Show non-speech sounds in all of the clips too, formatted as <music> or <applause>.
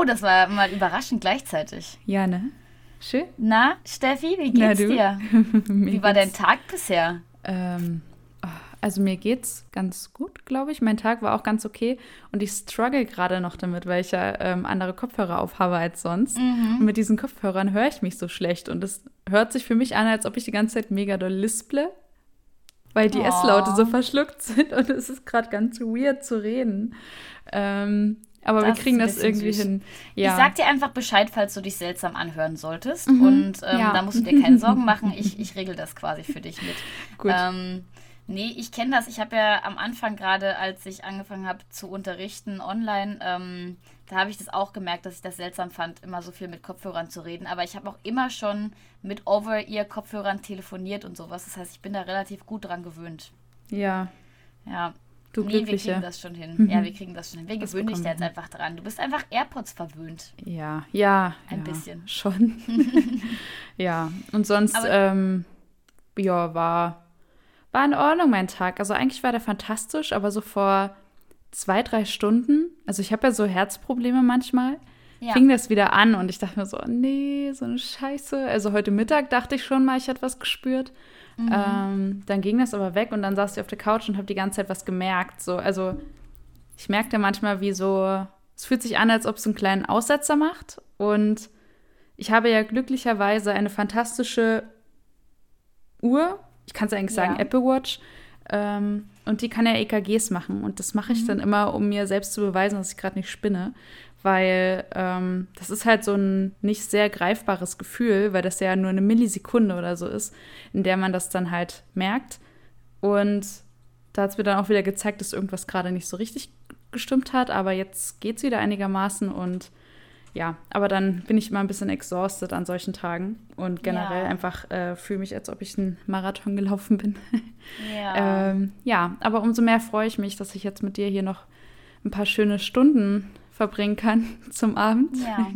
Oh, das war mal überraschend gleichzeitig. Ja, ne? Schön. Na, Steffi, wie geht's dir? <laughs> Wie war dein Tag bisher? Ähm, oh, also mir geht's ganz gut, glaube ich. Mein Tag war auch ganz okay und ich struggle gerade noch damit, weil ich ja ähm, andere Kopfhörer aufhabe als sonst. Und mit diesen Kopfhörern höre ich mich so schlecht und es hört sich für mich an, als ob ich die ganze Zeit mega doll lisple, weil die Oh. S-Laute so verschluckt <laughs> sind und es ist gerade ganz weird zu reden. Ähm, aber wir Das ist kriegen das irgendwie süß. hin. Ja. Ich sag dir einfach Bescheid, falls du dich seltsam anhören solltest. Und ähm, ja. da musst du dir keine <laughs> Sorgen machen. Ich, ich regel das quasi für dich mit. <laughs> Gut. Ähm, nee, ich kenne das. Ich habe ja am Anfang gerade, als ich angefangen habe zu unterrichten online, ähm, da habe ich das auch gemerkt, dass ich das seltsam fand, immer so viel mit Kopfhörern zu reden. Aber ich habe auch immer schon mit Over-Ear-Kopfhörern telefoniert und sowas. Das heißt, ich bin da relativ gut dran gewöhnt. ja, Ja. Du nee, wir kriegen das schon hin. Ja, wir kriegen das schon hin. Wir Das gewöhnen dich da jetzt einfach dran. Du bist einfach AirPods verwöhnt. Ja, ja. Ein ja, bisschen. <laughs> Schon. <laughs> ja, und sonst, ähm, ja, war, war in Ordnung mein Tag. Also eigentlich war der fantastisch, aber so vor zwei, drei Stunden, also ich habe ja so Herzprobleme manchmal, Ja. fing das wieder an und ich dachte mir so, nee, so eine Scheiße. Also heute Mittag dachte ich schon mal, ich hätte was gespürt. Mhm. Ähm, dann ging das aber weg und dann saß ich auf der Couch und habe die ganze Zeit was gemerkt. So, also ich merkte manchmal, wie so, es fühlt sich an, als ob es einen kleinen Aussetzer macht. Und ich habe ja glücklicherweise eine fantastische Uhr. Ich kann es eigentlich sagen, Ja. Apple Watch. Ähm, und die kann ja EKGs machen. Und das mache ich dann immer, um mir selbst zu beweisen, dass ich gerade nicht spinne. Weil ähm, das ist halt so ein nicht sehr greifbares Gefühl, weil das ja nur eine Millisekunde oder so ist, in der man das dann halt merkt. Und da hat es mir dann auch wieder gezeigt, dass irgendwas gerade nicht so richtig gestimmt hat. Aber jetzt geht es wieder einigermaßen und ja, aber dann bin ich immer ein bisschen exhausted an solchen Tagen und generell Ja. einfach äh, fühle mich, als ob ich einen Marathon gelaufen bin. Ja. <laughs> ähm, ja, aber umso mehr freue ich mich, dass ich jetzt mit dir hier noch ein paar schöne Stunden verbringen kann <laughs> zum Abend. Ja,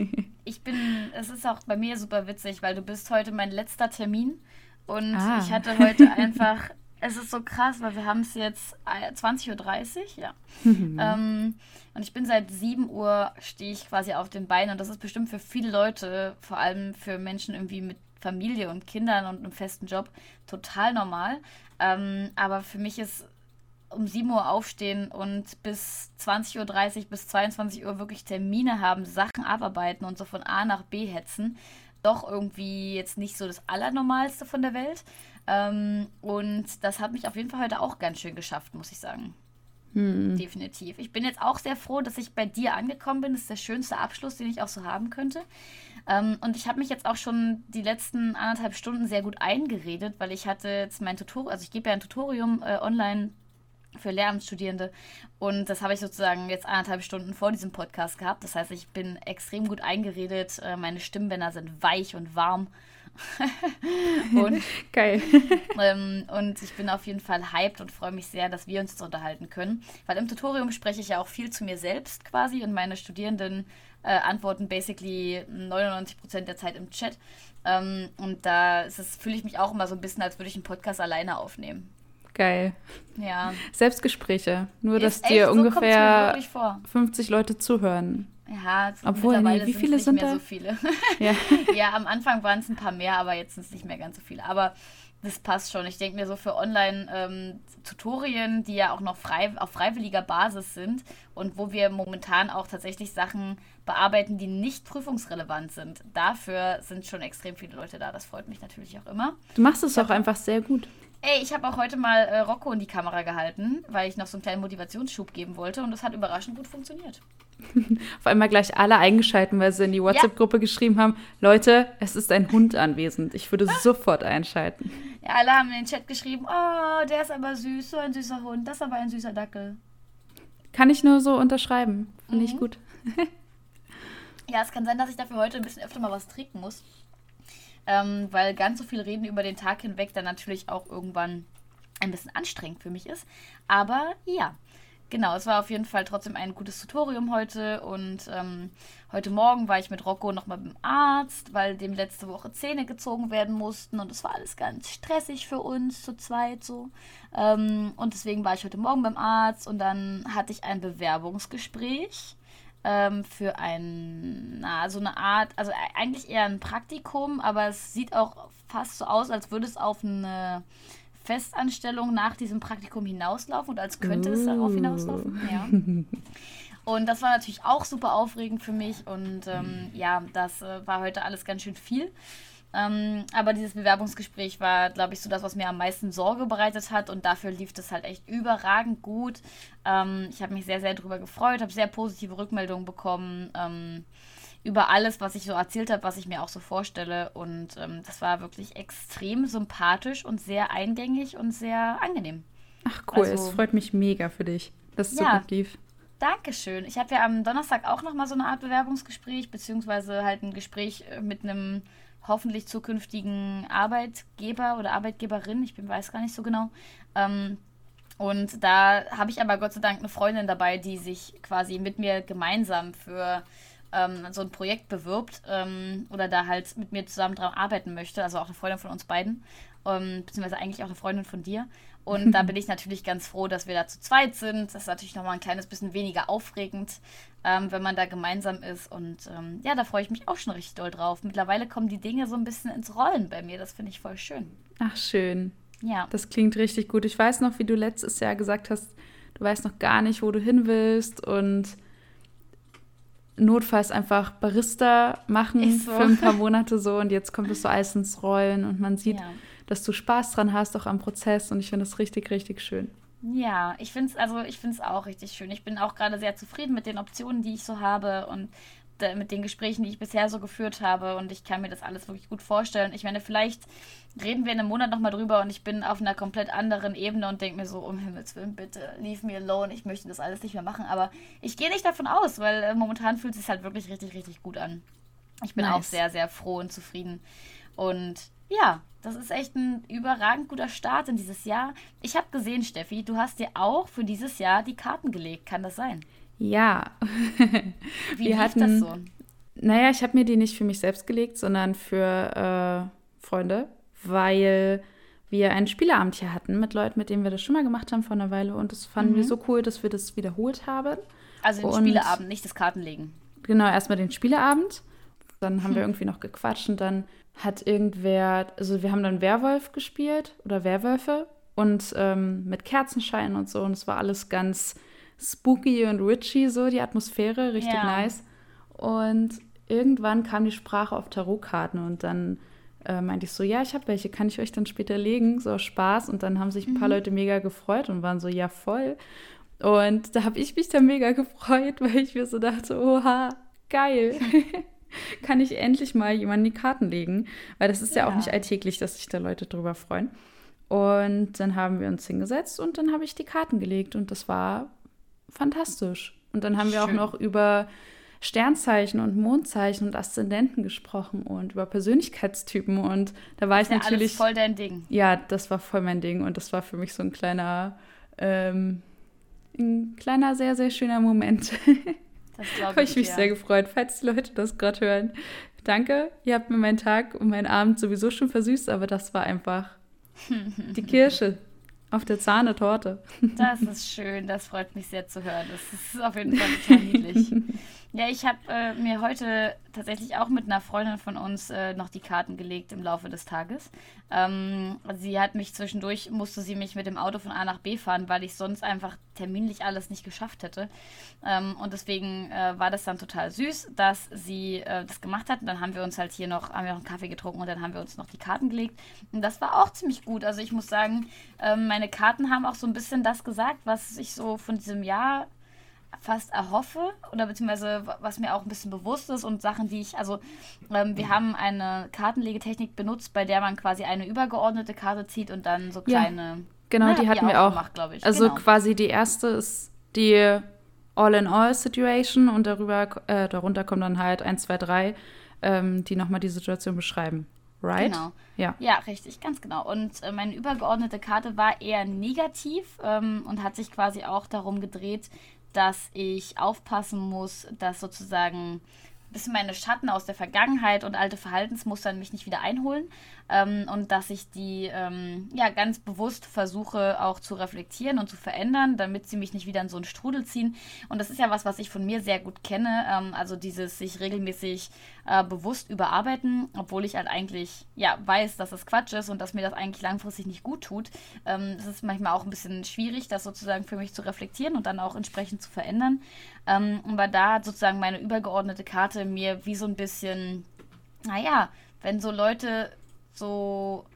ich bin, es ist auch bei mir super witzig, weil du bist heute mein letzter Termin und Ah. ich hatte heute einfach, <laughs> es ist so krass, weil wir haben es jetzt äh, 20.30 Uhr, ja. Ähm, und ich bin seit 7 Uhr, stehe ich quasi auf den Beinen und das ist bestimmt für viele Leute, vor allem für Menschen irgendwie mit Familie und Kindern und einem festen Job, total normal. Ähm, aber für mich ist um 7 Uhr aufstehen und bis 20.30 Uhr, bis 22 Uhr wirklich Termine haben, Sachen abarbeiten und so von A nach B hetzen, doch irgendwie jetzt nicht so das Allernormalste von der Welt. Ähm, und das hat mich auf jeden Fall heute auch ganz schön geschafft, muss ich sagen. Definitiv. Ich bin jetzt auch sehr froh, dass ich bei dir angekommen bin. Das ist der schönste Abschluss, den ich auch so haben könnte. Ähm, und ich habe mich jetzt auch schon die letzten anderthalb Stunden sehr gut eingeredet, weil ich hatte jetzt mein Tutorium, also ich gebe ja ein Tutorium äh, online für Lehramtsstudierende und das habe ich sozusagen jetzt anderthalb Stunden vor diesem Podcast gehabt. Das heißt, ich bin extrem gut eingeredet. Äh, meine Stimmbänder sind weich und warm. <laughs> und Geil. <laughs> ähm, und ich bin auf jeden Fall hyped und freue mich sehr, dass wir uns jetzt unterhalten können. Weil im Tutorium spreche ich ja auch viel zu mir selbst quasi und meine Studierenden äh, antworten basically 99% der Zeit im Chat. Ähm, und da fühle ich mich auch immer so ein bisschen, als würde ich einen Podcast alleine aufnehmen. Geil. Ja. Selbstgespräche. Nur, dass Ist dir echt, so ungefähr wirklich vor. 50 Leute zuhören. Ja, es- Obwohl, nee, wie viele nicht sind mehr da? so viele. <laughs> Ja. ja, am Anfang waren es ein paar mehr, aber jetzt sind es nicht mehr ganz so viele. Aber das passt schon. Ich denke mir so für Online-Tutorien, die ja auch noch frei, auf freiwilliger Basis sind und wo wir momentan auch tatsächlich Sachen bearbeiten, die nicht prüfungsrelevant sind. Dafür sind schon extrem viele Leute da. Das freut mich natürlich auch immer. Du machst es auch einfach sehr gut. Ey, ich habe auch heute mal äh, Rocco in die Kamera gehalten, weil ich noch so einen kleinen Motivationsschub geben wollte und das hat überraschend gut funktioniert. <laughs> Auf einmal gleich alle eingeschalten, weil sie in die WhatsApp-Gruppe geschrieben haben, Leute, es ist ein Hund anwesend. Ich würde <laughs> sofort einschalten. Ja, alle haben in den Chat geschrieben, oh, der ist aber süß, so ein süßer Hund, das ist aber ein süßer Dackel. Kann ich nur so unterschreiben. Finde Mhm. ich gut. <laughs> Ja, es kann sein, dass ich dafür heute ein bisschen öfter mal was trinken muss. Ähm, weil ganz so viel Reden über den Tag hinweg dann natürlich auch irgendwann ein bisschen anstrengend für mich ist. Aber ja, genau, es war auf jeden Fall trotzdem ein gutes Tutorium heute. Und ähm, heute Morgen war ich mit Rocco nochmal beim Arzt, weil dem letzte Woche Zähne gezogen werden mussten. Und es war alles ganz stressig für uns zu zweit so. Ähm, und deswegen war ich heute Morgen beim Arzt und dann hatte ich ein Bewerbungsgespräch ähm, für ein, na, so eine Art, also e-, eigentlich eher ein Praktikum, aber es sieht auch fast so aus, als würde es auf eine Festanstellung nach diesem Praktikum hinauslaufen und als könnte uh. es darauf hinauslaufen. <laughs> Ja. Und das war natürlich auch super aufregend für mich und ähm, ja, das äh, war heute alles ganz schön viel. Ähm, aber dieses Bewerbungsgespräch war, glaube ich, so das, was mir am meisten Sorge bereitet hat. Und dafür lief das halt echt überragend gut. Ähm, ich habe mich sehr, sehr darüber gefreut, habe sehr positive Rückmeldungen bekommen ähm, über alles, was ich so erzählt habe, was ich mir auch so vorstelle. Und ähm, das war wirklich extrem sympathisch und sehr eingängig und sehr angenehm. Ach cool, also, es freut mich mega für dich, dass es ja, so gut lief. Dankeschön. Ich habe ja am Donnerstag auch nochmal so eine Art Bewerbungsgespräch, beziehungsweise halt ein Gespräch äh, mit einem hoffentlich zukünftigen Arbeitgeber oder Arbeitgeberin, ich bin, weiß gar nicht so genau. Ähm, und da habe ich aber Gott sei Dank eine Freundin dabei, die sich quasi mit mir gemeinsam für ähm, so ein Projekt bewirbt ähm, oder da halt mit mir zusammen dran arbeiten möchte. Also auch eine Freundin von uns beiden, ähm, beziehungsweise eigentlich auch eine Freundin von dir. Und da <laughs> bin ich natürlich ganz froh, dass wir da zu zweit sind. Das ist natürlich nochmal ein kleines bisschen weniger aufregend, ähm, wenn man da gemeinsam ist. Und ähm, ja, da freue ich mich auch schon richtig doll drauf. Mittlerweile kommen die Dinge so ein bisschen ins Rollen bei mir. Das finde ich voll schön. Ach, schön. Ja. Das klingt richtig gut. Ich weiß noch, wie du letztes Jahr gesagt hast, du weißt noch gar nicht, wo du hin willst und notfalls einfach Barista machen so. für ein paar <laughs> Monate so und jetzt kommt es so alles ins Rollen und man sieht, ja. dass du Spaß dran hast, auch am Prozess und ich finde das richtig, richtig schön. Ja, ich finde es also ich auch richtig schön. Ich bin auch gerade sehr zufrieden mit den Optionen, die ich so habe und mit den Gesprächen, die ich bisher so geführt habe und ich kann mir das alles wirklich gut vorstellen. Ich meine, vielleicht reden wir in einem Monat nochmal drüber und ich bin auf einer komplett anderen Ebene und denke mir so, um Himmels Willen, bitte, leave me alone, ich möchte das alles nicht mehr machen. Aber ich gehe nicht davon aus, weil äh, momentan fühlt es sich halt wirklich richtig, richtig gut an. Ich bin nice. auch sehr, sehr froh und zufrieden. Und ja, das ist echt ein überragend guter Start in dieses Jahr. Ich habe gesehen, Steffi, du hast dir auch für dieses Jahr die Karten gelegt. Kann das sein? Ja. <laughs> Wie Wir hatten, das so? Naja, ich habe mir die nicht für mich selbst gelegt, sondern für äh, Freunde, weil wir einen Spieleabend hier hatten mit Leuten, mit denen wir das schon mal gemacht haben vor einer Weile. Und das fanden mhm. wir so cool, dass wir das wiederholt haben. Also den und, Spieleabend, nicht das Kartenlegen. Genau, erstmal den Spieleabend. Dann haben hm. wir irgendwie noch gequatscht und dann hat irgendwer, also wir haben dann Werwolf gespielt oder Werwölfe und ähm, mit Kerzenschein und so. Und es war alles ganz spooky und witchy, so die Atmosphäre, richtig ja. nice. Und irgendwann kam die Sprache auf Tarotkarten und dann äh, meinte ich so, ja, ich habe welche, kann ich euch dann später legen? So Spaß. Und dann haben sich ein paar mhm. Leute mega gefreut und waren so, ja, voll. Und da habe ich mich dann mega gefreut, <laughs> weil ich mir so dachte, oha, geil. <laughs> <laughs> kann ich endlich mal jemanden die Karten legen? Weil das ist ja, ja auch nicht alltäglich, dass sich da Leute drüber freuen. Und dann haben wir uns hingesetzt und dann habe ich die Karten gelegt und das war fantastisch. Und dann haben wir auch noch über Sternzeichen und Mondzeichen und Aszendenten gesprochen und über Persönlichkeitstypen und da war ich ja natürlich alles voll dein Ding. Ja, das war voll mein Ding und das war für mich so ein kleiner ähm, ein kleiner sehr sehr schöner Moment. <laughs> Das. Habe ich mich ja. sehr gefreut, falls die Leute das gerade hören. Danke, ihr habt mir meinen Tag und meinen Abend sowieso schon versüßt, aber das war einfach <laughs> die Kirsche auf der Zahnetorte. Das ist schön, das freut mich sehr zu hören. Das ist auf jeden Fall total niedlich. <laughs> Ja, ich habe äh, mir heute tatsächlich auch mit einer Freundin von uns äh, noch die Karten gelegt im Laufe des Tages. Ähm, sie hat mich zwischendurch, musste sie mich mit dem Auto von A nach B fahren, weil ich sonst einfach terminlich alles nicht geschafft hätte. Ähm, und deswegen äh, war das dann total süß, dass sie äh, das gemacht hat. Und dann haben wir uns halt hier noch, haben wir noch einen Kaffee getrunken und dann haben wir uns noch die Karten gelegt. Und das war auch ziemlich gut. Also ich muss sagen, ähm, meine Karten haben auch so ein bisschen das gesagt, was ich so von diesem Jahr fast erhoffe oder beziehungsweise was mir auch ein bisschen bewusst ist und Sachen, die ich, also ähm, wir haben eine Kartenlegetechnik benutzt, bei der man quasi eine übergeordnete Karte zieht und dann so kleine. Ja, genau, na, die hatten wir auch. Gemacht, ich. Also genau. quasi die erste ist die All-in-All-Situation und darüber, äh, darunter kommen dann halt 1, 2, 3, ähm, die nochmal die Situation beschreiben. Right? Genau. Ja. ja, richtig, ganz genau. Und äh, meine übergeordnete Karte war eher negativ ähm, und hat sich quasi auch darum gedreht, dass ich aufpassen muss, dass sozusagen bisschen meine Schatten aus der Vergangenheit und alte Verhaltensmuster mich nicht wieder einholen ähm, und dass ich die ähm, ja ganz bewusst versuche auch zu reflektieren und zu verändern, damit sie mich nicht wieder in so einen Strudel ziehen. Und das ist ja was, was ich von mir sehr gut kenne. Ähm, also dieses sich regelmäßig äh, bewusst überarbeiten, obwohl ich halt eigentlich ja weiß, dass das Quatsch ist und dass mir das eigentlich langfristig nicht gut tut. Ähm, es ist manchmal auch ein bisschen schwierig, das sozusagen für mich zu reflektieren und dann auch entsprechend zu verändern. Ähm, aber da sozusagen meine übergeordnete Karte mir wie so ein bisschen, naja, wenn so Leute so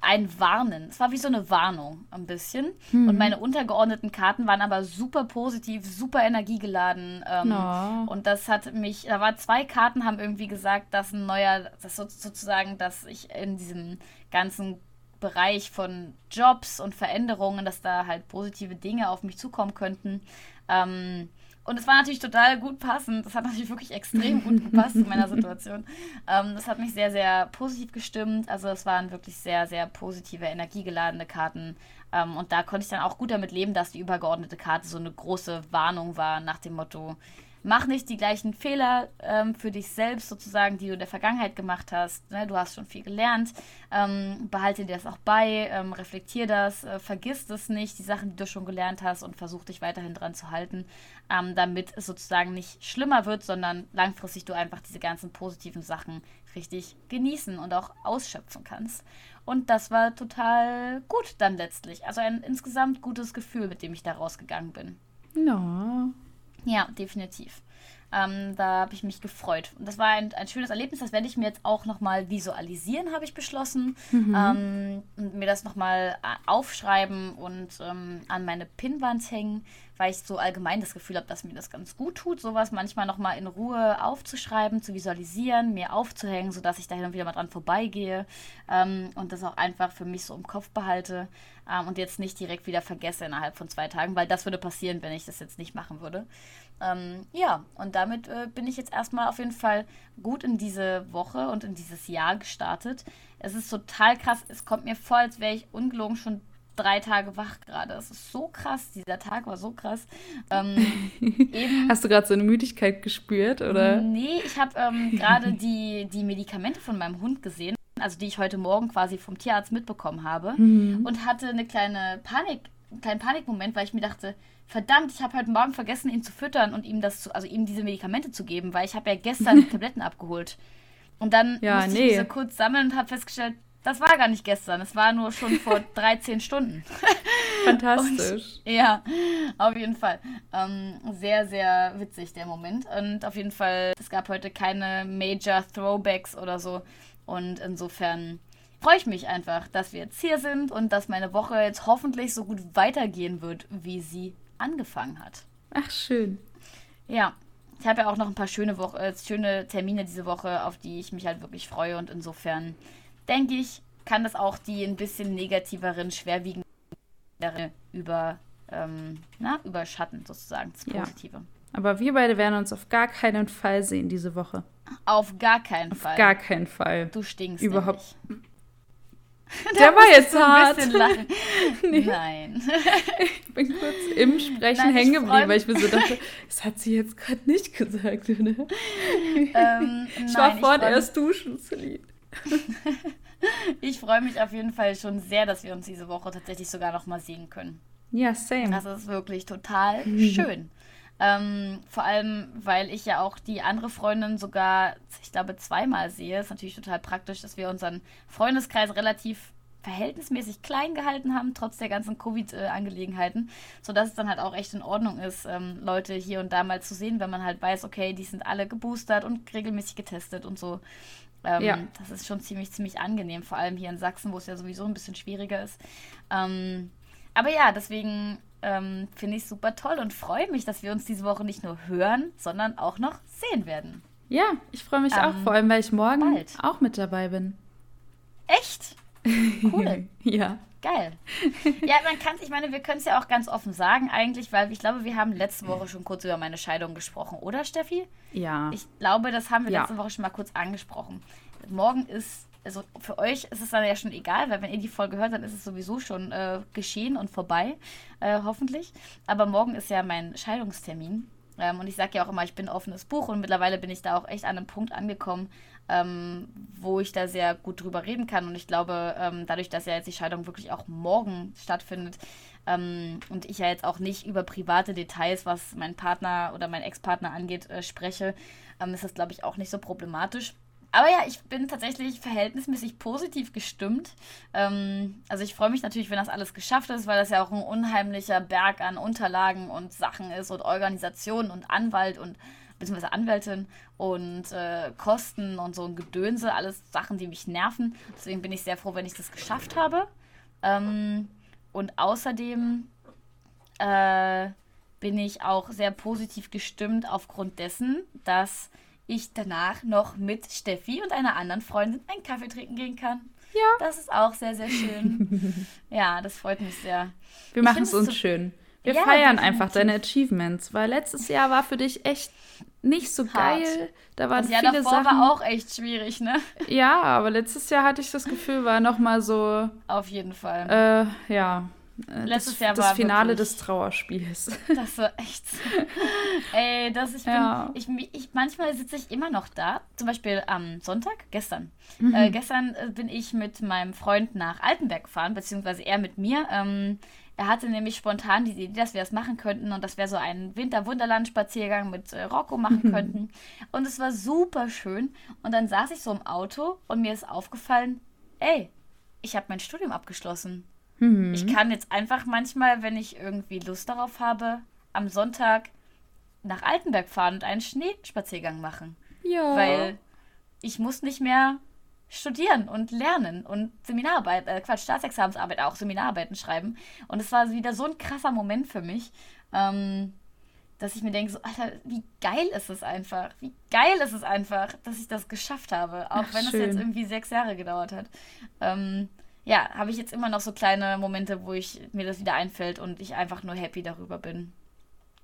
ein Warnen. Es war wie so eine Warnung ein bisschen. Hm. Und meine untergeordneten Karten waren aber super positiv, super energiegeladen. Ähm, no. Und das hat mich, da waren zwei Karten, haben irgendwie gesagt, dass ein neuer, das sozusagen, dass ich in diesem ganzen Bereich von Jobs und Veränderungen, dass da halt positive Dinge auf mich zukommen könnten. Ähm, und es war natürlich total gut passend. Das hat natürlich wirklich extrem gut gepasst in meiner Situation. <laughs> Ähm, das hat mich sehr, sehr positiv gestimmt. Also es waren wirklich sehr, sehr positive, energiegeladene Karten. Ähm, und da konnte ich dann auch gut damit leben, dass die übergeordnete Karte so eine große Warnung war nach dem Motto, mach nicht die gleichen Fehler ähm, für dich selbst sozusagen, die du in der Vergangenheit gemacht hast. Ne? Du hast schon viel gelernt. Ähm, behalte dir das auch bei, ähm, reflektier das, äh, vergiss das nicht, die Sachen, die du schon gelernt hast und versuch dich weiterhin dran zu halten, ähm, damit es sozusagen nicht schlimmer wird, sondern langfristig du einfach diese ganzen positiven Sachen richtig genießen und auch ausschöpfen kannst. Und das war total gut dann letztlich. Also ein insgesamt gutes Gefühl, mit dem ich da rausgegangen bin. Ja, ja, definitiv. Ähm, da habe ich mich gefreut. Und das war ein, ein schönes Erlebnis. Das werde ich mir jetzt auch nochmal visualisieren, habe ich beschlossen. Mhm. Ähm, und mir das nochmal äh, aufschreiben und ähm, an meine Pinnwand hängen, weil ich so allgemein das Gefühl habe, dass mir das ganz gut tut, sowas manchmal nochmal in Ruhe aufzuschreiben, zu visualisieren, mir aufzuhängen, sodass ich da hin und wieder mal dran vorbeigehe ähm, und das auch einfach für mich so im Kopf behalte ähm, und jetzt nicht direkt wieder vergesse innerhalb von zwei Tagen, weil das würde passieren, wenn ich das jetzt nicht machen würde. Ähm, ja, und damit äh, bin ich jetzt erstmal auf jeden Fall gut in diese Woche und in dieses Jahr gestartet. Es ist total krass. Es kommt mir vor, als wäre ich ungelogen schon drei Tage wach gerade. Es ist so krass. Dieser Tag war so krass. Ähm, <laughs> Hast du gerade so eine Müdigkeit gespürt, oder? Nee, ich habe ähm, gerade die, die Medikamente von meinem Hund gesehen also die ich heute Morgen quasi vom Tierarzt mitbekommen habe mhm. und hatte eine kleine Panik, einen kleinen Panikmoment, weil ich mir dachte, verdammt, ich habe heute Morgen vergessen, ihn zu füttern und ihm das, zu, also ihm diese Medikamente zu geben, weil ich habe ja gestern die <laughs> Tabletten abgeholt. Und dann ja, musste nee. ich diese kurz sammeln und habe festgestellt, das war gar nicht gestern, es war nur schon vor <laughs> 13 Stunden. <laughs> Fantastisch. Und, ja, auf jeden Fall. Ähm, sehr, sehr witzig der Moment. Und auf jeden Fall, es gab heute keine Major Throwbacks oder so. Und insofern freue ich mich einfach, dass wir jetzt hier sind und dass meine Woche jetzt hoffentlich so gut weitergehen wird, wie sie angefangen hat. Ach, schön. Ja, ich habe ja auch noch ein paar schöne, Woche, äh, schöne Termine diese Woche, auf die ich mich halt wirklich freue. Und insofern denke ich, kann das auch die ein bisschen negativeren, schwerwiegenden über, ähm, na, überschatten, sozusagen, das Positive. Ja. Aber wir beide werden uns auf gar keinen Fall sehen diese Woche. Auf gar keinen Fall. Auf gar keinen Fall. Du stinkst Überhaupt. Der war jetzt hart. <laughs> nee. Nein. ich bin kurz im Sprechen hängen geblieben, weil ich mir so dachte, das hat sie jetzt gerade nicht gesagt, oder? Ähm, ich nein, war vorhin erst duschen, Celine. <laughs> ich freue mich auf jeden Fall schon sehr, dass wir uns diese Woche tatsächlich sogar noch mal sehen können. Ja, same. Das ist wirklich total <laughs> schön. Ähm, vor allem, weil ich ja auch die andere Freundin sogar, ich glaube, zweimal sehe. Ist natürlich total praktisch, dass wir unseren Freundeskreis relativ verhältnismäßig klein gehalten haben, trotz der ganzen Covid-Angelegenheiten, sodass es dann halt auch echt in Ordnung ist, ähm, Leute hier und da mal zu sehen, wenn man halt weiß, okay, die sind alle geboostert und regelmäßig getestet und so. Ähm, ja. Das ist schon ziemlich, ziemlich angenehm, vor allem hier in Sachsen, wo es ja sowieso ein bisschen schwieriger ist. Ähm, aber ja, deswegen ähm, finde ich super toll und freue mich, dass wir uns diese Woche nicht nur hören, sondern auch noch sehen werden. Ja, ich freue mich ähm, auch, vor allem, weil ich morgen bald. auch mit dabei bin. Echt? Cool. <laughs> ja. Geil. Ja, man kann es, ich meine, wir können es ja auch ganz offen sagen eigentlich, weil ich glaube, wir haben letzte Woche schon kurz über meine Scheidung gesprochen, oder Steffi? Ja. Ich glaube, das haben wir ja. letzte Woche schon mal kurz angesprochen. Morgen ist also für euch ist es dann ja schon egal, weil wenn ihr die Folge hört, dann ist es sowieso schon äh, geschehen und vorbei, äh, hoffentlich. Aber morgen ist ja mein Scheidungstermin. Ähm, und ich sage ja auch immer, ich bin offenes Buch und mittlerweile bin ich da auch echt an einem Punkt angekommen, ähm, wo ich da sehr gut drüber reden kann. Und ich glaube, ähm, dadurch, dass ja jetzt die Scheidung wirklich auch morgen stattfindet ähm, und ich ja jetzt auch nicht über private Details, was mein Partner oder mein Ex-Partner angeht, äh, spreche, ähm, ist das, glaube ich, auch nicht so problematisch. Aber ja, ich bin tatsächlich verhältnismäßig positiv gestimmt. Ähm, also ich freue mich natürlich, wenn das alles geschafft ist, weil das ja auch ein unheimlicher Berg an Unterlagen und Sachen ist und Organisation und Anwalt und beziehungsweise Anwältin und äh, Kosten und so ein Gedönse, alles Sachen, die mich nerven. Deswegen bin ich sehr froh, wenn ich das geschafft habe. Ähm, und außerdem äh, bin ich auch sehr positiv gestimmt aufgrund dessen, dass ich danach noch mit Steffi und einer anderen Freundin einen Kaffee trinken gehen kann. Ja. Das ist auch sehr, sehr schön. <laughs> ja, das freut mich sehr. Wir machen es uns so schön. Wir ja, feiern definitiv. einfach deine Achievements, weil letztes Jahr war für dich echt nicht so Hart. geil. Da waren das Jahr viele davor Sachen. war auch echt schwierig, ne? Ja, aber letztes Jahr hatte ich das Gefühl, war noch mal so. Auf jeden Fall. Äh, ja. Äh, Letztes das, Jahr das Finale wirklich, des Trauerspiels. <laughs> Das war echt. Ey, das ich bin, ja. ich, ich, manchmal sitze ich immer noch da. Zum Beispiel am Sonntag, gestern. Mhm. Äh, gestern äh, bin ich mit meinem Freund nach Altenberg gefahren, beziehungsweise er mit mir. Ähm, er hatte nämlich spontan die Idee, dass wir das machen könnten und dass wir so einen Winter-Wunderland-Spaziergang mit äh, Rocco machen mhm. könnten. Und es war super schön. Und dann saß ich so im Auto und mir ist aufgefallen, ey, ich habe mein Studium abgeschlossen. Mhm. Ich kann jetzt einfach manchmal, wenn ich irgendwie Lust darauf habe, am Sonntag nach Altenberg fahren und einen Schneespaziergang machen. Ja. Weil ich muss nicht mehr studieren und lernen und Seminararbeit, äh, Quatsch, Staatsexamensarbeit auch, Seminararbeiten schreiben. Und es war wieder so ein krasser Moment für mich, ähm, dass ich mir denke, so, Alter, wie geil ist es einfach. Wie geil ist es einfach, dass ich das geschafft habe. Auch Ach, wenn es jetzt irgendwie sechs Jahre gedauert hat. Ähm, ja, habe ich jetzt immer noch so kleine Momente, wo ich mir das wieder einfällt und ich einfach nur happy darüber bin.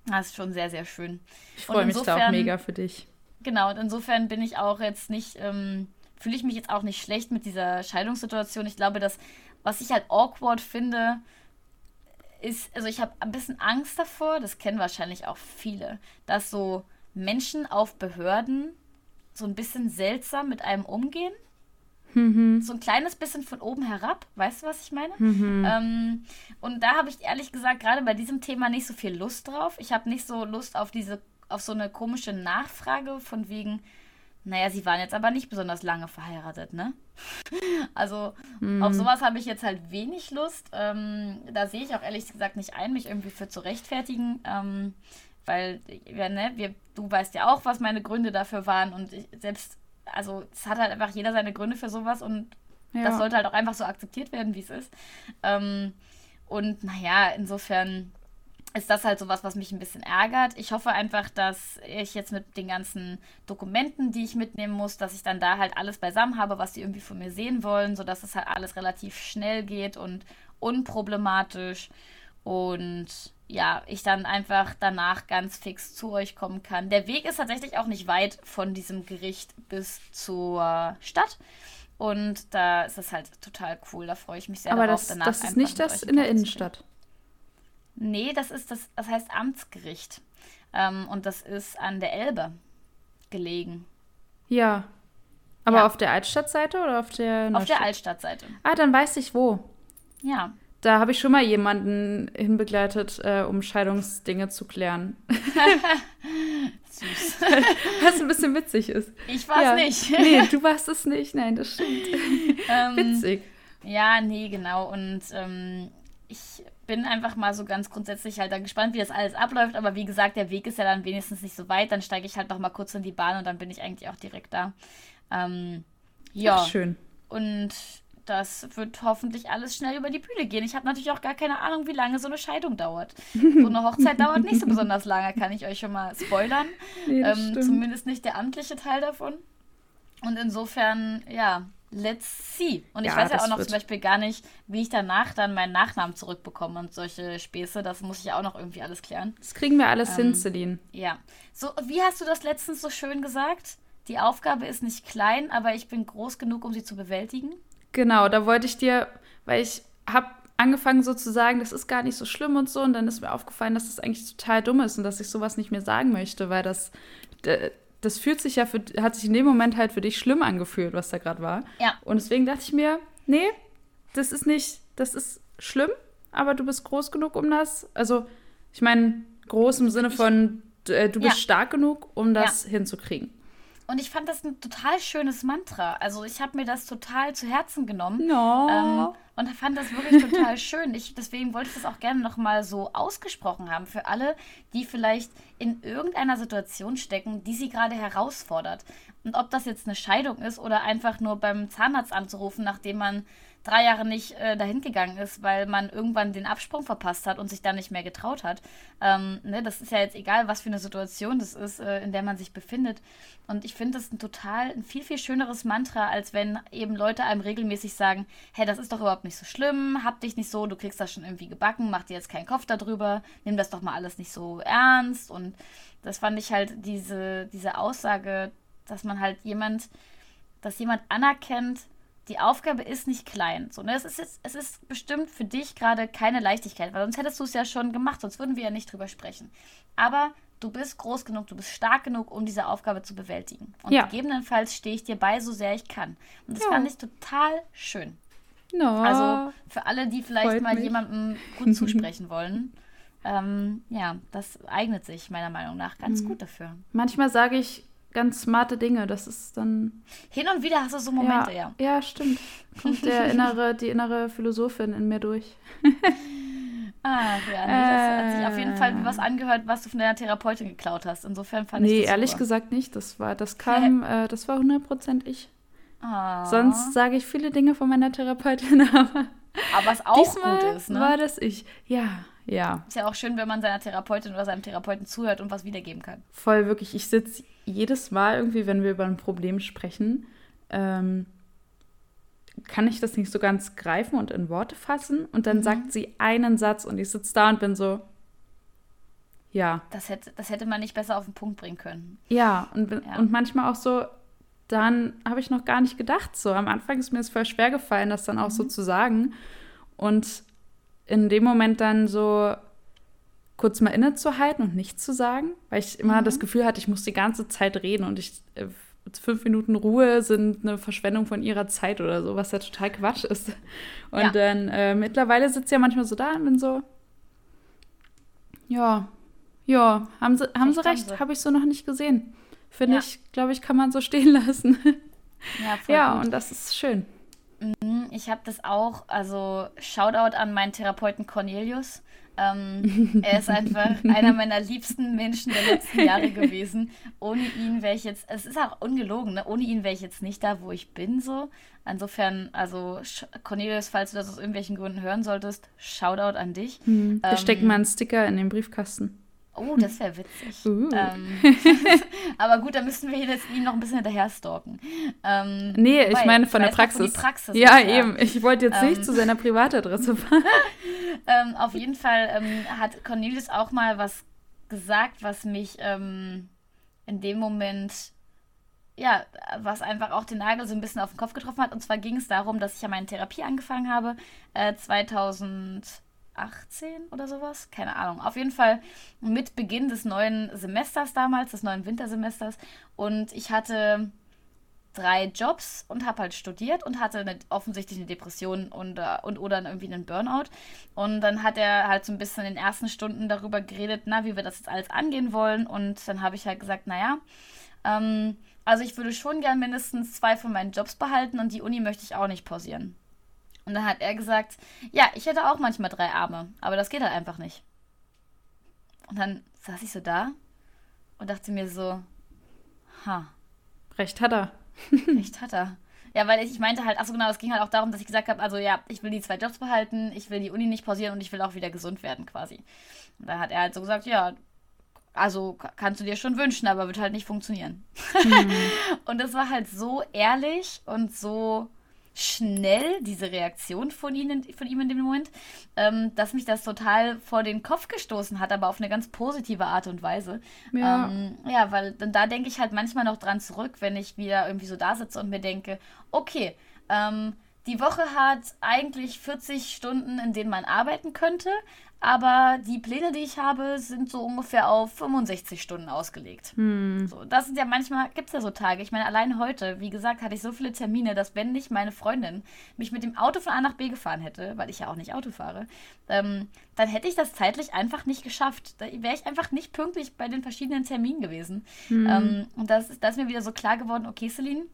Das ist schon sehr, sehr schön. Ich freue mich da auch mega für dich. Genau, und insofern bin ich auch jetzt nicht, ähm, fühle ich mich jetzt auch nicht schlecht mit dieser Scheidungssituation. Ich glaube, dass, was ich halt awkward finde, ist, also ich habe ein bisschen Angst davor, das kennen wahrscheinlich auch viele, dass so Menschen auf Behörden so ein bisschen seltsam mit einem umgehen. Mhm. So ein kleines bisschen von oben herab, weißt du, was ich meine? Mhm. Ähm, und da habe ich ehrlich gesagt gerade bei diesem Thema nicht so viel Lust drauf. Ich habe nicht so Lust auf diese, auf so eine komische Nachfrage von wegen, naja, sie waren jetzt aber nicht besonders lange verheiratet, ne? <laughs> Also mhm. auf sowas habe ich jetzt halt wenig Lust. Ähm, da sehe ich auch ehrlich gesagt nicht ein, mich irgendwie für zu rechtfertigen. Ähm, weil, ja, ne, wir, du weißt ja auch, was meine Gründe dafür waren und ich, selbst also es hat halt einfach jeder seine Gründe für sowas und ja. das sollte halt auch einfach so akzeptiert werden, wie es ist. Ähm, und naja, insofern ist das halt sowas, was mich ein bisschen ärgert. Ich hoffe einfach, dass ich jetzt mit den ganzen Dokumenten, die ich mitnehmen muss, dass ich dann da halt alles beisammen habe, was die irgendwie von mir sehen wollen, sodass es halt alles relativ schnell geht und unproblematisch. Und ja, ich dann einfach danach ganz fix zu euch kommen kann. Der Weg ist tatsächlich auch nicht weit von diesem Gericht bis zur Stadt. Und da ist es halt total cool. Da freue ich mich sehr Aber darauf. Aber das, das ist nicht das in der Innenstadt. Nee, das ist das, das heißt Amtsgericht. Ähm, und das ist an der Elbe gelegen. Ja. Aber ja. auf der Altstadtseite oder auf der Neustadt? Auf der Altstadtseite. Ah, dann weiß ich wo. Ja. Da habe ich schon mal jemanden hinbegleitet, äh, um Scheidungsdinge zu klären. <laughs> Süß. <laughs> Was ein bisschen witzig ist. Ich war es ja. nicht. <laughs> nee, du warst es nicht. Nein, das stimmt. Ähm, Witzig. Ja, nee, genau. Und ähm, ich bin einfach mal so ganz grundsätzlich halt dann gespannt, wie das alles abläuft. Aber wie gesagt, der Weg ist ja dann wenigstens nicht so weit. Dann steige ich halt noch mal kurz in die Bahn und dann bin ich eigentlich auch direkt da. Ähm, ja. Ach, schön. Und das wird hoffentlich alles schnell über die Bühne gehen. Ich habe natürlich auch gar keine Ahnung, wie lange so eine Scheidung dauert. So eine Hochzeit <laughs> dauert nicht so besonders lange, kann ich euch schon mal spoilern. Nee, ähm, zumindest nicht der amtliche Teil davon. Und insofern, ja, let's see. Und ich ja, weiß ja auch noch zum Beispiel gar nicht, wie ich danach dann meinen Nachnamen zurückbekomme und solche Späße. Das muss ich ja auch noch irgendwie alles klären. Das kriegen wir alles ähm, hin, Celine. Ja. So, wie hast du das letztens so schön gesagt? Die Aufgabe ist nicht klein, aber ich bin groß genug, um sie zu bewältigen. Genau, da wollte ich dir, weil ich habe angefangen so zu sagen, das ist gar nicht so schlimm und so. Und dann ist mir aufgefallen, dass das eigentlich total dumm ist und dass ich sowas nicht mehr sagen möchte, weil das, das fühlt sich ja für, hat sich in dem Moment halt für dich schlimm angefühlt, was da gerade war. Ja. Und deswegen dachte ich mir, nee, das ist nicht, das ist schlimm, aber du bist groß genug, um das. Also, ich meine, groß im Sinne von, äh, du bist ja. stark genug, um das ja. hinzukriegen. Und ich fand das ein total schönes Mantra. Also ich habe mir das total zu Herzen genommen. No. Ähm, und fand das wirklich total <laughs> schön. Ich, deswegen wollte ich das auch gerne nochmal so ausgesprochen haben für alle, die vielleicht in irgendeiner Situation stecken, die sie gerade herausfordert. Und ob das jetzt eine Scheidung ist oder einfach nur beim Zahnarzt anzurufen, nachdem man drei Jahre nicht äh, dahin gegangen ist, weil man irgendwann den Absprung verpasst hat und sich dann nicht mehr getraut hat. Ähm, ne, das ist ja jetzt egal, was für eine Situation das ist, äh, in der man sich befindet. Und ich finde das ein total, ein viel, viel schöneres Mantra, als wenn eben Leute einem regelmäßig sagen, hey, das ist doch überhaupt nicht so schlimm, hab dich nicht so, du kriegst das schon irgendwie gebacken, mach dir jetzt keinen Kopf darüber, nimm das doch mal alles nicht so ernst. Und das fand ich halt diese, diese Aussage, dass man halt jemand, dass jemand anerkennt, die Aufgabe ist nicht klein. So, ne? es, ist jetzt, es ist bestimmt für dich gerade keine Leichtigkeit, weil sonst hättest du es ja schon gemacht, sonst würden wir ja nicht drüber sprechen. Aber du bist groß genug, du bist stark genug, um diese Aufgabe zu bewältigen. Und ja. gegebenenfalls stehe ich dir bei, so sehr ich kann. Und das ja. fand ich total schön. No. Also für alle, die vielleicht mal mich. jemandem gut <laughs> zusprechen wollen. Ähm, ja, das eignet sich meiner Meinung nach ganz mhm. gut dafür. Manchmal sage ich ganz smarte Dinge. Das ist dann. Hin und wieder hast du so Momente, ja. Ja, ja stimmt. Kommt der <laughs> innere, die innere Philosophin in mir durch. Ah, ja, nee, das hat sich auf jeden Fall wie was angehört, was du von deiner Therapeutin geklaut hast. Insofern fand nee, ich das Nee, ehrlich super. gesagt nicht. Das war, das kam, äh, das war 100% ich. Ah. Sonst sage ich viele Dinge von meiner Therapeutin, <laughs> aber. Aber was auch diesmal gut ist, ne? war das ich. Ja, ja. Ist ja auch schön, wenn man seiner Therapeutin oder seinem Therapeuten zuhört und was wiedergeben kann. Voll, wirklich. Ich sitze jedes Mal irgendwie, wenn wir über ein Problem sprechen, ähm, kann ich das nicht so ganz greifen und in Worte fassen. Und dann mhm. sagt sie einen Satz und ich sitze da und bin so, ja. Das hätte, das hätte man nicht besser auf den Punkt bringen können. Ja, und, ja. und manchmal auch so, dann habe ich noch gar nicht gedacht. So, am Anfang ist mir es voll schwer gefallen, das dann auch mhm. so zu sagen. Und in dem Moment dann so kurz mal innezuhalten und nichts zu sagen, weil ich immer mhm. das Gefühl hatte, ich muss die ganze Zeit reden und ich äh, fünf Minuten Ruhe sind eine Verschwendung von ihrer Zeit oder so, was ja total Quatsch ist. Und ja. dann äh, mittlerweile sitzt sie ja manchmal so da und bin so, ja, ja, haben sie, haben sie recht, habe ich so noch nicht gesehen. Finde ja. ich, glaube ich, kann man so stehen <laughs> lassen. Ja, ja und das ist schön. Mhm, ich habe das auch, also Shoutout an meinen Therapeuten Cornelius. Ähm, <laughs> er ist einfach einer meiner liebsten Menschen der letzten Jahre gewesen. Ohne ihn wäre ich jetzt, es ist auch ungelogen, ne? ohne ihn wäre ich jetzt nicht da, wo ich bin so. Insofern, also Cornelius, falls du das aus irgendwelchen Gründen hören solltest, Shoutout an dich. Hm, wir ähm, stecken mal einen Sticker in den Briefkasten. Oh, das wäre witzig. <laughs> Uh. Ähm, <laughs> aber gut, da müssten wir jetzt ihn noch ein bisschen hinterher stalken. Ähm, nee, ich meine von der Praxis. Praxis. Ja, eben. Ich wollte jetzt ähm, nicht zu seiner Privatadresse <laughs> fahren. Ähm, auf jeden Fall ähm, hat Cornelius auch mal was gesagt, was mich ähm, in dem Moment ja, was einfach auch den Nagel so ein bisschen auf den Kopf getroffen hat. Und zwar ging es darum, dass ich ja meine Therapie angefangen habe, äh, 2000 18 oder sowas, keine Ahnung. Auf jeden Fall mit Beginn des neuen Semesters damals, des neuen Wintersemesters. Und ich hatte drei Jobs und habe halt studiert und hatte eine, offensichtlich eine Depression und, äh, und oder irgendwie einen Burnout. Und dann hat er halt so ein bisschen in den ersten Stunden darüber geredet, na, wie wir das jetzt alles angehen wollen. Und dann habe ich halt gesagt, naja, ähm, also ich würde schon gern mindestens zwei von meinen Jobs behalten und die Uni möchte ich auch nicht pausieren. Und dann hat er gesagt, ja, ich hätte auch manchmal drei Arme, aber das geht halt einfach nicht. Und dann saß ich so da und dachte mir so, ha. Recht hat er. <laughs> Recht hat er. Ja, weil ich meinte halt, achso genau, es ging halt auch darum, dass ich gesagt habe, also ja, ich will die zwei Jobs behalten, ich will die Uni nicht pausieren und ich will auch wieder gesund werden quasi. Und dann hat er halt so gesagt, ja, also kannst du dir schon wünschen, aber wird halt nicht funktionieren. Mhm. <laughs> und das war halt so ehrlich und so schnell, diese Reaktion von, ihnen, von ihm in dem Moment, ähm, dass mich das total vor den Kopf gestoßen hat, aber auf eine ganz positive Art und Weise. Ja, ähm, ja weil dann, da denke ich halt manchmal noch dran zurück, wenn ich wieder irgendwie so da sitze und mir denke, okay, ähm, die Woche hat eigentlich 40 Stunden, in denen man arbeiten könnte, aber die Pläne, die ich habe, sind so ungefähr auf 65 Stunden ausgelegt. Hm. So, das sind ja manchmal, gibt es ja so Tage. Ich meine, allein heute, wie gesagt, hatte ich so viele Termine, dass wenn nicht meine Freundin mich mit dem Auto von A nach B gefahren hätte, weil ich ja auch nicht Auto fahre, ähm, dann hätte ich das zeitlich einfach nicht geschafft. Da wäre ich einfach nicht pünktlich bei den verschiedenen Terminen gewesen. Hm. Ähm, und das, das ist mir wieder so klar geworden, okay, Celine,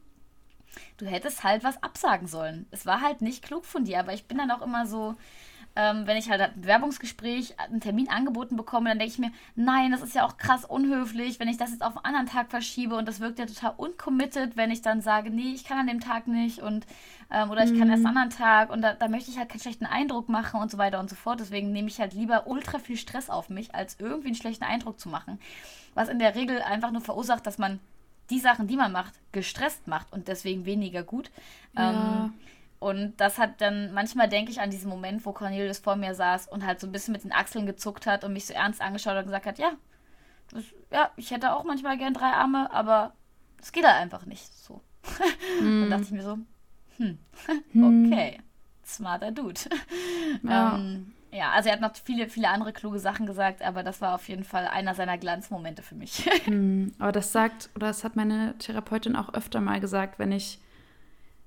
du hättest halt was absagen sollen. Es war halt nicht klug von dir, aber ich bin dann auch immer so, ähm, wenn ich halt ein Bewerbungsgespräch, einen Termin angeboten bekomme, dann denke ich mir, nein, das ist ja auch krass unhöflich, wenn ich das jetzt auf einen anderen Tag verschiebe und das wirkt ja total uncommitted, wenn ich dann sage, nee, ich kann an dem Tag nicht und ähm, oder ich mhm. kann erst einen anderen Tag und da, da möchte ich halt keinen schlechten Eindruck machen und so weiter und so fort. Deswegen nehme ich halt lieber ultra viel Stress auf mich, als irgendwie einen schlechten Eindruck zu machen. Was in der Regel einfach nur verursacht, dass man die Sachen, die man macht, gestresst macht und deswegen weniger gut. Ja. Ähm, und das hat dann, manchmal denke ich an diesen Moment, wo Cornelius vor mir saß und halt so ein bisschen mit den Achseln gezuckt hat und mich so ernst angeschaut und gesagt hat, ja, das, ja, ich hätte auch manchmal gern drei Arme, aber es geht halt einfach nicht so. Mm. <laughs> dann dachte ich mir so, hm, <laughs> hm, okay, smarter Dude. Ja. ähm, ja, also er hat noch viele, viele andere kluge Sachen gesagt, aber das war auf jeden Fall einer seiner Glanzmomente für mich. <laughs> Hm, aber das sagt, oder das hat meine Therapeutin auch öfter mal gesagt, wenn ich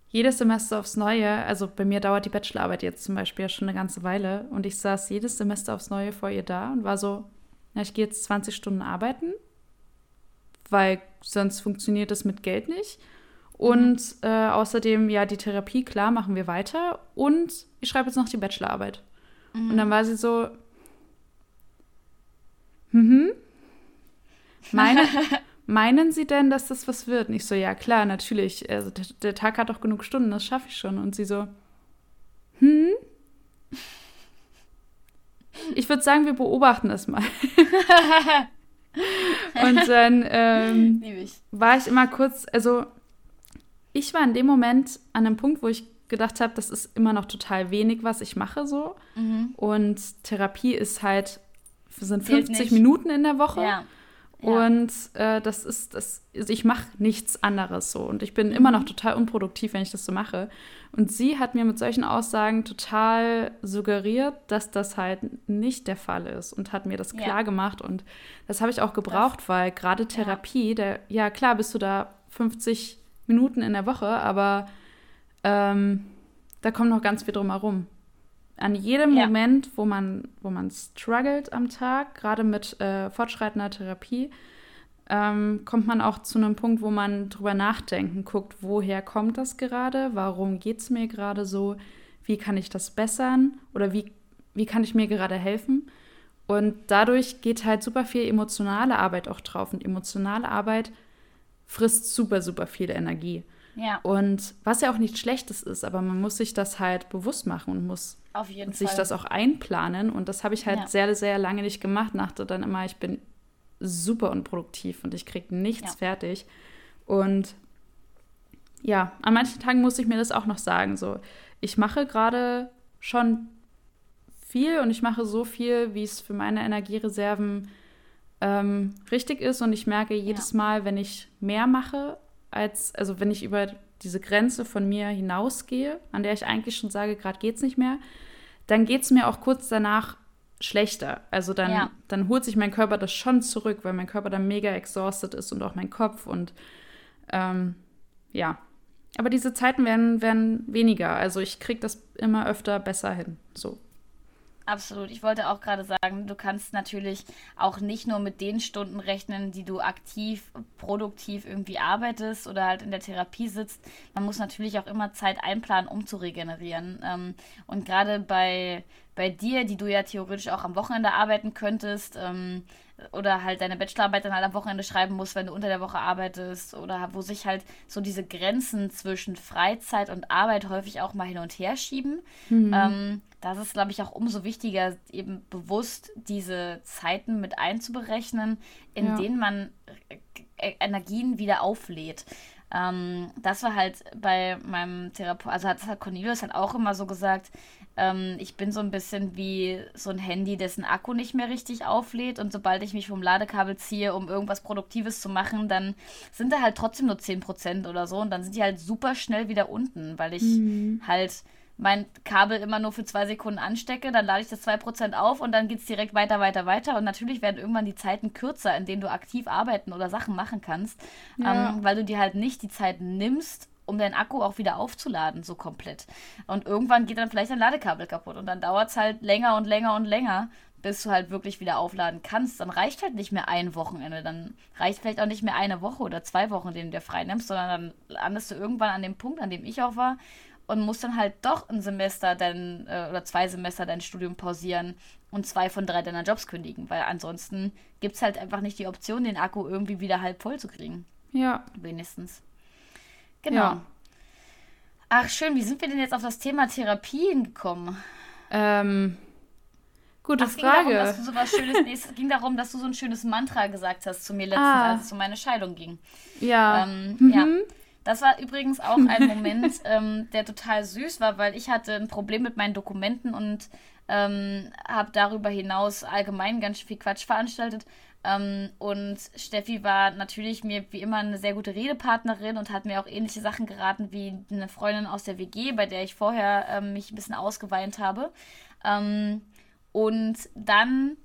jedes Semester aufs Neue, also bei mir dauert die Bachelorarbeit jetzt zum Beispiel ja schon eine ganze Weile und ich saß jedes Semester aufs Neue vor ihr da und war so, na, ich gehe jetzt 20 Stunden arbeiten, weil sonst funktioniert das mit Geld nicht. Und mhm. äh, außerdem, ja, die Therapie, klar, machen wir weiter. Und ich schreibe jetzt noch die Bachelorarbeit. Mhm. Und dann war sie so, mhm. Meine, <laughs> meinen Sie denn, dass das was wird? Und ich so, ja klar, natürlich. Also der, der Tag hat doch genug Stunden, das schaffe ich schon. Und sie so, hm? Ich würde sagen, wir beobachten das mal. <laughs> und dann ähm, ich. war ich immer kurz, also ich war in dem Moment an einem Punkt, wo ich gedacht habe, das ist immer noch total wenig, was ich mache so. Mhm. Und Therapie ist halt, sind 50 Minuten in der Woche. Ja. Und äh, das ist, das, also ich mache nichts anderes so. Und ich bin mhm. immer noch total unproduktiv, wenn ich das so mache. Und sie hat mir mit solchen Aussagen total suggeriert, dass das halt nicht der Fall ist und hat mir das ja. klar gemacht. Und das habe ich auch gebraucht, das, weil gerade Therapie, ja. Der, ja klar bist du da 50 Minuten in der Woche, aber ähm, da kommt noch ganz viel drum herum an jedem ja. Moment, wo man, wo man struggelt am Tag, gerade mit äh, fortschreitender Therapie, ähm, kommt man auch zu einem Punkt, wo man drüber nachdenken guckt, woher kommt das gerade, warum geht es mir gerade so, wie kann ich das bessern oder wie, wie kann ich mir gerade helfen. Und dadurch geht halt super viel emotionale Arbeit auch drauf. Und emotionale Arbeit frisst super, super viel Energie. Ja. Und was ja auch nichts Schlechtes ist, aber man muss sich das halt bewusst machen und muss sich Fall. das auch einplanen. Und das habe ich halt ja. sehr, sehr lange nicht gemacht. Dachte dann immer, ich bin super unproduktiv und ich kriege nichts ja. fertig. Und ja, an manchen Tagen muss ich mir das auch noch sagen. So, ich mache gerade schon viel und ich mache so viel, wie es für meine Energiereserven ähm, richtig ist. Und ich merke jedes ja. Mal, wenn ich mehr mache, als, also wenn ich über diese Grenze von mir hinausgehe, an der ich eigentlich schon sage, gerade geht es nicht mehr, dann geht es mir auch kurz danach schlechter. Also dann, ja. dann holt sich mein Körper das schon zurück, weil mein Körper dann mega exhausted ist und auch mein Kopf und ähm, ja. Aber diese Zeiten werden, werden weniger. Also ich kriege das immer öfter besser hin. So. Absolut. Ich wollte auch gerade sagen, du kannst natürlich auch nicht nur mit den Stunden rechnen, die du aktiv, produktiv irgendwie arbeitest oder halt in der Therapie sitzt. Man muss natürlich auch immer Zeit einplanen, um zu regenerieren. Ähm, und gerade bei, bei dir, die du ja theoretisch auch am Wochenende arbeiten könntest, ähm, oder halt deine Bachelorarbeit dann halt am Wochenende schreiben musst, wenn du unter der Woche arbeitest oder wo sich halt so diese Grenzen zwischen Freizeit und Arbeit häufig auch mal hin und her schieben. Mhm. Ähm, das ist, glaube ich, auch umso wichtiger, eben bewusst diese Zeiten mit einzuberechnen, in ja. denen man äh, Energien wieder auflädt. Ähm, das war halt bei meinem Therapeut, also hat, hat Cornelius halt auch immer so gesagt, ähm, ich bin so ein bisschen wie so ein Handy, dessen Akku nicht mehr richtig auflädt und sobald ich mich vom Ladekabel ziehe, um irgendwas Produktives zu machen, dann sind da halt trotzdem nur 10% oder so und dann sind die halt super schnell wieder unten, weil ich mhm. halt mein Kabel immer nur für zwei Sekunden anstecke, dann lade ich das 2% auf und dann geht es direkt weiter, weiter, weiter. Und natürlich werden irgendwann die Zeiten kürzer, in denen du aktiv arbeiten oder Sachen machen kannst, ja. ähm, weil du dir halt nicht die Zeit nimmst, um deinen Akku auch wieder aufzuladen, so komplett. Und irgendwann geht dann vielleicht dein Ladekabel kaputt und dann dauert es halt länger und länger und länger, bis du halt wirklich wieder aufladen kannst. Dann reicht halt nicht mehr ein Wochenende, dann reicht vielleicht auch nicht mehr eine Woche oder zwei Wochen, den du dir frei nimmst, sondern dann landest du irgendwann an dem Punkt, an dem ich auch war, und musst dann halt doch ein Semester dein, äh, oder zwei Semester dein Studium pausieren und zwei von drei deiner Jobs kündigen, weil ansonsten gibt es halt einfach nicht die Option, den Akku irgendwie wieder halb voll zu kriegen. Ja. Wenigstens. Genau. Ja. Ach, schön, wie sind wir denn jetzt auf das Thema Therapien gekommen? Ähm, gute Ach, Frage. Ging darum, dass du so was Schönes, nee, es <laughs> ging darum, dass du so ein schönes Mantra gesagt hast zu mir letztens, ah. als es um meine Scheidung ging. Ja. Ähm, mhm. ja. Das war übrigens auch ein Moment, <laughs> ähm, der total süß war, weil ich hatte ein Problem mit meinen Dokumenten und ähm, habe darüber hinaus allgemein ganz viel Quatsch veranstaltet. Ähm, und Steffi war natürlich mir wie immer eine sehr gute Redepartnerin und hat mir auch ähnliche Sachen geraten wie eine Freundin aus der WG, bei der ich vorher ähm, mich ein bisschen ausgeweint habe. Ähm, und dann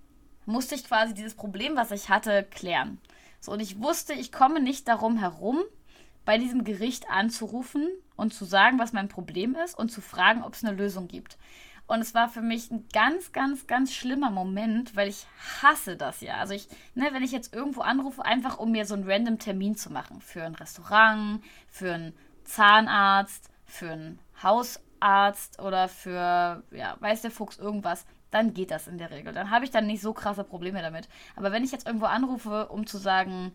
musste ich quasi dieses Problem, was ich hatte, klären. So, und ich wusste, ich komme nicht darum herum, bei diesem Gericht anzurufen und zu sagen, was mein Problem ist und zu fragen, ob es eine Lösung gibt. Und es war für mich ein ganz, ganz, ganz schlimmer Moment, weil ich hasse das ja. Also ich, ne, wenn ich jetzt irgendwo anrufe, einfach um mir so einen random Termin zu machen. Für ein Restaurant, für einen Zahnarzt, für einen Hausarzt oder für, ja, weiß der Fuchs, irgendwas, dann geht das in der Regel. Dann habe ich dann nicht so krasse Probleme damit. Aber wenn ich jetzt irgendwo anrufe, um zu sagen,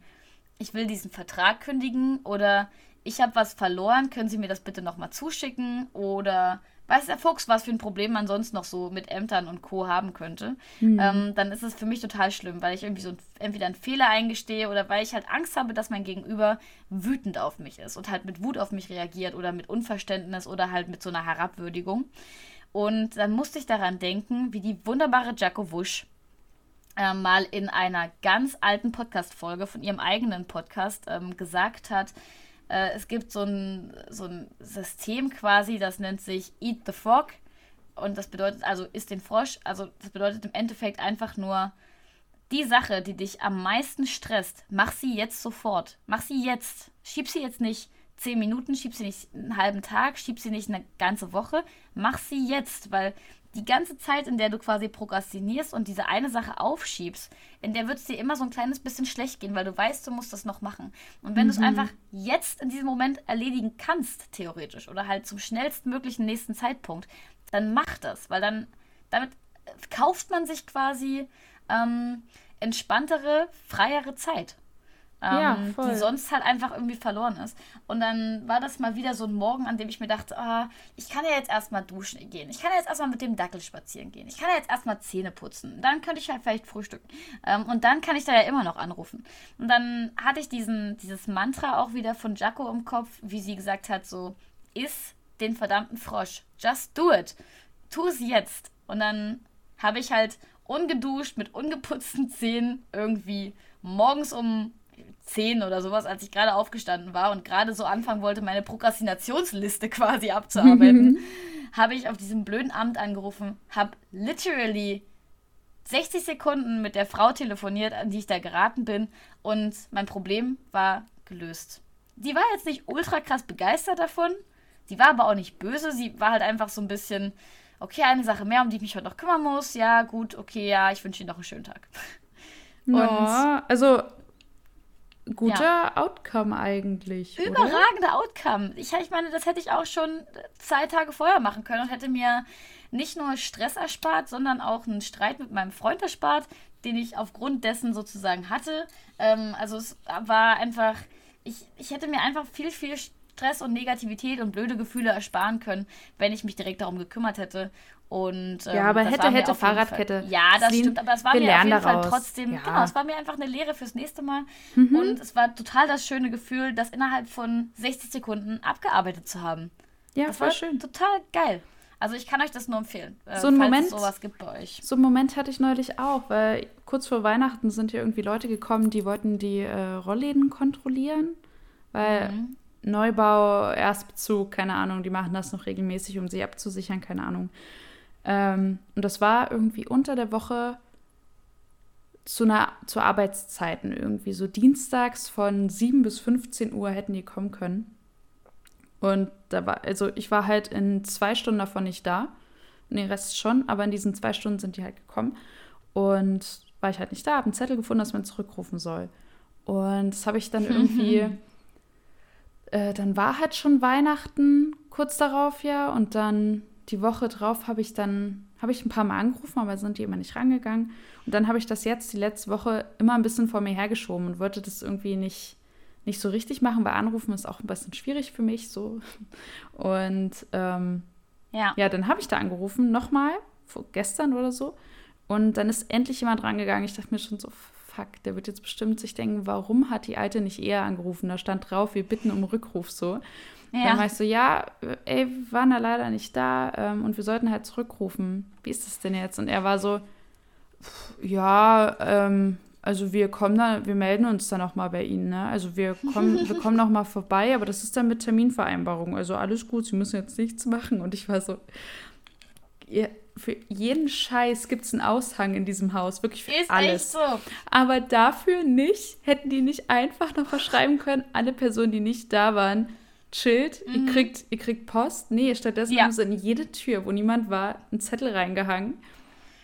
ich will diesen Vertrag kündigen oder ich habe was verloren, können Sie mir das bitte nochmal zuschicken oder weiß der Fuchs, was für ein Problem man sonst noch so mit Ämtern und Co. haben könnte, mhm. ähm, dann ist es für mich total schlimm, weil ich irgendwie so entweder einen Fehler eingestehe oder weil ich halt Angst habe, dass mein Gegenüber wütend auf mich ist und halt mit Wut auf mich reagiert oder mit Unverständnis oder halt mit so einer Herabwürdigung. Und dann musste ich daran denken, wie die wunderbare Jaco Wusch äh, mal in einer ganz alten Podcast-Folge von ihrem eigenen Podcast ähm, gesagt hat, äh, es gibt so ein, so ein System quasi, das nennt sich Eat the Frog. Und das bedeutet also, isst den Frosch. Also das bedeutet im Endeffekt einfach nur, die Sache, die dich am meisten stresst, mach sie jetzt sofort. Mach sie jetzt. Schieb sie jetzt nicht zehn Minuten, schieb sie nicht einen halben Tag, schieb sie nicht eine ganze Woche. Mach sie jetzt, weil die ganze Zeit, in der du quasi prokrastinierst und diese eine Sache aufschiebst, in der wird es dir immer so ein kleines bisschen schlecht gehen, weil du weißt, du musst das noch machen. Und wenn mhm. du es einfach jetzt in diesem Moment erledigen kannst, theoretisch, oder halt zum schnellstmöglichen nächsten Zeitpunkt, dann mach das, weil dann damit kauft man sich quasi ähm, entspanntere, freiere Zeit ähm, ja, die sonst halt einfach irgendwie verloren ist. Und dann war das mal wieder so ein Morgen, an dem ich mir dachte, ah, ich kann ja jetzt erstmal duschen gehen. Ich kann ja jetzt erstmal mit dem Dackel spazieren gehen. Ich kann ja jetzt erstmal Zähne putzen. Dann könnte ich halt vielleicht frühstücken. Ähm, und dann kann ich da ja immer noch anrufen. Und dann hatte ich diesen, dieses Mantra auch wieder von Jaco im Kopf, wie sie gesagt hat, so, iss den verdammten Frosch. Just do it. Tu es jetzt. Und dann habe ich halt ungeduscht mit ungeputzten Zähnen irgendwie morgens um 10 oder sowas, als ich gerade aufgestanden war und gerade so anfangen wollte, meine Prokrastinationsliste <laughs> quasi abzuarbeiten, <laughs> habe ich auf diesem blöden Amt angerufen, habe literally 60 Sekunden mit der Frau telefoniert, an die ich da geraten bin und mein Problem war gelöst. Die war jetzt nicht ultra krass begeistert davon, die war aber auch nicht böse, sie war halt einfach so ein bisschen, okay, eine Sache mehr, um die ich mich heute noch kümmern muss, ja, gut, okay, ja, ich wünsche Ihnen noch einen schönen Tag. Ja, also guter ja. Outcome eigentlich. Überragender Outcome. Ich, ich meine, das hätte ich auch schon zwei Tage vorher machen können und hätte mir nicht nur Stress erspart, sondern auch einen Streit mit meinem Freund erspart, den ich aufgrund dessen sozusagen hatte. Ähm, also es war einfach, ich, ich hätte mir einfach viel, viel Stress und Negativität und blöde Gefühle ersparen können, wenn ich mich direkt darum gekümmert hätte. Und, ähm, ja, aber hätte, hätte Fahrradkette. Ja, das Celine, stimmt, aber es war mir auf jeden daraus. Fall trotzdem, ja. genau, es war mir einfach eine Lehre fürs nächste Mal. Mhm. Und es war total das schöne Gefühl, das innerhalb von 60 Sekunden abgearbeitet zu haben. Ja, das war schön. Total geil. Also ich kann euch das nur empfehlen, äh, so ein Moment, es sowas gibt bei euch. So einen Moment hatte ich neulich auch, weil kurz vor Weihnachten sind hier irgendwie Leute gekommen, die wollten die äh, Rollläden kontrollieren, weil mhm. Neubau, Erstbezug, keine Ahnung, die machen das noch regelmäßig, um sie abzusichern, keine Ahnung. Ähm, und das war irgendwie unter der Woche zu, einer, zu Arbeitszeiten irgendwie. So dienstags von 7 bis 15 Uhr hätten die kommen können. Und da war, also ich war halt in zwei Stunden davon nicht da. Und den Rest schon, aber in diesen zwei Stunden sind die halt gekommen. Und war ich halt nicht da, habe einen Zettel gefunden, dass man zurückrufen soll. Und das habe ich dann <laughs> irgendwie. äh, dann war halt schon Weihnachten kurz darauf ja. Und dann die Woche drauf habe ich dann, habe ich ein paar Mal angerufen, aber sind die immer nicht rangegangen. Und dann habe ich das jetzt die letzte Woche immer ein bisschen vor mir hergeschoben und wollte das irgendwie nicht nicht so richtig machen, weil Anrufen ist auch ein bisschen schwierig für mich so. Und ähm, ja. ja, dann habe ich da angerufen, nochmal, gestern oder so. Und dann ist endlich jemand rangegangen. Ich dachte mir schon so, fuck, der wird jetzt bestimmt sich denken, warum hat die Alte nicht eher angerufen? Da stand drauf, wir bitten um Rückruf so. Ja. Dann war ich so, ja, ey, wir waren da leider nicht da ähm, und wir sollten halt zurückrufen. Wie ist das denn jetzt? Und er war so, ja, ähm, also wir kommen dann, wir melden uns dann auch mal bei Ihnen, ne? Also wir kommen, wir kommen noch mal vorbei, aber das ist dann mit Terminvereinbarung. Also alles gut, Sie müssen jetzt nichts machen. Und ich war so, ihr, für jeden Scheiß gibt es einen Aushang in diesem Haus, wirklich für ist alles. Echt so. Aber dafür nicht, hätten die nicht einfach noch verschreiben können, alle Personen, die nicht da waren, chillt, mhm. ihr, kriegt, ihr kriegt Post. Nee, stattdessen ja. haben sie in jede Tür, wo niemand war, einen Zettel reingehangen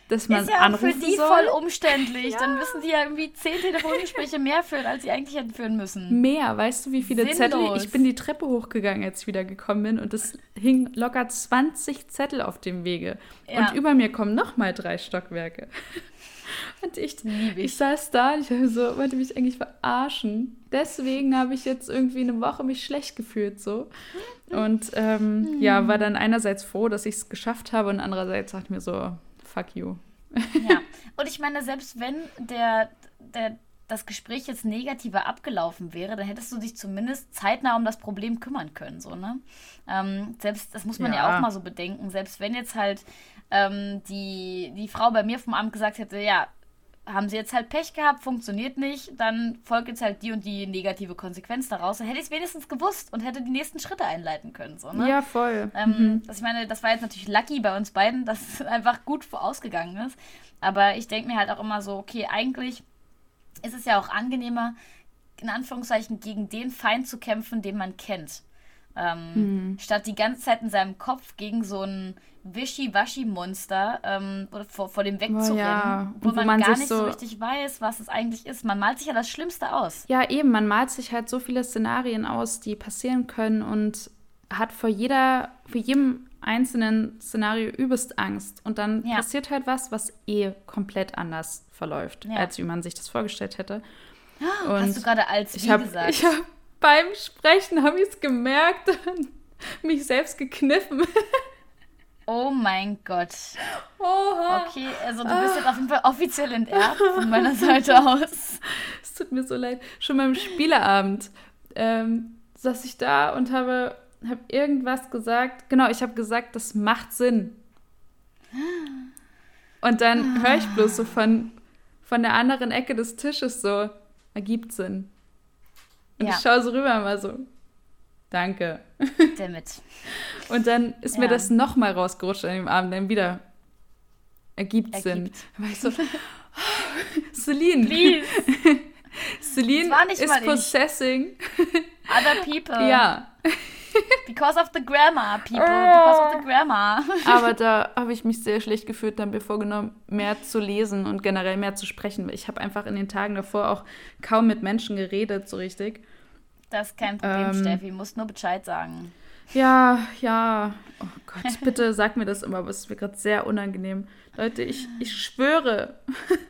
dass man ist ja auch für die soll. voll umständlich. Ja. Dann müssen die ja irgendwie zehn Telefongespräche mehr führen, als sie eigentlich hätten führen müssen. Mehr, weißt du, wie viele Sinnlos. Zettel? Ich bin die Treppe hochgegangen, als ich wieder gekommen bin und es hing locker 20 Zettel auf dem Wege. Ja. Und über mir kommen nochmal drei Stockwerke. <laughs> Und ich, ich. ich saß da und ich habe so, wollte mich eigentlich verarschen. Deswegen habe ich jetzt irgendwie eine Woche mich schlecht gefühlt so. Und ähm, hm. ja, war dann einerseits froh, dass ich es geschafft habe und andererseits dachte ich mir so, fuck you. Ja, <laughs> und ich meine, selbst wenn der, der, das Gespräch jetzt negativer abgelaufen wäre, dann hättest du dich zumindest zeitnah um das Problem kümmern können, so, ne? Ähm, selbst, das muss man ja. ja. auch mal so bedenken, selbst wenn jetzt halt ähm, die, die Frau bei mir vom Amt gesagt hätte, ja, haben sie jetzt halt Pech gehabt, funktioniert nicht, dann folgt jetzt halt die und die negative Konsequenz daraus. Dann hätte ich es wenigstens gewusst und hätte die nächsten Schritte einleiten können. So, ne? Ja, voll. Ähm, mhm. das, ich meine, das war jetzt natürlich lucky bei uns beiden, dass <laughs> es einfach gut vorausgegangen ist. Aber ich denke mir halt auch immer so, okay, eigentlich ist es ja auch angenehmer, in Anführungszeichen gegen den Feind zu kämpfen, den man kennt. Ähm, mhm. Statt die ganze Zeit in seinem Kopf gegen so ein Wischi-Waschi-Monster ähm, vor, vor dem wegzurennen, oh ja. wo, man, man gar nicht so, so richtig weiß, was es eigentlich ist. Man malt sich ja das Schlimmste aus. Ja, eben, man malt sich halt so viele Szenarien aus, die passieren können und hat vor jeder, vor jedem einzelnen Szenario übelst Angst. Und dann ja. passiert halt was, was eh komplett anders verläuft, ja. als wie man sich das vorgestellt hätte. Und Hast du gerade als wie hab, gesagt? Ich habe beim Sprechen habe ich es gemerkt und <laughs> mich selbst gekniffen. <laughs> Oh mein Gott. Oha. Okay, also du bist jetzt auf jeden Fall offiziell enterbt von meiner Seite aus. <laughs> Es tut mir so leid. Schon beim Spieleabend ähm, saß ich da und habe, habe irgendwas gesagt. Genau, ich habe gesagt, das macht Sinn. Und dann höre ich bloß so von, von der anderen Ecke des Tisches so, ergibt Sinn. Und ja. ich schaue so rüber mal so, danke. <laughs> Damit. Und dann ist ja. mir das nochmal rausgerutscht an dem Abend, dann wieder ergibt. Sinn. Dann war ich so, oh, <laughs> Celine. Please. <laughs> Celine is possessing other people. Ja. <laughs> Because of the grammar, people. Because of the grammar. <laughs> Aber da habe ich mich sehr schlecht gefühlt, dann mir vorgenommen, mehr zu lesen und generell mehr zu sprechen. Ich habe einfach in den Tagen davor auch kaum mit Menschen geredet, so richtig. Das ist kein Problem, ähm, Steffi. Musst nur Bescheid sagen. Ja, ja. Oh Gott, bitte sag mir das immer, aber es ist mir gerade sehr unangenehm. Leute, ich, ich schwöre. <laughs>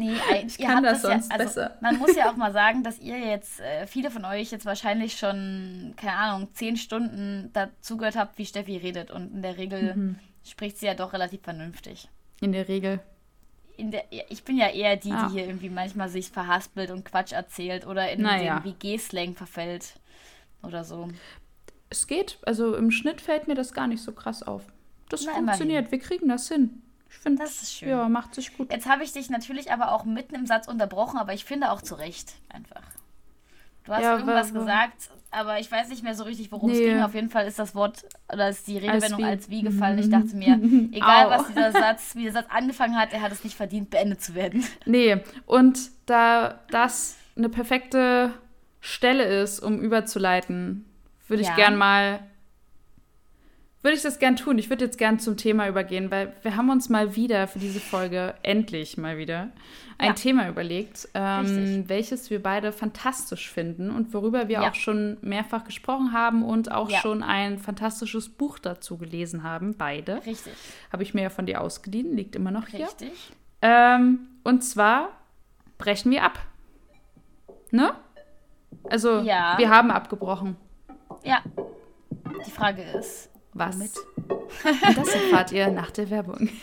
Nee, <laughs> ich kann das sonst ja, also, besser. Man muss ja auch <laughs> mal sagen, dass ihr jetzt, äh, viele von euch jetzt wahrscheinlich schon, keine Ahnung, zehn Stunden dazugehört habt, wie Steffi redet. Und in der Regel mhm. spricht sie ja doch relativ vernünftig. In der Regel. In der, ich bin ja eher die, ah. die hier irgendwie manchmal sich verhaspelt und Quatsch erzählt oder in naja. den WG-Slang verfällt oder so. Es geht. Also im Schnitt fällt mir das gar nicht so krass auf. Das Na, funktioniert. Immerhin. Wir kriegen das hin. Ich finde, das ist schön. Ja, macht sich gut. Jetzt habe ich dich natürlich aber auch mitten im Satz unterbrochen, aber ich finde auch zu Recht einfach. Du hast ja, irgendwas aber, gesagt, aber ich weiß nicht mehr so richtig, worum nee. es ging. Auf jeden Fall ist das Wort oder ist die Redewendung als wie, als wie gefallen. Ich dachte mir, <laughs> egal was dieser Satz, wie der Satz angefangen hat, er hat es nicht verdient, beendet zu werden. Nee, und da das eine perfekte Stelle ist, um überzuleiten, würde ich ja. gern mal würde ich das gern tun. Ich würde jetzt gern zum Thema übergehen, weil wir haben uns mal wieder für diese Folge, endlich mal wieder, ein ja. Thema überlegt, ähm, welches wir beide fantastisch finden und worüber wir ja. auch schon mehrfach gesprochen haben und auch ja. schon ein fantastisches Buch dazu gelesen haben, beide. Richtig. Habe ich mir ja von dir ausgeliehen, liegt immer noch hier. Richtig. Ähm, und zwar brechen wir ab. Ne? Also, wir haben abgebrochen. Ja. Die Frage ist, was? Mit. Und das erfahrt ihr nach der Werbung. <laughs>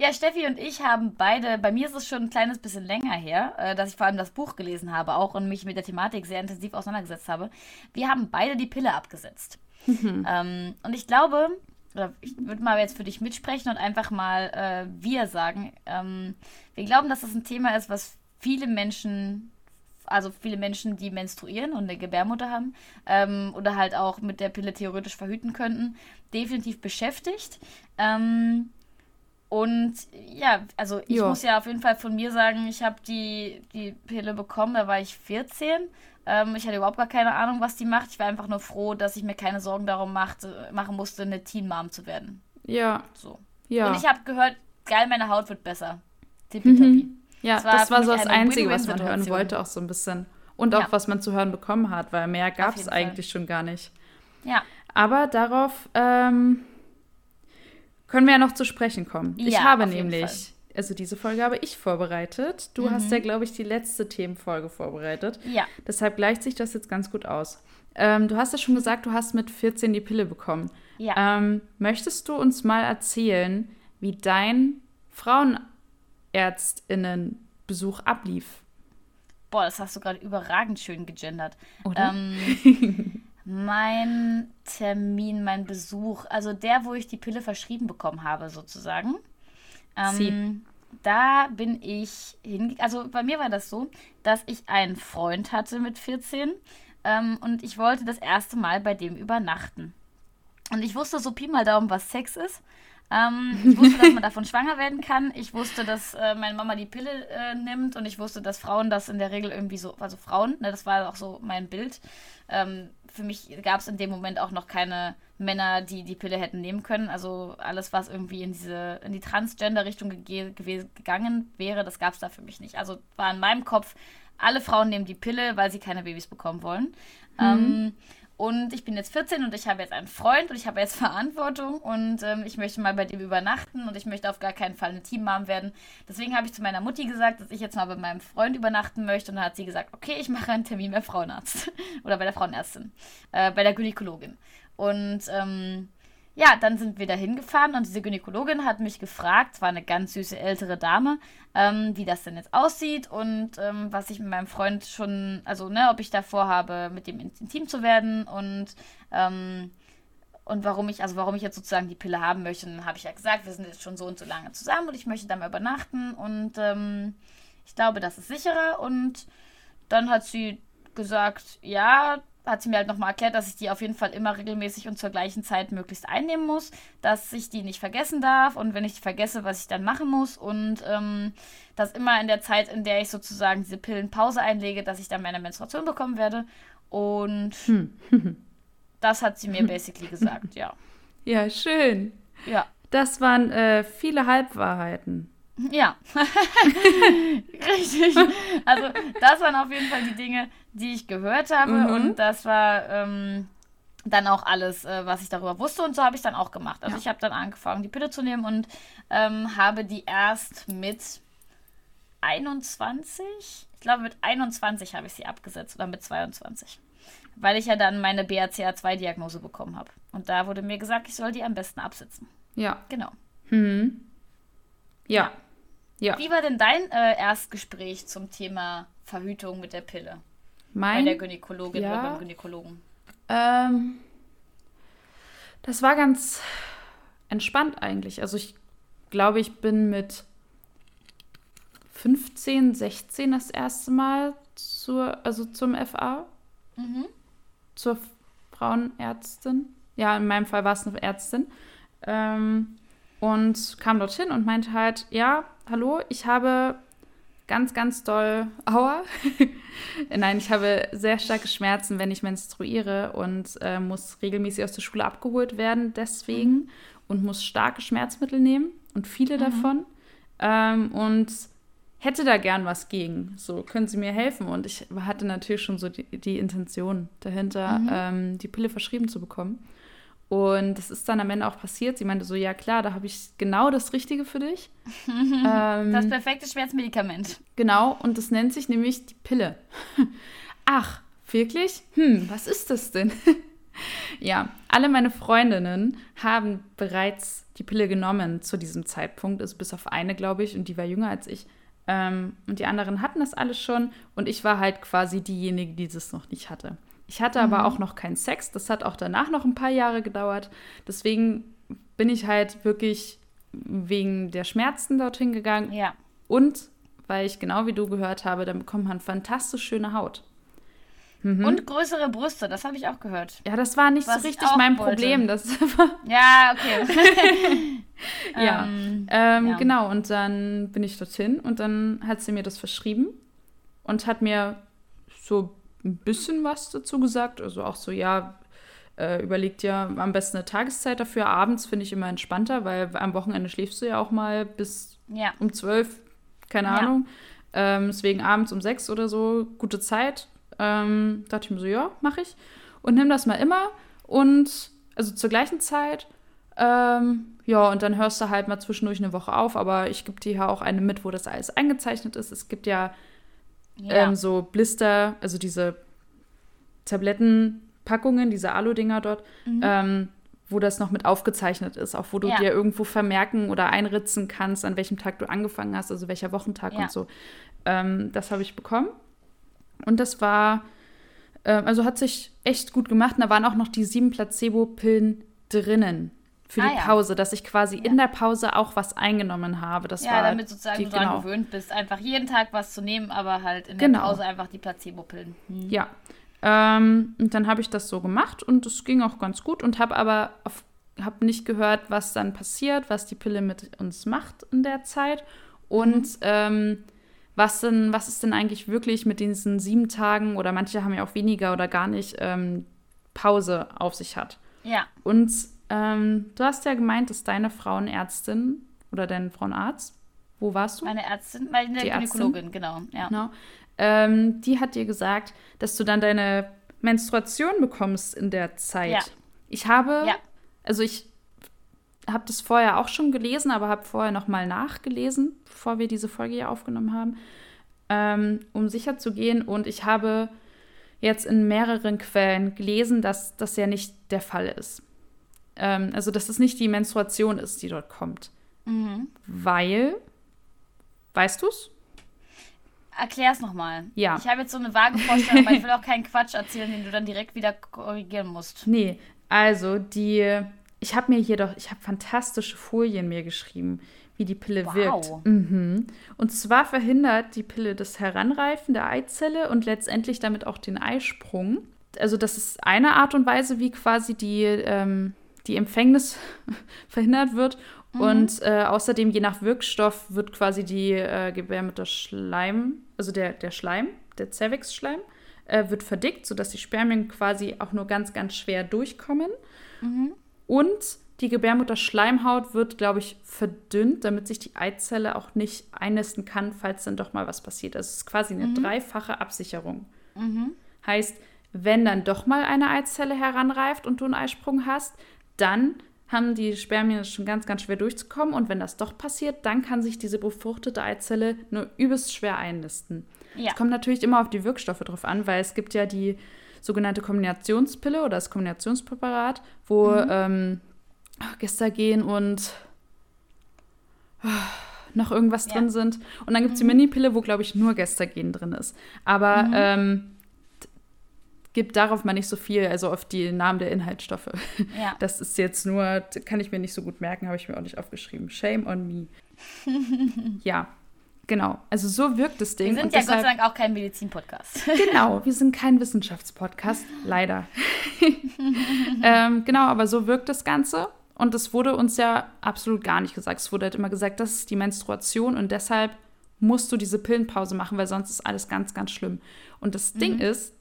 Ja, Steffi und ich haben beide, bei mir ist es schon ein kleines bisschen länger her, äh, dass ich vor allem das Buch gelesen habe auch und mich mit der Thematik sehr intensiv auseinandergesetzt habe. Wir haben beide die Pille abgesetzt. Mhm. Ähm, und ich glaube, oder ich würde mal jetzt für dich mitsprechen und einfach mal äh, wir sagen. Ähm, wir glauben, dass das ein Thema ist, was viele Menschen, also viele Menschen, die menstruieren und eine Gebärmutter haben ähm, oder halt auch mit der Pille theoretisch verhüten könnten, definitiv beschäftigt. Ähm, und ja, also ich jo. muss ja auf jeden Fall von mir sagen, ich habe die, die Pille bekommen, da war ich 14 ähm, ich hatte überhaupt gar keine Ahnung, was die macht. Ich war einfach nur froh, dass ich mir keine Sorgen darum machte, machen musste, eine Teen Mom zu werden. Ja. So. Ja. Und ich habe gehört, geil, meine Haut wird besser. Tippitoppi. Mhm. Ja, das war, das, war so das Einzige, was man hören wollte, auch so ein bisschen. Und auch, ja. was man zu hören bekommen hat, weil mehr gab es eigentlich Fall. schon gar nicht. Ja. Aber darauf ähm, können wir ja noch zu sprechen kommen. Ja, ich habe nämlich also diese Folge habe ich vorbereitet. Du mhm. hast ja, glaube ich, die letzte Themenfolge vorbereitet. Ja. Deshalb gleicht sich das jetzt ganz gut aus. Ähm, du hast ja schon gesagt, du hast mit 14 die Pille bekommen. Ja. Ähm, möchtest du uns mal erzählen, wie dein Frauenärztinnenbesuch ablief? Boah, das hast du gerade überragend schön gegendert. Oder? Ähm, <laughs> mein Termin, mein Besuch, also der, wo ich die Pille verschrieben bekommen habe, sozusagen. Ähm, da bin ich hingegangen. Also bei mir war das so, dass ich einen Freund hatte mit 14 ähm, und ich wollte das erste Mal bei dem übernachten. Und ich wusste so Pi mal Daumen, was Sex ist. Ähm, ich wusste, dass man davon <laughs> schwanger werden kann. Ich wusste, dass äh, meine Mama die Pille äh, nimmt und ich wusste, dass Frauen das in der Regel irgendwie so, also Frauen, ne, das war auch so mein Bild. Ähm, für mich gab es in dem Moment auch noch keine Männer, die die Pille hätten nehmen können. Also alles, was irgendwie in diese, in die Transgender-Richtung ge gegangen wäre, das gab es da für mich nicht. Also war in meinem Kopf, alle Frauen nehmen die Pille, weil sie keine Babys bekommen wollen. Mhm. Ähm, und ich bin jetzt 14 und ich habe jetzt einen Freund und ich habe jetzt Verantwortung und ähm, ich möchte mal bei dem übernachten und ich möchte auf gar keinen Fall eine Teammam werden. Deswegen habe ich zu meiner Mutti gesagt, dass ich jetzt mal bei meinem Freund übernachten möchte und dann hat sie gesagt, okay, ich mache einen Termin beim Frauenarzt <laughs> oder bei der Frauenärztin, äh, bei der Gynäkologin. Und ähm, ja, dann sind wir da hingefahren und diese Gynäkologin hat mich gefragt, war eine ganz süße ältere Dame, ähm, wie das denn jetzt aussieht und ähm, was ich mit meinem Freund schon, also ne, ob ich da vorhabe, mit dem intim zu werden und ähm, und warum ich, also warum ich jetzt sozusagen die Pille haben möchte. Und dann habe ich ja gesagt, wir sind jetzt schon so und so lange zusammen und ich möchte da mal übernachten und ähm, ich glaube, das ist sicherer. Und dann hat sie gesagt, ja, hat sie mir halt nochmal erklärt, dass ich die auf jeden Fall immer regelmäßig und zur gleichen Zeit möglichst einnehmen muss, dass ich die nicht vergessen darf und wenn ich die vergesse, was ich dann machen muss und ähm, dass immer in der Zeit, in der ich sozusagen diese Pillenpause einlege, dass ich dann meine Menstruation bekommen werde und hm. <laughs> das hat sie mir basically <laughs> gesagt, ja. Ja, schön. Ja. Das waren äh, viele Halbwahrheiten. Ja, <laughs> richtig. Also das waren auf jeden Fall die Dinge, die ich gehört habe mhm. und das war ähm, dann auch alles, äh, was ich darüber wusste und so habe ich dann auch gemacht. Also ja. ich habe dann angefangen, die Pille zu nehmen und ähm, habe die erst mit 21, ich glaube mit 21 habe ich sie abgesetzt oder mit 22. Weil ich ja dann meine BRCA2-Diagnose bekommen habe. Und da wurde mir gesagt, ich soll die am besten absetzen. Ja. Genau. Hm. Ja. ja. Wie war denn dein äh, Erstgespräch zum Thema Verhütung mit der Pille? Mein? Bei der Gynäkologin ja. oder beim Gynäkologen? Ähm, das war ganz entspannt eigentlich. Also ich glaube, ich bin mit 15, 16 das erste Mal zur, also zum FA. Mhm. Zur Frauenärztin. Ja, in meinem Fall war es eine Ärztin. Ähm, und kam dorthin und meinte halt, ja, hallo, ich habe ganz, ganz doll Aua. <laughs> Nein, ich habe sehr starke Schmerzen, wenn ich menstruiere und äh, muss regelmäßig aus der Schule abgeholt werden deswegen mhm. und muss starke Schmerzmittel nehmen und viele mhm. davon. Ähm, und hätte da gern was gegen. So, können Sie mir helfen? Und ich hatte natürlich schon so die, die Intention dahinter, mhm. ähm, die Pille verschrieben zu bekommen. Und das ist dann am Ende auch passiert. Sie meinte so, ja klar, da habe ich genau das Richtige für dich. <laughs> ähm, das perfekte Schmerzmedikament. Genau, und das nennt sich nämlich die Pille. <laughs> Ach, wirklich? Hm, was ist das denn? <laughs> ja, alle meine Freundinnen haben bereits die Pille genommen zu diesem Zeitpunkt, also bis auf eine, glaube ich, und die war jünger als ich. Ähm, und die anderen hatten das alles schon und ich war halt quasi diejenige, die das noch nicht hatte. Ich hatte mhm. aber auch noch keinen Sex. Das hat auch danach noch ein paar Jahre gedauert. Deswegen bin ich halt wirklich wegen der Schmerzen dorthin gegangen. Ja. Und weil ich genau wie du gehört habe, dann bekommt man fantastisch schöne Haut. Mhm. Und größere Brüste, das habe ich auch gehört. Ja, das war nicht Was so richtig mein wollte. Problem. Das <laughs> ja, okay. <laughs> ja. Ähm, ähm, ja, genau. Und dann bin ich dorthin und dann hat sie mir das verschrieben und hat mir so ein bisschen was dazu gesagt. Also auch so, ja, äh, überlegt ja am besten eine Tageszeit dafür. Abends finde ich immer entspannter, weil am Wochenende schläfst du ja auch mal bis ja. um zwölf, keine ja. Ahnung. Ähm, deswegen abends um sechs oder so, gute Zeit. Ähm, dachte ich mir so, ja, mache ich. Und nimm das mal immer. Und also zur gleichen Zeit. Ähm, ja, und dann hörst du halt mal zwischendurch eine Woche auf, aber ich gebe dir ja auch eine mit, wo das alles eingezeichnet ist. Es gibt ja ja. Ähm, so Blister, also diese Tablettenpackungen, diese Alu-Dinger dort, mhm. ähm, wo das noch mit aufgezeichnet ist, auch wo du ja. dir irgendwo vermerken oder einritzen kannst, an welchem Tag du angefangen hast, also welcher Wochentag ja. und so. Ähm, das habe ich bekommen. Und das war, äh, also hat sich echt gut gemacht. Und da waren auch noch die sieben Placebo-Pillen drinnen für ah, die Pause, ja. dass ich quasi ja. in der Pause auch was eingenommen habe. Das ja, war damit sozusagen die, du daran genau. gewöhnt bist, einfach jeden Tag was zu nehmen, aber halt in der genau. Pause einfach die Placebo-Pillen. Hm. Ja. Ähm, und dann habe ich das so gemacht und es ging auch ganz gut und habe aber auf, hab nicht gehört, was dann passiert, was die Pille mit uns macht in der Zeit und mhm. ähm, was denn, was ist denn eigentlich wirklich mit diesen sieben Tagen oder manche haben ja auch weniger oder gar nicht ähm, Pause auf sich hat. Ja. Und ähm, du hast ja gemeint, dass deine Frauenärztin oder dein Frauenarzt, wo warst du? Meine Ärztin, meine die Gynäkologin, Ärztin, genau. Ja. genau. Ähm, die hat dir gesagt, dass du dann deine Menstruation bekommst in der Zeit. Ja. Ich habe, ja. also ich habe das vorher auch schon gelesen, aber habe vorher noch mal nachgelesen, bevor wir diese Folge hier aufgenommen haben, ähm, um sicher zu gehen. Und ich habe jetzt in mehreren Quellen gelesen, dass das ja nicht der Fall ist. Ähm, also, dass es nicht die Menstruation ist, die dort kommt. Mhm. Weil, weißt du es? Erklär es nochmal. Ja. Ich habe jetzt so eine vage Vorstellung, aber ich will auch keinen Quatsch erzählen, den du dann direkt wieder korrigieren musst. Nee, also die, ich habe mir hier doch, ich habe fantastische Folien mir geschrieben, wie die Pille wow. wirkt. Mhm. Und zwar verhindert die Pille das Heranreifen der Eizelle und letztendlich damit auch den Eisprung. Also das ist eine Art und Weise, wie quasi die ähm, die Empfängnis <laughs> verhindert wird. Mhm. Und äh, außerdem, je nach Wirkstoff, wird quasi die äh, Gebärmutterschleim, also der, der Schleim, der Cervix-Schleim, äh, wird verdickt, sodass die Spermien quasi auch nur ganz, ganz schwer durchkommen. Mhm. Und die Gebärmutterschleimhaut wird, glaube ich, verdünnt, damit sich die Eizelle auch nicht einnisten kann, falls dann doch mal was passiert. Also es ist quasi eine mhm. dreifache Absicherung. Mhm. Heißt, wenn dann doch mal eine Eizelle heranreift und du einen Eisprung hast, dann haben die Spermien schon ganz, ganz schwer durchzukommen. Und wenn das doch passiert, dann kann sich diese befruchtete Eizelle nur übelst schwer einnisten. Es ja. kommt natürlich immer auf die Wirkstoffe drauf an, weil es gibt ja die sogenannte Kombinationspille oder das Kombinationspräparat, wo mhm. ähm, Gestagen und oh, noch irgendwas ja. drin sind. Und dann gibt es mhm. die Mini-Pille, wo, glaube ich, nur Gestagen drin ist. Aber mhm. ähm, gibt darauf mal nicht so viel, also auf die Namen der Inhaltsstoffe. Ja. <laughs> Das ist jetzt nur, kann ich mir nicht so gut merken, habe ich mir auch nicht aufgeschrieben. Shame on me. <laughs> ja, genau. Also so wirkt das Ding. Wir sind ja deshalb, Gott sei Dank auch kein Medizin-Podcast. <laughs> genau, wir sind kein Wissenschaftspodcast, leider. ähm, genau, aber so wirkt das Ganze. Und es wurde uns ja absolut gar nicht gesagt. Es wurde halt immer gesagt, das ist die Menstruation und deshalb musst du diese Pillenpause machen, weil sonst ist alles ganz, ganz schlimm. Und das mhm. Ding ist,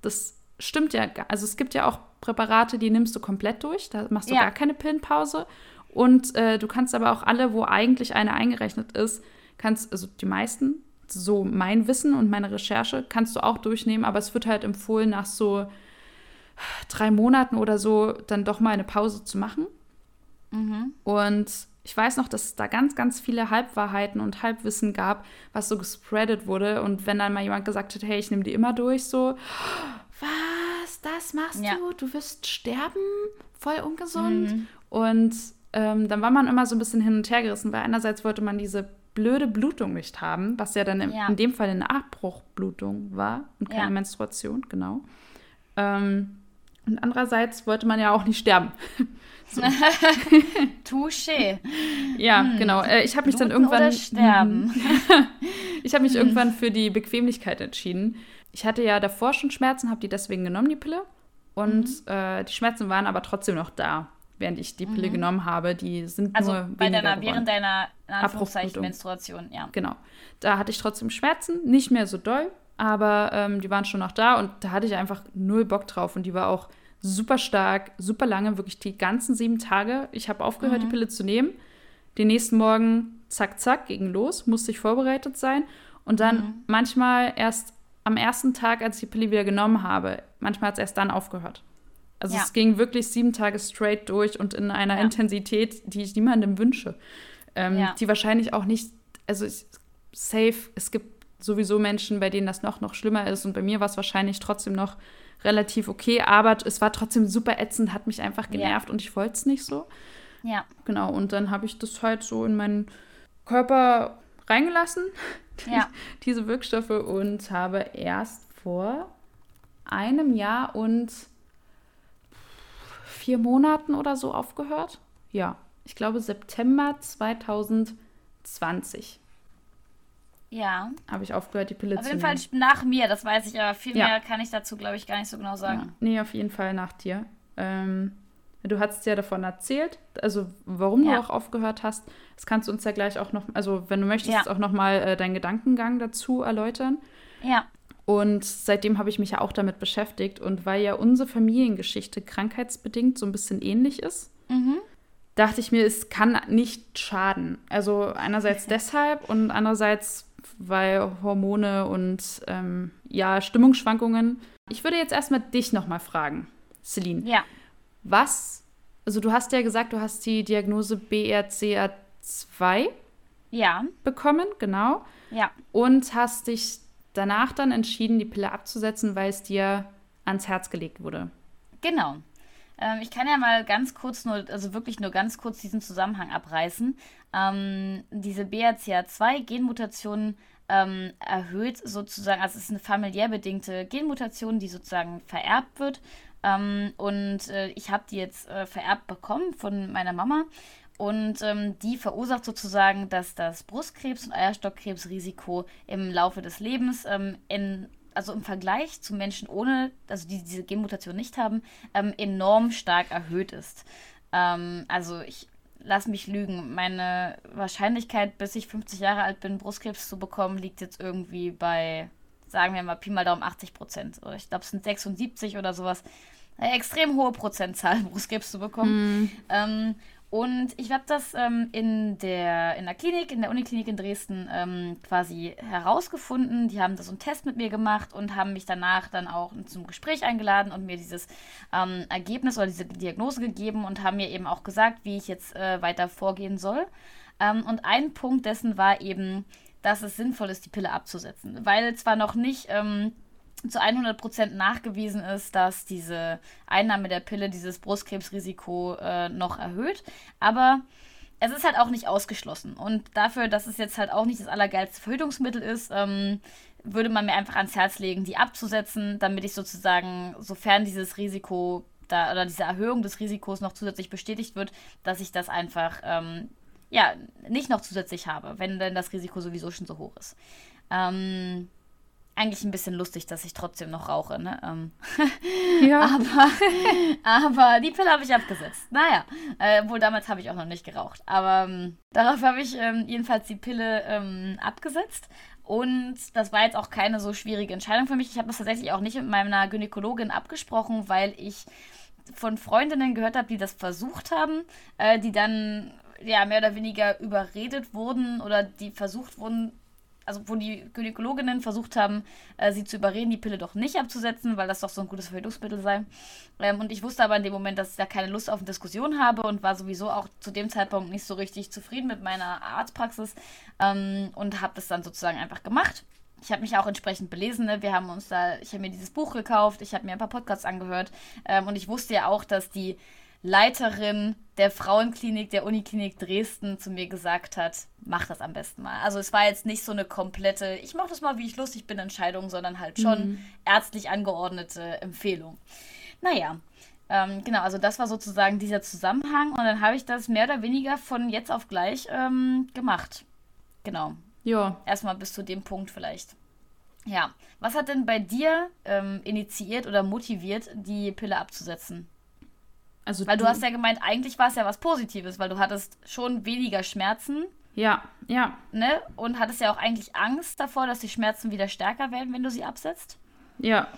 das stimmt ja, also es gibt ja auch Präparate, die nimmst du komplett durch, da machst du ja. gar keine Pillenpause. Und äh, du kannst aber auch alle, wo eigentlich eine eingerechnet ist, kannst, also die meisten, so mein Wissen und meine Recherche, kannst du auch durchnehmen, aber es wird halt empfohlen, nach so drei Monaten oder so dann doch mal eine Pause zu machen. Mhm. Und ich weiß noch, dass es da ganz, ganz viele Halbwahrheiten und Halbwissen gab, was so gespreadet wurde. Und wenn dann mal jemand gesagt hat, hey, ich nehme die immer durch, so, was, das machst ja. du? Du wirst sterben? Voll ungesund. Mhm. Und ähm, dann war man immer so ein bisschen hin und her gerissen, weil einerseits wollte man diese blöde Blutung nicht haben, was ja dann im, ja. in dem Fall eine Abbruchblutung war und keine ja. Menstruation, genau. Ähm, und andererseits wollte man ja auch nicht sterben. <laughs> <laughs> Touché. Ja, hm. genau. Äh, ich habe mich dann irgendwann. Oder sterben. <laughs> ich habe mich hm. irgendwann für die Bequemlichkeit entschieden. Ich hatte ja davor schon Schmerzen, habe die deswegen genommen, die Pille. Und mhm. äh, die Schmerzen waren aber trotzdem noch da, während ich die Pille mhm. genommen habe. Die sind also nur bei deiner, während deiner Menstruation, ja. Genau. Da hatte ich trotzdem Schmerzen, nicht mehr so doll, aber ähm, die waren schon noch da und da hatte ich einfach null Bock drauf und die war auch super stark, super lange, wirklich die ganzen sieben Tage. Ich habe aufgehört, mhm. die Pille zu nehmen. Den nächsten Morgen, zack, zack, ging los, musste ich vorbereitet sein. Und dann mhm. manchmal erst am ersten Tag, als ich die Pille wieder genommen habe, manchmal hat es erst dann aufgehört. Also ja. es ging wirklich sieben Tage straight durch und in einer ja. Intensität, die ich niemandem wünsche. Ähm, ja. Die wahrscheinlich auch nicht, also ich, safe, es gibt sowieso Menschen, bei denen das noch, noch schlimmer ist. Und bei mir war es wahrscheinlich trotzdem noch relativ okay, aber es war trotzdem super ätzend, hat mich einfach genervt und ich wollte es nicht so. Ja. Genau, und dann habe ich das halt so in meinen Körper reingelassen, <laughs> ja. diese Wirkstoffe, und habe erst vor einem Jahr und vier Monaten oder so aufgehört. Ja, ich glaube September 2020. Ja. Habe ich aufgehört, die Pille auf zu nehmen. Auf jeden Fall nach mir, das weiß ich, aber viel ja. mehr kann ich dazu, glaube ich, gar nicht so genau sagen. Ja. Nee, auf jeden Fall nach dir. Ähm, du hast ja davon erzählt, also warum ja. du auch aufgehört hast. Das kannst du uns ja gleich auch noch, also wenn du möchtest, auch noch mal äh, deinen Gedankengang dazu erläutern. Ja. Und seitdem habe ich mich ja auch damit beschäftigt. Und weil ja unsere Familiengeschichte krankheitsbedingt so ein bisschen ähnlich ist, mhm. dachte ich mir, es kann nicht schaden. Also einerseits <laughs> deshalb und andererseits weil Hormone und ähm, ja, Stimmungsschwankungen. Ich würde jetzt erstmal dich nochmal fragen, Celine. Ja. Was, also du hast ja gesagt, du hast die Diagnose BRCA2 ja. bekommen, genau. Ja. Und hast dich danach dann entschieden, die Pille abzusetzen, weil es dir ans Herz gelegt wurde. Genau. Ähm, ich kann ja mal ganz kurz nur, also wirklich nur ganz kurz diesen Zusammenhang abreißen. Ähm, diese BRCA2-Genmutation ähm, erhöht sozusagen, also es ist eine familiär bedingte Genmutation, die sozusagen vererbt wird. Ähm, und äh, ich habe die jetzt äh, vererbt bekommen von meiner Mama. Und ähm, die verursacht sozusagen, dass das Brustkrebs- und Eierstockkrebsrisiko im Laufe des Lebens ähm, in also im Vergleich zu Menschen ohne, also die diese Genmutation nicht haben, ähm, enorm stark erhöht ist. Ähm, also ich lass mich lügen. Meine Wahrscheinlichkeit, bis ich 50 Jahre alt bin, Brustkrebs zu bekommen, liegt jetzt irgendwie bei, sagen wir mal, Pi mal Daumen 80 Prozent. Ich glaube, es sind 76 oder sowas. Eine extrem hohe Prozentzahl Brustkrebs zu bekommen. Mhm. Ähm, und ich habe das ähm, in, der, in der Klinik, in der Uniklinik in Dresden ähm, quasi herausgefunden. Die haben da so einen Test mit mir gemacht und haben mich danach dann auch zum Gespräch eingeladen und mir dieses ähm, Ergebnis oder diese Diagnose gegeben und haben mir eben auch gesagt, wie ich jetzt äh, weiter vorgehen soll. Ähm, und ein Punkt dessen war eben, dass es sinnvoll ist, die Pille abzusetzen. Weil zwar noch nicht ähm, zu 100% nachgewiesen ist, dass diese Einnahme der Pille dieses Brustkrebsrisiko äh, noch erhöht. Aber es ist halt auch nicht ausgeschlossen. Und dafür, dass es jetzt halt auch nicht das allergeilste Verhütungsmittel ist, ähm, würde man mir einfach ans Herz legen, die abzusetzen, damit ich sozusagen, sofern dieses Risiko da, oder diese Erhöhung des Risikos noch zusätzlich bestätigt wird, dass ich das einfach ähm, ja nicht noch zusätzlich habe, wenn denn das Risiko sowieso schon so hoch ist. Ähm, eigentlich ein bisschen lustig, dass ich trotzdem noch rauche, ne? Ähm. <laughs> Ja. <laughs> aber, aber die Pille habe ich abgesetzt. Naja, äh, wohl damals habe ich auch noch nicht geraucht. Aber ähm, darauf habe ich ähm, jedenfalls die Pille ähm, abgesetzt. Und das war jetzt auch keine so schwierige Entscheidung für mich. Ich habe das tatsächlich auch nicht mit meiner Gynäkologin abgesprochen, weil ich von Freundinnen gehört habe, die das versucht haben, äh, die dann ja mehr oder weniger überredet wurden oder die versucht wurden, also wo die Gynäkologinnen versucht haben, äh, sie zu überreden, die Pille doch nicht abzusetzen, weil das doch so ein gutes Verhütungsmittel sei. Ähm, und ich wusste aber in dem Moment, dass ich da keine Lust auf eine Diskussion habe und war sowieso auch zu dem Zeitpunkt nicht so richtig zufrieden mit meiner Arztpraxis ähm, und habe das dann sozusagen einfach gemacht. Ich habe mich auch entsprechend belesen. Ne? Wir haben uns da, ich habe mir dieses Buch gekauft, ich habe mir ein paar Podcasts angehört ähm, und ich wusste ja auch, dass die Leiterin der Frauenklinik der Uniklinik Dresden zu mir gesagt hat, mach das am besten mal. Also es war jetzt nicht so eine komplette, ich mache das mal, wie ich lustig bin, Entscheidung, sondern halt schon mhm. ärztlich angeordnete Empfehlung. Naja, ähm, genau, also das war sozusagen dieser Zusammenhang und dann habe ich das mehr oder weniger von jetzt auf gleich ähm, gemacht. Genau. Ja. Erstmal bis zu dem Punkt vielleicht. Ja. Was hat denn bei dir ähm, initiiert oder motiviert, die Pille abzusetzen? Also weil du, du hast ja gemeint, eigentlich war es ja was Positives, weil du hattest schon weniger Schmerzen. Ja, ja. Ne? Und hattest ja auch eigentlich Angst davor, dass die Schmerzen wieder stärker werden, wenn du sie absetzt. Ja.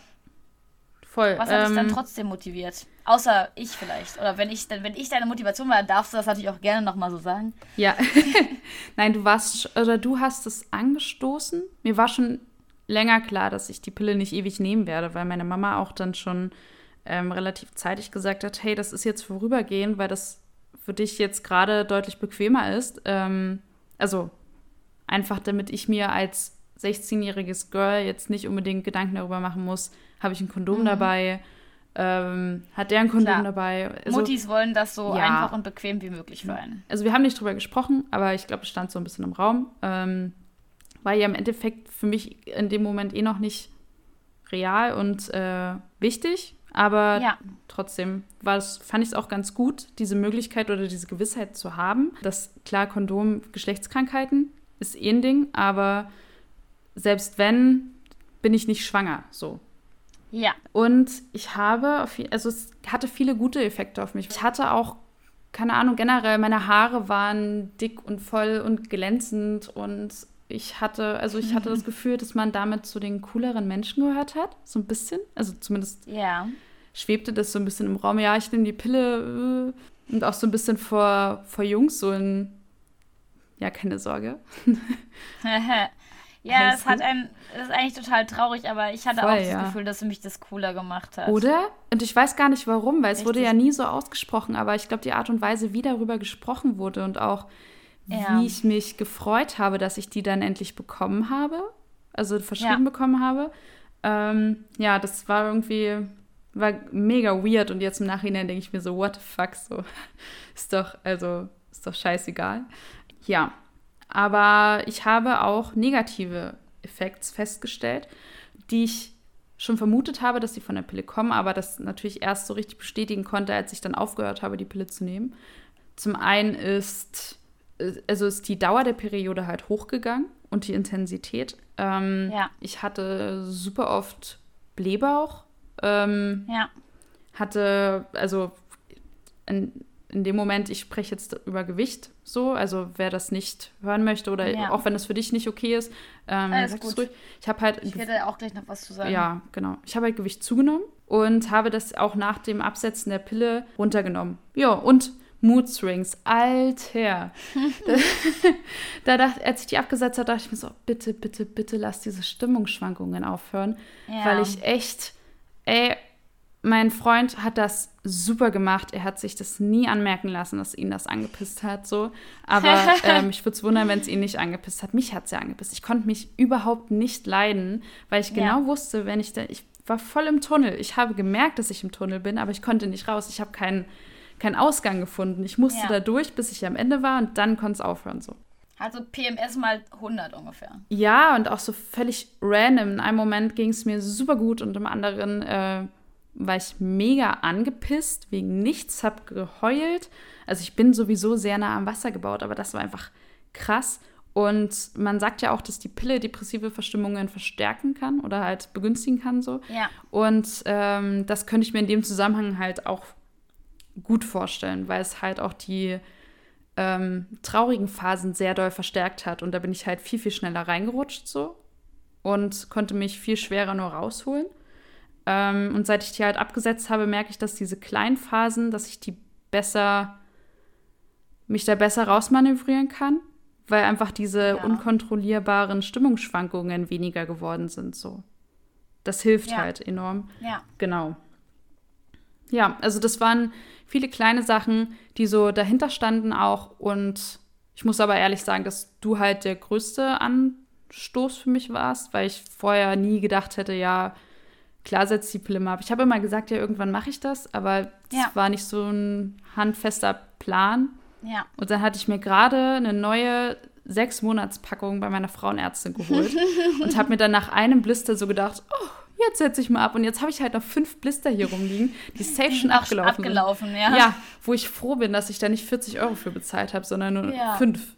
Voll. Was hat ähm, dich dann trotzdem motiviert? Außer ich vielleicht. Oder wenn ich, wenn ich deine Motivation war, darfst du das natürlich auch gerne nochmal so sagen. Ja. <laughs> <laughs> Nein, du warst, oder du hast es angestoßen. Mir war schon länger klar, dass ich die Pille nicht ewig nehmen werde, weil meine Mama auch dann schon ähm, relativ zeitig gesagt hat, hey, das ist jetzt vorübergehend, weil das für dich jetzt gerade deutlich bequemer ist. Ähm, also einfach, damit ich mir als 16-jähriges Girl jetzt nicht unbedingt Gedanken darüber machen muss, habe ich ein Kondom mhm. dabei, ähm, hat der ein Kondom Klar. dabei. Also, Muttis wollen das so ja. einfach und bequem wie möglich für einen. Also wir haben nicht drüber gesprochen, aber ich glaube, es stand so ein bisschen im Raum. Ähm, war ja im Endeffekt für mich in dem Moment eh noch nicht real und äh, wichtig. Aber ja. trotzdem fand ich es auch ganz gut, diese Möglichkeit oder diese Gewissheit zu haben, dass klar, Kondom, Geschlechtskrankheiten ist eh ein Ding, aber selbst wenn, bin ich nicht schwanger, so. Ja. Und ich habe, also es hatte viele gute Effekte auf mich. Ich hatte auch, keine Ahnung, generell, meine Haare waren dick und voll und glänzend und ich hatte, also ich hatte das Gefühl, dass man damit zu den cooleren Menschen gehört hat, so ein bisschen. Also zumindest ja. schwebte das so ein bisschen im Raum. Ja, ich nehme die Pille äh, und auch so ein bisschen vor, vor Jungs so ein, ja, keine Sorge. <laughs> ja, es hat ein, das ist eigentlich total traurig, aber ich hatte Voll, auch das ja. Gefühl, dass mich das cooler gemacht hat. Oder? Und ich weiß gar nicht warum, weil es Richtig. wurde ja nie so ausgesprochen, aber ich glaube, die Art und Weise, wie darüber gesprochen wurde und auch ja. wie ich mich gefreut habe, dass ich die dann endlich bekommen habe, also verschrieben ja. bekommen habe. Ähm, ja, das war irgendwie, war mega weird und jetzt im Nachhinein denke ich mir so, what the fuck, so <laughs> ist doch, also ist doch scheißegal. Ja, aber ich habe auch negative Effekte festgestellt, die ich schon vermutet habe, dass sie von der Pille kommen, aber das natürlich erst so richtig bestätigen konnte, als ich dann aufgehört habe, die Pille zu nehmen. Zum einen ist also ist die Dauer der Periode halt hochgegangen und die Intensität. Ähm, ja. Ich hatte super oft Blähbauch. Ähm, ja. Hatte, also in, in dem Moment, ich spreche jetzt über Gewicht so, also wer das nicht hören möchte oder ja. auch wenn das für dich nicht okay ist, ähm, Alles gut. ruhig. Ich habe halt. Ich werde auch gleich noch was zu sagen. Ja, genau. Ich habe halt Gewicht zugenommen und habe das auch nach dem Absetzen der Pille runtergenommen. Ja, und Mood Swings, Alter. <laughs> da, da dachte, als ich die abgesetzt habe, dachte ich mir so, bitte, bitte, bitte lass diese Stimmungsschwankungen aufhören, ja. weil ich echt, ey, mein Freund hat das super gemacht. Er hat sich das nie anmerken lassen, dass ihn das angepisst hat. So. Aber <laughs> ähm, ich würde es wundern, wenn es ihn nicht angepisst hat. Mich hat es ja angepisst. Ich konnte mich überhaupt nicht leiden, weil ich genau ja. wusste, wenn ich da. Ich war voll im Tunnel. Ich habe gemerkt, dass ich im Tunnel bin, aber ich konnte nicht raus. Ich habe keinen keinen Ausgang gefunden. Ich musste ja. da durch, bis ich am Ende war und dann konnte es aufhören. So. Also PMS mal 100 ungefähr. Ja, und auch so völlig random. In einem Moment ging es mir super gut und im anderen äh, war ich mega angepisst wegen nichts, hab geheult. Also ich bin sowieso sehr nah am Wasser gebaut, aber das war einfach krass. Und man sagt ja auch, dass die Pille depressive Verstimmungen verstärken kann oder halt begünstigen kann so. Ja. Und ähm, das könnte ich mir in dem Zusammenhang halt auch gut vorstellen, weil es halt auch die ähm, traurigen Phasen sehr doll verstärkt hat. Und da bin ich halt viel, viel schneller reingerutscht so und konnte mich viel schwerer nur rausholen. Ähm, und seit ich die halt abgesetzt habe, merke ich, dass diese kleinen Phasen, dass ich die besser, mich da besser rausmanövrieren kann, weil einfach diese ja. unkontrollierbaren Stimmungsschwankungen weniger geworden sind. So. Das hilft ja. halt enorm. Ja. Genau. Ja, also das waren viele kleine Sachen, die so dahinter standen auch. Und ich muss aber ehrlich sagen, dass du halt der größte Anstoß für mich warst, weil ich vorher nie gedacht hätte, ja, klar setzt die Pille mal ab. Ich habe immer gesagt, ja, irgendwann mache ich das, aber es ja. war nicht so ein handfester Plan. Ja. Und dann hatte ich mir gerade eine neue sechs Monatspackung bei meiner Frauenärztin geholt <laughs> und habe mir dann nach einem Blister so gedacht, oh, jetzt setze ich mal ab. Und jetzt habe ich halt noch fünf Blister hier rumliegen, die safe schon <laughs> abgelaufen, abgelaufen sind. Ja. ja, wo ich froh bin, dass ich da nicht 40 Euro für bezahlt habe, sondern nur ja. fünf.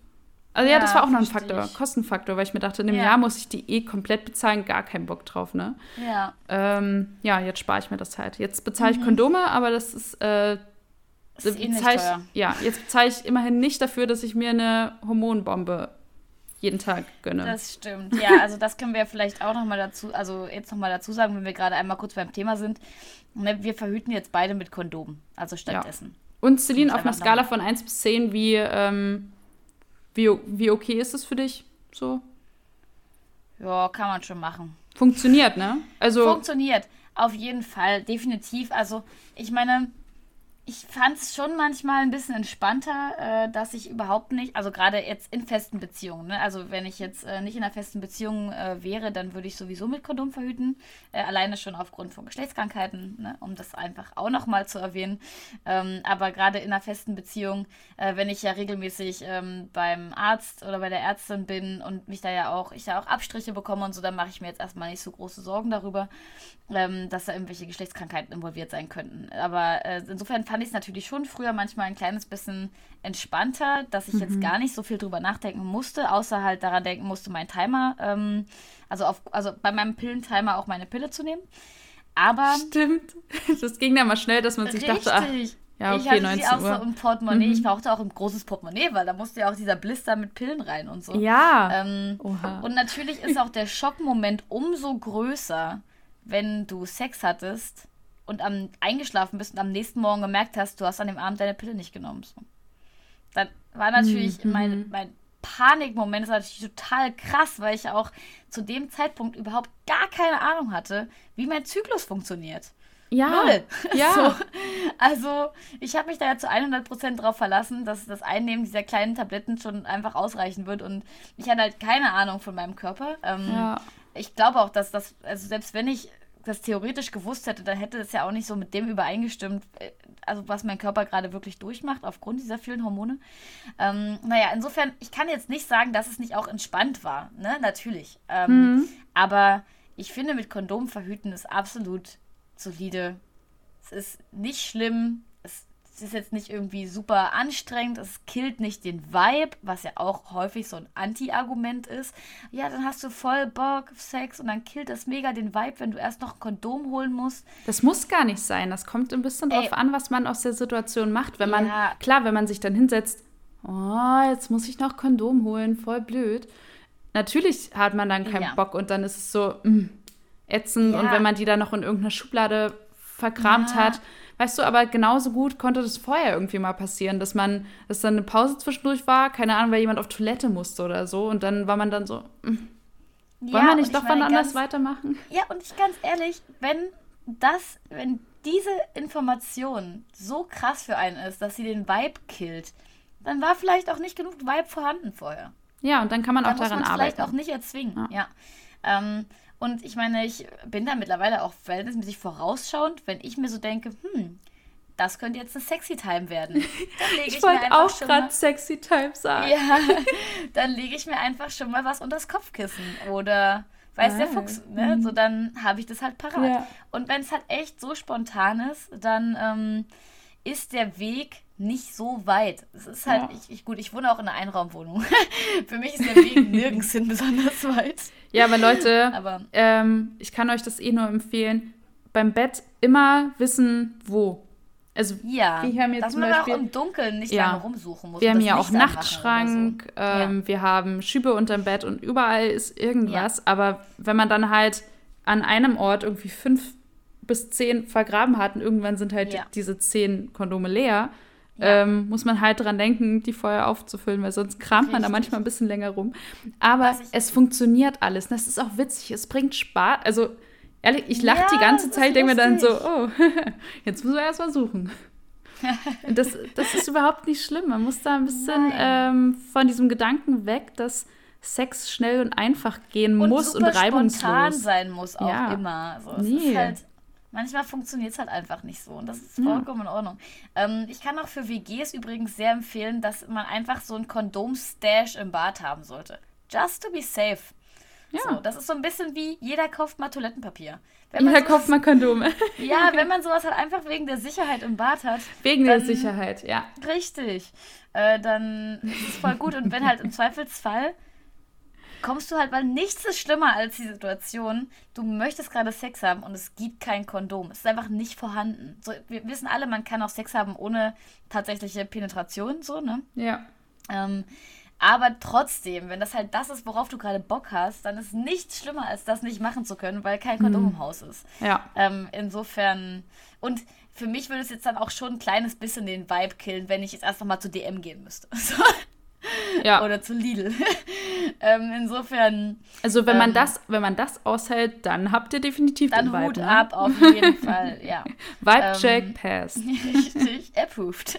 Also ja, ja, das war auch noch ein Faktor, ich. Kostenfaktor, weil ich mir dachte, in einem ja. Jahr muss ich die eh komplett bezahlen, gar keinen Bock drauf, ne? Ja. Ähm, ja, jetzt spare ich mir das halt. Jetzt bezahle ich mhm. Kondome, aber das ist, äh, das ist eh ich, Ja, jetzt bezahle ich immerhin nicht dafür, dass ich mir eine Hormonbombe jeden Tag gönne. Das stimmt. Ja, also das können wir vielleicht auch noch mal dazu, also jetzt noch mal dazu sagen, wenn wir gerade einmal kurz beim Thema sind. Ne, wir verhüten jetzt beide mit Kondom, also stattdessen. Ja. Und Celine, auf einer Skala von 1 bis 10, wie ähm, wie, wie okay ist es für dich so? Ja, kann man schon machen. Funktioniert, ne? Also Funktioniert, auf jeden Fall, definitiv. Also, ich meine, ich fand es schon manchmal ein bisschen entspannter, äh, dass ich überhaupt nicht, also gerade jetzt in festen Beziehungen, ne? also wenn ich jetzt äh, nicht in einer festen Beziehung äh, wäre, dann würde ich sowieso mit Kondom verhüten, äh, alleine schon aufgrund von Geschlechtskrankheiten, ne? um das einfach auch nochmal zu erwähnen. Ähm, aber gerade in einer festen Beziehung, äh, wenn ich ja regelmäßig ähm, beim Arzt oder bei der Ärztin bin und mich da ja auch, ich da auch Abstriche bekomme und so, dann mache ich mir jetzt erstmal nicht so große Sorgen darüber, ähm, dass da irgendwelche Geschlechtskrankheiten involviert sein könnten. Aber äh, insofern fand ich es natürlich schon früher manchmal ein kleines bisschen entspannter, dass ich mhm. jetzt gar nicht so viel drüber nachdenken musste, außer halt daran denken musste, meinen Timer, ähm, also, auf, also bei meinem Pillentimer auch meine Pille zu nehmen. Aber. Stimmt. <laughs> Das ging dann mal schnell, dass man sich richtig. dachte, ach, ja, okay, ich hatte 19 die auch Uhr. so im Portemonnaie. Mhm. Ich brauchte auch ein großes Portemonnaie, weil da musste ja auch dieser Blister mit Pillen rein und so. Ja. Ähm, und natürlich ist auch der Schockmoment umso größer, wenn du Sex hattest und am, eingeschlafen bist und am nächsten Morgen gemerkt hast, du hast an dem Abend deine Pille nicht genommen. So. Dann war natürlich mhm. mein, mein Panikmoment ist natürlich total krass, weil ich auch zu dem Zeitpunkt überhaupt gar keine Ahnung hatte, wie mein Zyklus funktioniert. Ja. Null. <laughs> Ja. So, also, ich habe mich da ja zu 100% drauf verlassen, dass das Einnehmen dieser kleinen Tabletten schon einfach ausreichen wird. Und ich hatte halt keine Ahnung von meinem Körper. Ähm, ja. Ich glaube auch, dass das, also selbst wenn ich das theoretisch gewusst hätte, dann hätte es ja auch nicht so mit dem übereingestimmt, äh, also was mein Körper gerade wirklich durchmacht aufgrund dieser vielen Hormone. Ähm, naja, insofern, ich kann jetzt nicht sagen, dass es nicht auch entspannt war, ne? Natürlich. Ähm, mhm. Aber ich finde, mit Kondom verhüten ist absolut solide. Es ist nicht schlimm es ist jetzt nicht irgendwie super anstrengend, es killt nicht den Vibe, was ja auch häufig so ein Anti-Argument ist. Ja, dann hast du voll Bock auf Sex und dann killt das mega den Vibe, wenn du erst noch ein Kondom holen musst. Das muss gar nicht sein. Das kommt ein bisschen Ey. drauf an, was man aus der Situation macht. Wenn man, ja. klar, wenn man sich dann hinsetzt, oh, jetzt muss ich noch Kondom holen, voll blöd. Natürlich hat man dann keinen ja. Bock und dann ist es so mh, mm, ätzend. Ja. Und wenn man die dann noch in irgendeiner Schublade verkramt hat. Weißt du, aber genauso gut konnte das vorher irgendwie mal passieren, dass man, dass dann eine Pause zwischendurch war, keine Ahnung, weil jemand auf Toilette musste oder so und dann war man dann so, hm, wollen ja, wir nicht doch wann anders weitermachen? Ja, und ich ganz ehrlich, wenn das, wenn diese Information so krass für einen ist, dass sie den Vibe killt, dann war vielleicht auch nicht genug Vibe vorhanden vorher. Ja, und dann kann man dann auch daran arbeiten. Vielleicht auch nicht erzwingen, ja. ja. Ähm, und ich meine, ich bin da mittlerweile auch verhältnismäßig vorausschauend, wenn ich mir so denke, hm, das könnte jetzt eine Sexy Time werden. Dann <laughs> lege ich, ich wollte auch gerade Sexy Time sagen. Ja, <laughs> dann lege ich mir einfach schon mal was unter das Kopfkissen oder weiß ah. der Fuchs, ne? Mhm. So dann habe ich das halt parat. Ja. Und wenn es halt echt so spontan ist, dann ähm, ist der Weg nicht so weit. Es ist halt, ja. ich, ich, gut, ich wohne auch in einer Einraumwohnung. <laughs> Für mich ist der Weg <laughs> nirgends hin besonders weit. Ja, aber Leute, aber, ähm, ich kann euch das eh nur empfehlen. Beim Bett immer wissen, wo. Also, ja, wir haben jetzt dass zum man Beispiel, auch im Dunkeln nicht ja, lange rumsuchen muss. Wir haben ja auch Nachtschrank, so. ähm, ja. wir haben Schübe unterm Bett und überall ist irgendwas. Ja. Aber wenn man dann halt an einem Ort irgendwie fünf bis zehn vergraben hat und irgendwann sind halt diese zehn Kondome leer, ähm, muss man halt dran denken, die vorher aufzufüllen, weil sonst kramt Richtig. man da manchmal ein bisschen länger rum. Aber es funktioniert alles. Das ist auch witzig. Es bringt Spaß. Also Ehrlich, ich lache ja, die ganze Zeit, denke mir dann so, oh, <laughs> jetzt müssen wir erst mal suchen. <laughs> das, das ist überhaupt nicht schlimm. Man muss da ein bisschen ähm, von diesem Gedanken weg, dass Sex schnell und einfach gehen und muss und reibungslos. sein muss auch ja. immer. Also, nee. Halt, manchmal funktioniert es halt einfach nicht so und das ist vollkommen ja. in Ordnung. Ähm, ich kann auch für WGs übrigens sehr empfehlen, dass man einfach so ein Kondom-Stash im Bad haben sollte. Just to be safe. Ja. So, das ist so ein bisschen wie, jeder kauft mal Toilettenpapier. Wenn jeder sowas, kauft mal Kondome. <laughs> Ja, <laughs> wenn man sowas halt einfach wegen der Sicherheit im Bad hat. Wegen dann, der Sicherheit, ja. Richtig. Äh, dann ist es voll gut. Und wenn halt im <laughs> Zweifelsfall kommst du halt, weil nichts ist schlimmer als die Situation, du möchtest gerade Sex haben und es gibt kein Kondom. Es ist einfach nicht vorhanden. So, wir wissen alle, man kann auch Sex haben ohne tatsächliche Penetration, so, ne? Ja. Ähm, aber trotzdem, wenn das halt das ist, worauf du gerade Bock hast, dann ist nichts schlimmer, als das nicht machen zu können, weil kein Kondom mhm. im Haus ist. Ja. Ähm, insofern. Und für mich würde es jetzt dann auch schon ein kleines bisschen den Vibe killen, wenn ich jetzt erst nochmal zu DM gehen müsste. <laughs> So. Ja. Oder zu Lidl. <laughs> ähm, insofern. Also wenn man ähm, das, wenn man das aushält, dann habt ihr definitiv dann den Vibe. Hut ne? ab, auf jeden <laughs> Fall, ja. Vibe-Check ähm, pass. <laughs> Richtig, approved.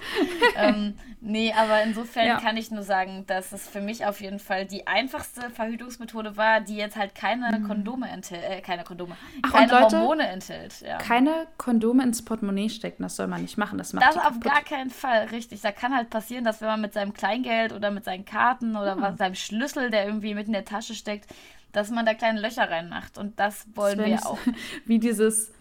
ähm, nee, aber insofern ja. kann ich nur sagen, dass es für mich auf jeden Fall die einfachste Verhütungsmethode war, die jetzt halt keine mhm. Kondome enthält, äh, keine Kondome, Ach, keine Leute, Hormone enthält. Ja. Keine Kondome ins Portemonnaie stecken, das soll man nicht machen. Das macht Das auf gar keinen Fall, richtig. Da kann halt passieren, dass wenn man mit seinem Kleingeld oder mit seinen Karten oder hm. was, seinem Schlüssel, der irgendwie mit in der Tasche steckt, dass man da kleine Löcher reinmacht. Und das wollen das wir auch. <laughs> Wie dieses.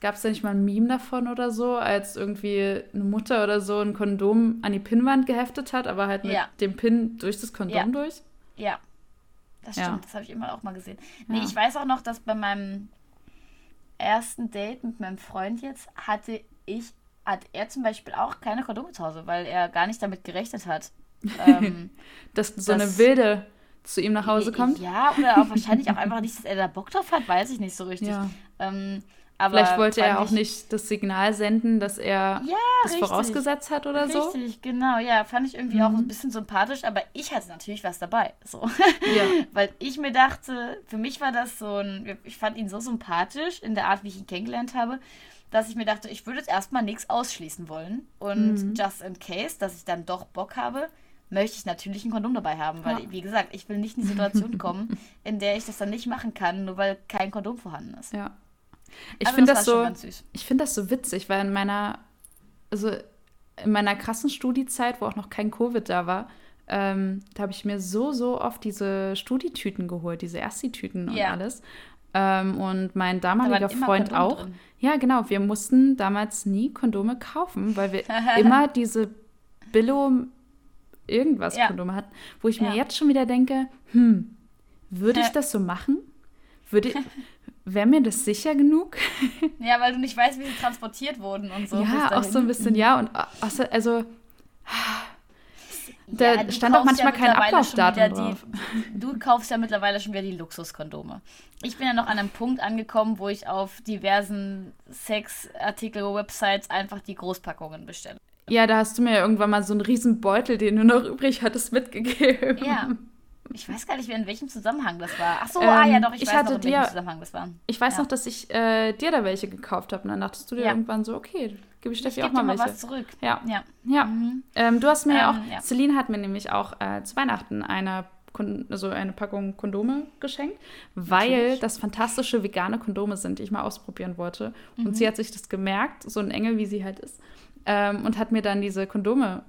Gab es da nicht mal ein Meme davon oder so, als irgendwie eine Mutter oder so ein Kondom an die Pinnwand geheftet hat, aber halt mit ja. dem Pin durch das Kondom ja. durch? Ja. Das stimmt, ja. das habe ich immer auch mal gesehen. Nee, ich weiß auch noch, dass bei meinem ersten Date mit meinem Freund jetzt hatte ich hat er zum Beispiel auch keine Kondome zu Hause, weil er gar nicht damit gerechnet hat. Ähm, <laughs> dass so dass, eine Wilde zu ihm nach Hause kommt? Ja, oder auch wahrscheinlich auch <laughs> einfach nicht, dass er da Bock drauf hat, weiß ich nicht so richtig. Ja. Ähm, Vielleicht wollte er auch nicht das Signal senden, dass er ja, das richtig. vorausgesetzt hat oder richtig, so. Richtig, genau. Ja, fand ich irgendwie mhm. auch ein bisschen sympathisch, aber ich hatte natürlich was dabei. So. <laughs> Ja. Weil ich mir dachte, für mich war das so ein, ich fand ihn so sympathisch in der Art, wie ich ihn kennengelernt habe, dass ich mir dachte, ich würde jetzt erstmal nichts ausschließen wollen. Und mhm. just in case, dass ich dann doch Bock habe, möchte ich natürlich ein Kondom dabei haben. Weil, ja. wie gesagt, ich will nicht in die Situation <laughs> kommen, in der ich das dann nicht machen kann, nur weil kein Kondom vorhanden ist. Ja. Ich finde das, das so, ich finde das so witzig, weil in meiner, also in meiner krassen Studiezeit, wo auch noch kein Covid da war, ähm, da habe ich mir so, so oft diese Studietüten geholt, diese Ersti-Tüten und ja. alles. Ähm, und mein damaliger Freund Kondom auch. Drin. Ja, genau. Wir mussten damals nie Kondome kaufen, weil wir <laughs> immer diese Billo irgendwas ja. Kondome hatten, wo ich ja. mir jetzt schon wieder denke, hm, würde ich das so machen? Würde <laughs> wäre mir das sicher genug? <laughs> ja, weil du nicht weißt, wie sie transportiert wurden und so. Ja, auch so ein bisschen, ja. Und also, also Da ja, stand auch manchmal ja kein Ablaufdatum drauf. Die, <laughs> du kaufst ja mittlerweile schon wieder die Luxuskondome. Ich bin ja noch an einem Punkt angekommen, wo ich auf diversen Sexartikel-Websites einfach die Großpackungen bestelle. Ja, da hast du mir ja irgendwann mal so einen riesen Beutel, den du noch übrig hattest, mitgegeben. Ja. Ich weiß gar nicht in welchem Zusammenhang das war. Ach so, ähm, ah ja, doch, ich, ich weiß noch, in welchem Zusammenhang das war. Ich weiß ja. noch, dass ich äh, dir da welche gekauft habe. Und dann dachtest du dir ja. irgendwann so, okay, gebe ich Steffi ich auch mal, mal welche. was zurück. Ja. Ja. ja. Mhm. Ähm, du hast mir ähm, auch, Celine hat mir nämlich auch äh, zu Weihnachten eine also eine Packung Kondome geschenkt, weil Natürlich. das fantastische vegane Kondome sind, die ich mal ausprobieren wollte. Mhm. Und sie hat sich das gemerkt, so ein Engel, wie sie halt ist, ähm, und hat mir dann diese Kondome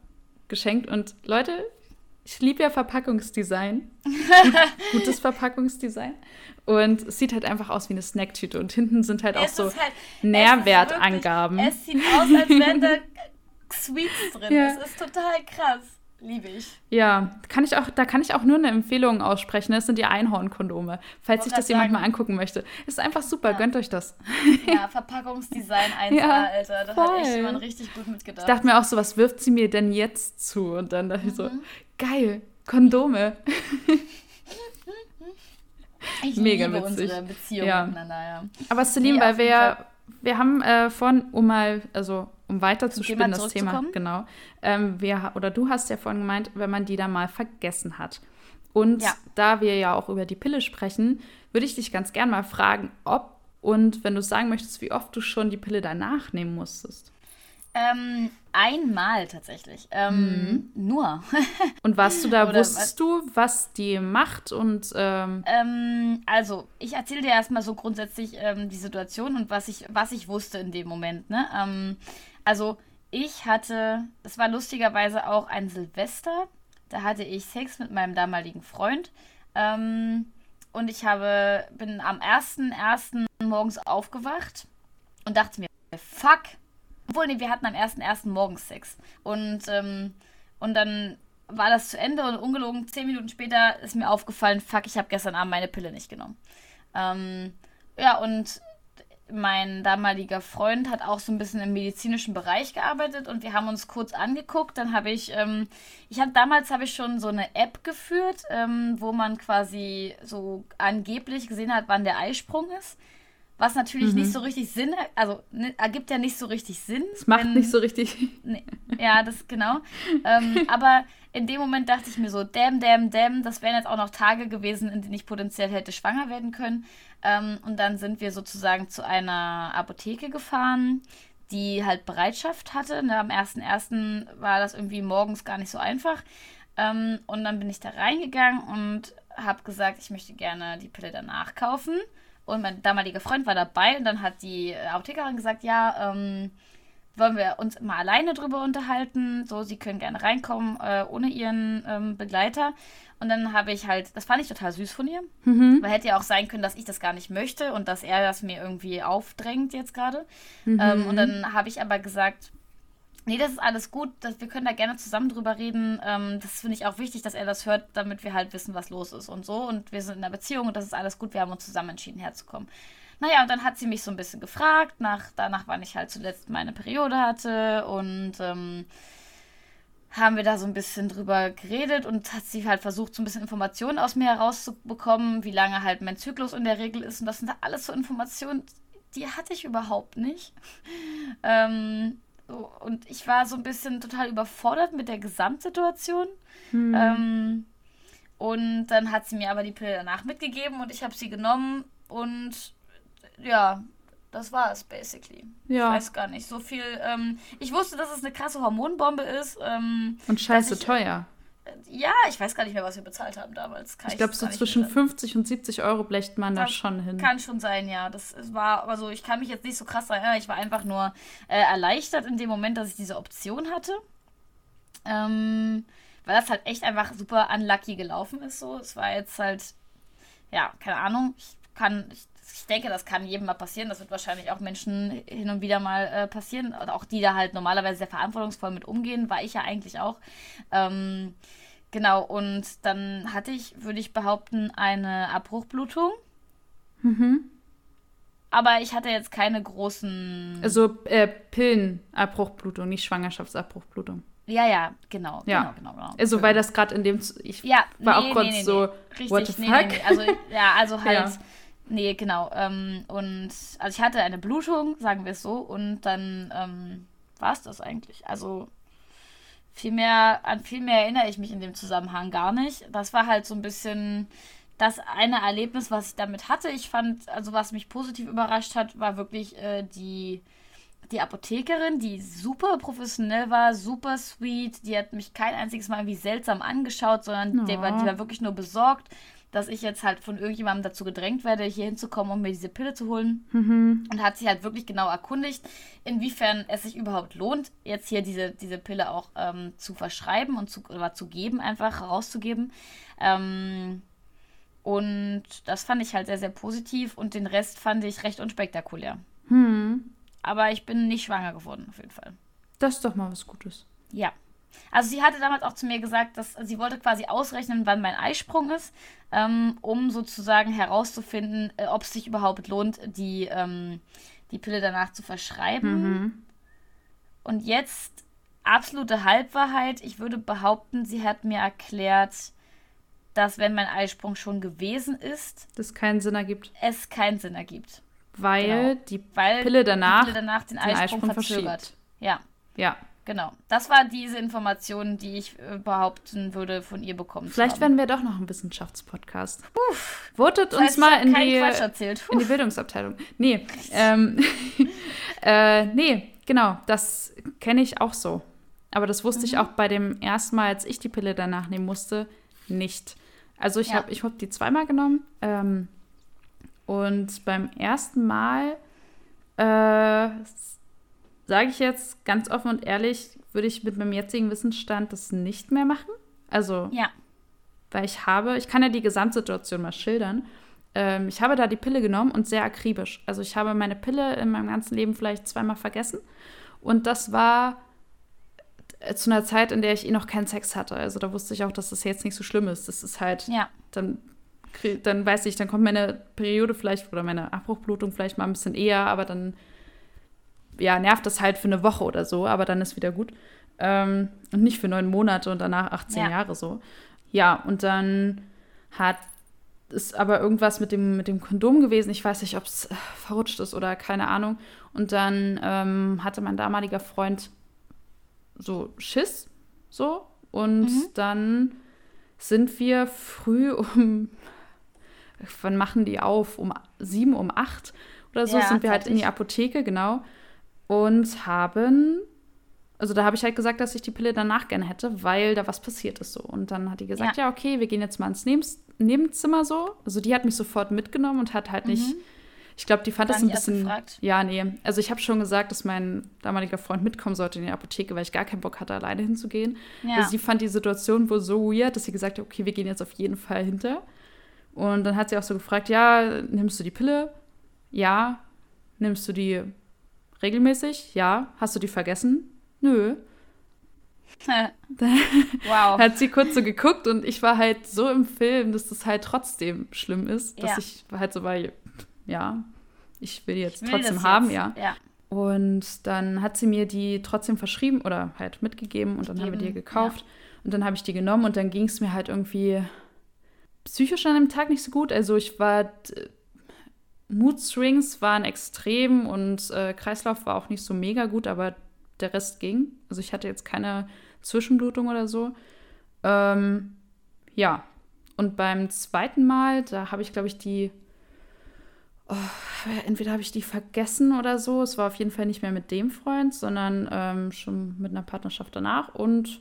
geschenkt. Und Leute, ich liebe ja Verpackungsdesign. <laughs> gutes Verpackungsdesign. Und es sieht halt einfach aus wie eine Snacktüte. Und hinten sind halt es auch so halt, Nährwertangaben. Es, wirklich, es, sieht aus, als wären da <laughs> Sweets drin. Ja. Es ist total krass. Liebe ich. Ja, kann ich auch, da kann ich auch nur eine Empfehlung aussprechen. Das sind die Einhornkondome, falls sich das sagen. jemand mal angucken möchte. Ist einfach super, ja. gönnt euch das. Ja, <laughs> Verpackungsdesign 1A, ja, Alter. Da voll. hat echt jemand richtig gut mitgedacht. Ich dachte mir auch so, was wirft sie mir denn jetzt zu? Und dann dachte mhm. ich so, mhm. geil, Kondome. Ich Mega liebe witzig. unsere Beziehung ja. miteinander, ja. Aber Celine, nee, weil wir, wir haben äh, vorhin, um mal, also um weiterzuspinnen, das Thema, genau. Ähm, wir, oder du hast ja vorhin gemeint, wenn man die da mal vergessen hat. Und ja. da wir ja auch über die Pille sprechen, würde ich dich ganz gern mal fragen, ob und wenn du sagen möchtest, wie oft du schon die Pille danach nehmen musstest. Ähm, einmal tatsächlich. Ähm, mhm. Nur. <laughs> und warst du da, wusstest was? du, was die macht und. Ähm ähm, also, ich erzähle dir erstmal so grundsätzlich ähm, die Situation und was ich, was ich wusste in dem Moment. Ne? Also, ich hatte, das war lustigerweise auch ein Silvester. Da hatte ich Sex mit meinem damaligen Freund. Ähm, und ich habe, bin am 1.1. morgens aufgewacht und dachte mir, fuck, obwohl, nee, wir hatten am 1.1. morgens Sex. Und, ähm, und dann war das zu Ende und ungelogen, zehn Minuten später ist mir aufgefallen, fuck, ich habe gestern Abend meine Pille nicht genommen. Ähm, ja, und mein damaliger Freund hat auch so ein bisschen im medizinischen Bereich gearbeitet und wir haben uns kurz angeguckt. Dann habe ich, ähm, ich habe damals habe ich schon so eine App geführt, ähm, wo man quasi so angeblich gesehen hat, wann der Eisprung ist. Was natürlich mhm. nicht so richtig Sinn, also ne, ergibt ja nicht so richtig Sinn. Es macht wenn, nicht so richtig. Ne, ja, das genau. ähm, <laughs> aber in dem Moment dachte ich mir so, damn, damn, damn, das wären jetzt auch noch Tage gewesen, in denen ich potenziell hätte schwanger werden können. Ähm, und dann sind wir sozusagen zu einer Apotheke gefahren, die halt Bereitschaft hatte. Ne, am 1.1. war das irgendwie morgens gar nicht so einfach. Ähm, und dann bin ich da reingegangen und habe gesagt, ich möchte gerne die Pille danach kaufen. Und mein damaliger Freund war dabei und dann hat die Apothekerin gesagt, ja, ähm, wollen wir uns mal alleine drüber unterhalten. So, sie können gerne reinkommen äh, ohne ihren ähm, Begleiter. Und dann habe ich halt, das fand ich total süß von ihr. Mhm. Weil hätte ja auch sein können, dass ich das gar nicht möchte und dass er das mir irgendwie aufdrängt jetzt gerade. Mhm. Ähm, und dann habe ich aber gesagt, Nee, das ist alles gut. Das, wir können da gerne zusammen drüber reden. Ähm, das finde ich auch wichtig, dass er das hört, damit wir halt wissen, was los ist und so. Und wir sind in einer Beziehung und das ist alles gut. Wir haben uns zusammen entschieden, herzukommen. Naja, und dann hat sie mich so ein bisschen gefragt, nach, danach, wann ich halt zuletzt meine Periode hatte und ähm, haben wir da so ein bisschen drüber geredet und hat sie halt versucht, so ein bisschen Informationen aus mir herauszubekommen, wie lange halt mein Zyklus in der Regel ist. Und das sind alles so Informationen, die hatte ich überhaupt nicht. <laughs> ähm, so, und ich war so ein bisschen total überfordert mit der Gesamtsituation. Hm. Ähm, und dann hat sie mir aber die Pille danach mitgegeben und ich habe sie genommen und ja, das war es basically. Ja. Ich weiß gar nicht. So viel. Ähm, ich wusste, dass es eine krasse Hormonbombe ist. Ähm, und scheiße ich, teuer. Ja, ich weiß gar nicht mehr, was wir bezahlt haben damals. Kann ich glaube, so zwischen 50 und 70 Euro blecht man da schon hin. Kann schon sein, ja. Das war, also ich kann mich jetzt nicht so krass erinnern. Ich war einfach nur äh, erleichtert in dem Moment, dass ich diese Option hatte. Ähm, weil das halt echt einfach super unlucky gelaufen ist. So, es war jetzt halt, ja, keine Ahnung. Ich kann, ich, ich denke, das kann jedem mal passieren. Das wird wahrscheinlich auch Menschen hin und wieder mal äh, passieren. Auch die da halt normalerweise sehr verantwortungsvoll mit umgehen, war ich ja eigentlich auch. Ähm, Genau, und dann hatte ich, würde ich behaupten, eine Abbruchblutung. Mhm. Aber ich hatte jetzt keine großen. Also äh, Pillenabbruchblutung, nicht Schwangerschaftsabbruchblutung. Ja, ja, genau. Ja. Genau, genau, genau. Also, weil das gerade in dem. Ich ja, war nee, auch kurz nee, nee, so. Richtig, what the fuck? Also, ja, also <laughs> halt. Ja. Nee, genau. Ähm, und also ich hatte eine Blutung, sagen wir es so, und dann ähm, war es das eigentlich. Also viel mehr, an viel mehr erinnere ich mich in dem Zusammenhang gar nicht. Das war halt so ein bisschen das eine Erlebnis, was ich damit hatte. Ich fand, also was mich positiv überrascht hat, war wirklich äh, die, die Apothekerin, die super professionell war, super sweet. Die hat mich kein einziges Mal irgendwie seltsam angeschaut, sondern die, war, die war wirklich nur besorgt, dass ich jetzt halt von irgendjemandem dazu gedrängt werde, hier hinzukommen, um mir diese Pille zu holen. Und hat sich halt wirklich genau erkundigt, inwiefern es sich überhaupt lohnt, jetzt hier diese, diese Pille auch ähm, zu verschreiben und zu, oder zu geben, einfach rauszugeben. Ähm, und das fand ich halt sehr, sehr positiv und den Rest fand ich recht unspektakulär. Hm. Aber ich bin nicht schwanger geworden, auf jeden Fall. Das ist doch mal was Gutes. Ja. Also sie hatte damals auch zu mir gesagt, dass sie wollte quasi ausrechnen, wann mein Eisprung ist, ähm, um sozusagen herauszufinden, äh, ob es sich überhaupt lohnt, die, ähm, die Pille danach zu verschreiben. Mhm. Und jetzt absolute Halbwahrheit. Ich würde behaupten, sie hat mir erklärt, dass wenn mein Eisprung schon gewesen ist, Das keinen Sinn ergibt. es keinen Sinn ergibt. Weil Genau. die Weil Pille danach, die Pille danach den, den Eisprung, Eisprung verzögert. verschiebt. Ja, Ja. Genau. Das war diese Information, die ich äh, behaupten würde, von ihr bekommen Vielleicht zu haben. werden wir doch noch ein Wissenschaftspodcast. Votet Das uns ich mal in die, in die Bildungsabteilung. Nee, <laughs> ähm, <laughs> äh, nee, genau, das kenne ich auch so. Aber das wusste ich Mhm. auch bei dem ersten Mal, als ich die Pille danach nehmen musste, nicht. Also ich Ja. habe ich hab die zweimal genommen ähm, und beim ersten Mal, äh, sage ich jetzt ganz offen und ehrlich, würde ich mit meinem jetzigen Wissensstand das nicht mehr machen. Also Ja, weil ich habe, ich kann ja die Gesamtsituation mal schildern. Ähm, ich habe da die Pille genommen und sehr akribisch. Also ich habe meine Pille in meinem ganzen Leben vielleicht zweimal vergessen. Und das war äh, zu einer Zeit, in der ich eh noch keinen Sex hatte. Also da wusste ich auch, dass das jetzt nicht so schlimm ist. Das ist halt, ja, dann, dann weiß ich, dann kommt meine Periode vielleicht oder meine Abbruchblutung vielleicht mal ein bisschen eher, aber dann ja, nervt das halt für eine Woche oder so, aber dann ist wieder gut. Ähm, und nicht für neun Monate und danach 18 Ja. Jahre so. Ja, und dann hat ist aber irgendwas mit dem, mit dem Kondom gewesen. Ich weiß nicht, ob es äh, verrutscht ist oder keine Ahnung. Und dann ähm, hatte mein damaliger Freund so Schiss, so. Und Mhm. dann sind wir früh um, wann machen die auf? Um sieben, um acht oder so Ja, sind wir halt in die. Apotheke, genau. Und haben, also da habe ich halt gesagt, dass ich die Pille danach gerne hätte, weil da was passiert ist so. Und dann hat die gesagt, ja, okay, wir gehen jetzt mal ins Nebens Nebenzimmer so. Also die hat mich sofort mitgenommen und hat halt nicht, ich glaube, die fand Gar das ein bisschen. gefragt? Ja, nee. Also ich habe schon gesagt, dass mein damaliger Freund mitkommen sollte in die Apotheke, weil ich gar keinen Bock hatte, alleine hinzugehen. Ja. Also sie fand die Situation wohl so weird, dass sie gesagt hat, okay, wir gehen jetzt auf jeden Fall hinter. Und dann hat sie auch so gefragt, ja, nimmst du die Pille? Ja. Nimmst du die regelmäßig? Ja. Hast du die vergessen? Nö. <laughs> wow. Hat sie kurz so geguckt und ich war halt so im Film, dass das halt trotzdem schlimm ist, dass Ja. ich halt so war, ja, ich will die jetzt will trotzdem haben, jetzt. ja. Ja. Und dann hat sie mir die trotzdem verschrieben oder halt mitgegeben und dann haben wir die gekauft. Und dann habe ich die genommen und dann ging es mir halt irgendwie psychisch an dem Tag nicht so gut. Also ich war, d- Mood Swings waren extrem und äh, Kreislauf war auch nicht so mega gut, aber der Rest ging. Also ich hatte jetzt keine Zwischenblutung oder so. Ähm, ja. Und beim zweiten Mal, da habe ich, glaube ich, die oh, entweder habe ich die vergessen oder so. Es war auf jeden Fall nicht mehr mit dem Freund, sondern ähm, schon mit einer Partnerschaft danach. Und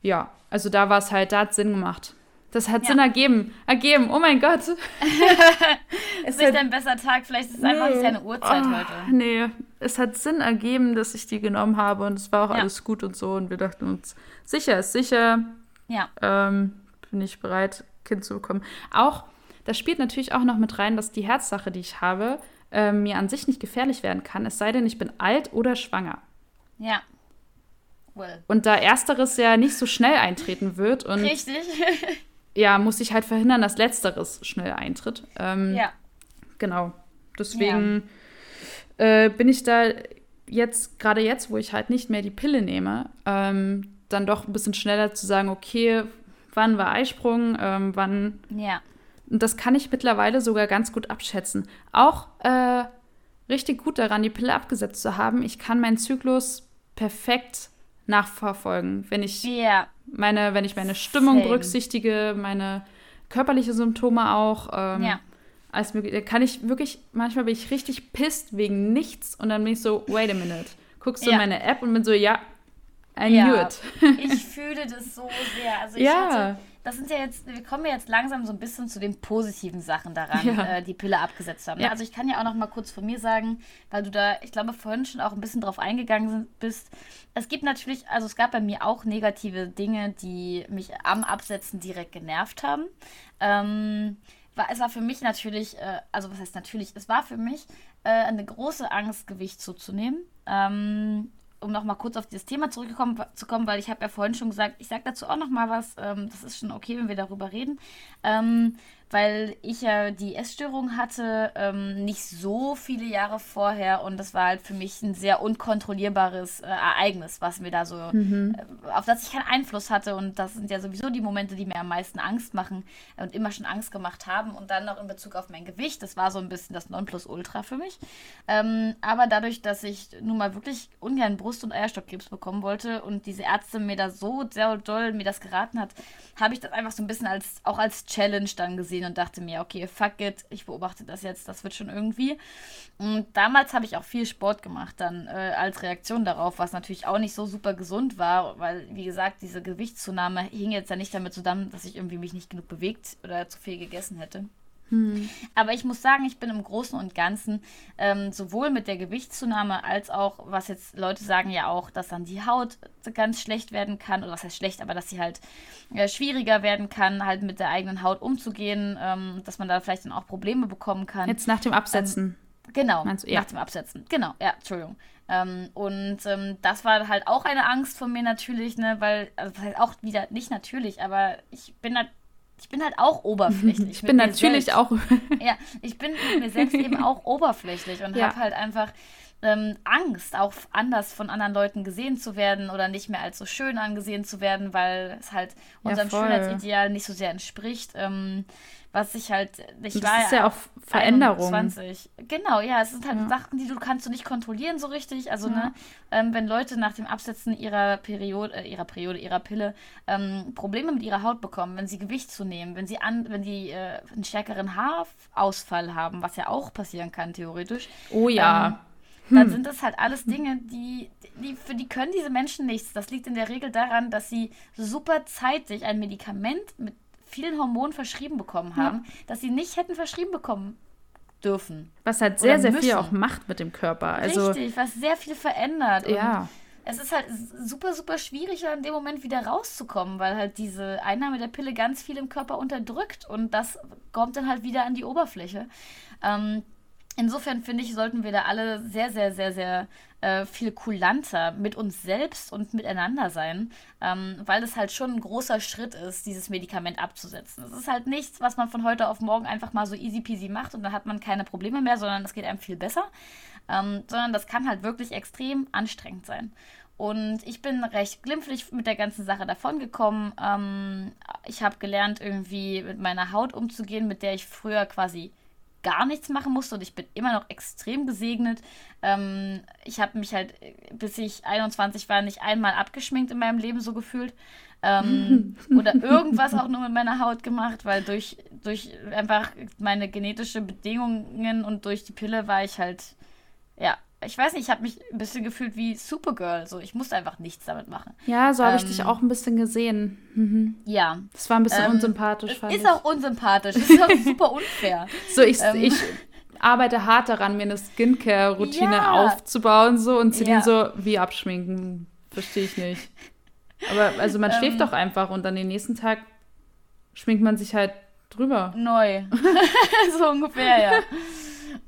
ja, also da war es halt, da hat Sinn gemacht. Das hat Ja. Sinn ergeben. Ergeben, oh mein Gott. <laughs> Ist nicht dein besser Tag, vielleicht ist es einfach nicht deine Uhrzeit Ah, heute. Nee, es hat Sinn ergeben, dass ich die genommen habe und es war auch Ja. alles gut und so. Und wir dachten uns, sicher ist sicher, Ja, ähm, bin ich bereit, Kind zu bekommen. Auch, das spielt natürlich auch noch mit rein, dass die Herzsache, die ich habe, ähm, mir an sich nicht gefährlich werden kann, es sei denn, ich bin alt oder schwanger. ja. Well. Und da ersteres ja nicht so schnell eintreten wird und Richtig. <laughs> ja, muss ich halt verhindern, dass letzteres schnell eintritt. Ähm, ja. Genau. Deswegen äh, bin ich da jetzt, gerade jetzt, wo ich halt nicht mehr die Pille nehme, ähm, dann doch ein bisschen schneller zu sagen, okay, wann war Eisprung, ähm, wann. Ja. Und das kann ich mittlerweile sogar ganz gut abschätzen. Auch äh, richtig gut daran, die Pille abgesetzt zu haben. Ich kann meinen Zyklus perfekt nachverfolgen, wenn ich ja. Meine, wenn ich meine Stimmung Same. berücksichtige, meine körperliche Symptome auch. Ähm, ja. Alles mögliche. Kann ich wirklich, manchmal bin ich richtig pisst wegen nichts und dann bin ich so, wait a minute. Guckst du ja. meine App und bin so, ja, I ja, knew it. ich fühle das so sehr. Also ich ja. hatte, das sind ja jetzt, wir kommen ja jetzt langsam so ein bisschen zu den positiven Sachen daran, ja. äh, die Pille abgesetzt haben. Ja. Also ich kann ja auch noch mal kurz von mir sagen, weil du da, ich glaube, vorhin schon auch ein bisschen drauf eingegangen bist. Es gibt natürlich, also es gab bei mir auch negative Dinge, die mich am Absetzen direkt genervt haben. Ähm, war, es war für mich natürlich, äh, also was heißt natürlich, es war für mich äh, eine große Angst, Gewicht zuzunehmen. Ähm, um nochmal kurz auf dieses Thema zurückzukommen, zu kommen, weil ich habe ja vorhin schon gesagt, ich sage dazu auch nochmal was, ähm, das ist schon okay, wenn wir darüber reden. Ähm, weil ich ja die Essstörung hatte, ähm, nicht so viele Jahre vorher und das war halt für mich ein sehr unkontrollierbares äh, Ereignis, was mir da so, mhm. äh, auf das ich keinen Einfluss hatte und das sind ja sowieso die Momente, die mir am meisten Angst machen und immer schon Angst gemacht haben und dann noch in Bezug auf mein Gewicht, das war so ein bisschen das Nonplusultra für mich. Ähm, aber dadurch, dass ich nun mal wirklich ungern Brust- und Eierstockkrebs bekommen wollte und diese Ärzte mir da so sehr doll mir das geraten hat, habe ich das einfach so ein bisschen als auch als Challenge dann gesehen und dachte mir, okay, fuck it, ich beobachte das jetzt, das wird schon irgendwie. Und damals habe ich auch viel Sport gemacht dann äh, als Reaktion darauf, was natürlich auch nicht so super gesund war, weil wie gesagt, diese Gewichtszunahme hing jetzt ja nicht damit zusammen, dass ich irgendwie mich nicht genug bewegt oder zu viel gegessen hätte. Hm. Aber ich muss sagen, ich bin im Großen und Ganzen ähm, sowohl mit der Gewichtszunahme als auch, was jetzt Leute sagen ja auch, dass dann die Haut ganz schlecht werden kann, oder was heißt schlecht, aber dass sie halt äh, schwieriger werden kann, halt mit der eigenen Haut umzugehen, ähm, dass man da vielleicht dann auch Probleme bekommen kann. Jetzt nach dem Absetzen. Ähm, genau, du, ja. nach dem Absetzen. Genau, ja, Entschuldigung. Ähm, und ähm, das war halt auch eine Angst von mir natürlich, ne, weil, also das heißt auch wieder nicht natürlich, aber ich bin halt ich bin halt auch oberflächlich. Ich bin natürlich selbst. auch. ja, ich bin mit mir selbst eben auch oberflächlich und ja. habe halt einfach ähm, Angst, auch anders von anderen Leuten gesehen zu werden oder nicht mehr als so schön angesehen zu werden, weil es halt unserem ja, Schönheitsideal nicht so sehr entspricht. Ähm, was ich halt, ich das war ist ja auch Veränderung. 21. Genau, ja, es sind halt ja. Sachen, die du kannst du nicht kontrollieren so richtig. Also, ja. ne, ähm, wenn Leute nach dem Absetzen ihrer Periode, äh, ihrer Periode, ihrer Pille ähm, Probleme mit ihrer Haut bekommen, wenn sie Gewicht zunehmen, wenn sie an, wenn die äh, einen stärkeren Haarausfall haben, was ja auch passieren kann, theoretisch. Oh ja. Ähm, hm. Dann sind das halt alles Dinge, die, die, für die können diese Menschen nichts. Das liegt in der Regel daran, dass sie super zeitig ein Medikament mit vielen Hormonen verschrieben bekommen haben, ja. dass sie nicht hätten verschrieben bekommen dürfen. Was halt sehr, sehr viel auch macht mit dem Körper. Also, Richtig, was sehr viel verändert. Ja. es ist halt super, super schwierig, in dem Moment wieder rauszukommen, weil halt diese Einnahme der Pille ganz viel im Körper unterdrückt und das kommt dann halt wieder an die Oberfläche. Ähm, insofern finde ich, sollten wir da alle sehr, sehr, sehr, sehr äh, viel kulanter mit uns selbst und miteinander sein, ähm, weil es halt schon ein großer Schritt ist, dieses Medikament abzusetzen. Es ist halt nichts, was man von heute auf morgen einfach mal so easy peasy macht und dann hat man keine Probleme mehr, sondern es geht einem viel besser. Ähm, sondern das kann halt wirklich extrem anstrengend sein. Und ich bin recht glimpflich mit der ganzen Sache davongekommen. Ähm, ich habe gelernt, irgendwie mit meiner Haut umzugehen, mit der ich früher quasi gar nichts machen musste und ich bin immer noch extrem gesegnet. Ähm, ich habe mich halt, bis ich 21 war, nicht einmal abgeschminkt in meinem Leben so gefühlt. Ähm, <laughs> oder irgendwas auch nur mit meiner Haut gemacht, weil durch, durch einfach meine genetische Bedingungen und durch die Pille war ich halt, ja, ich weiß nicht, ich habe mich ein bisschen gefühlt wie Supergirl. So, ich musste einfach nichts damit machen. Ja, so habe ähm, ich dich ähm, auch ein bisschen gesehen. Mhm. Ja. Das war ein bisschen ähm, unsympathisch. Fand ist ich. auch unsympathisch. Das ist auch <laughs> super unfair. So, ich, ähm, ich arbeite hart daran, mir eine Skincare-Routine ja. aufzubauen so und Celine ja. so, wie abschminken. Verstehe ich nicht. Aber also man schläft ähm. doch einfach und dann den nächsten Tag schminkt man sich halt drüber. Neu. <laughs> so ungefähr, ja. <laughs>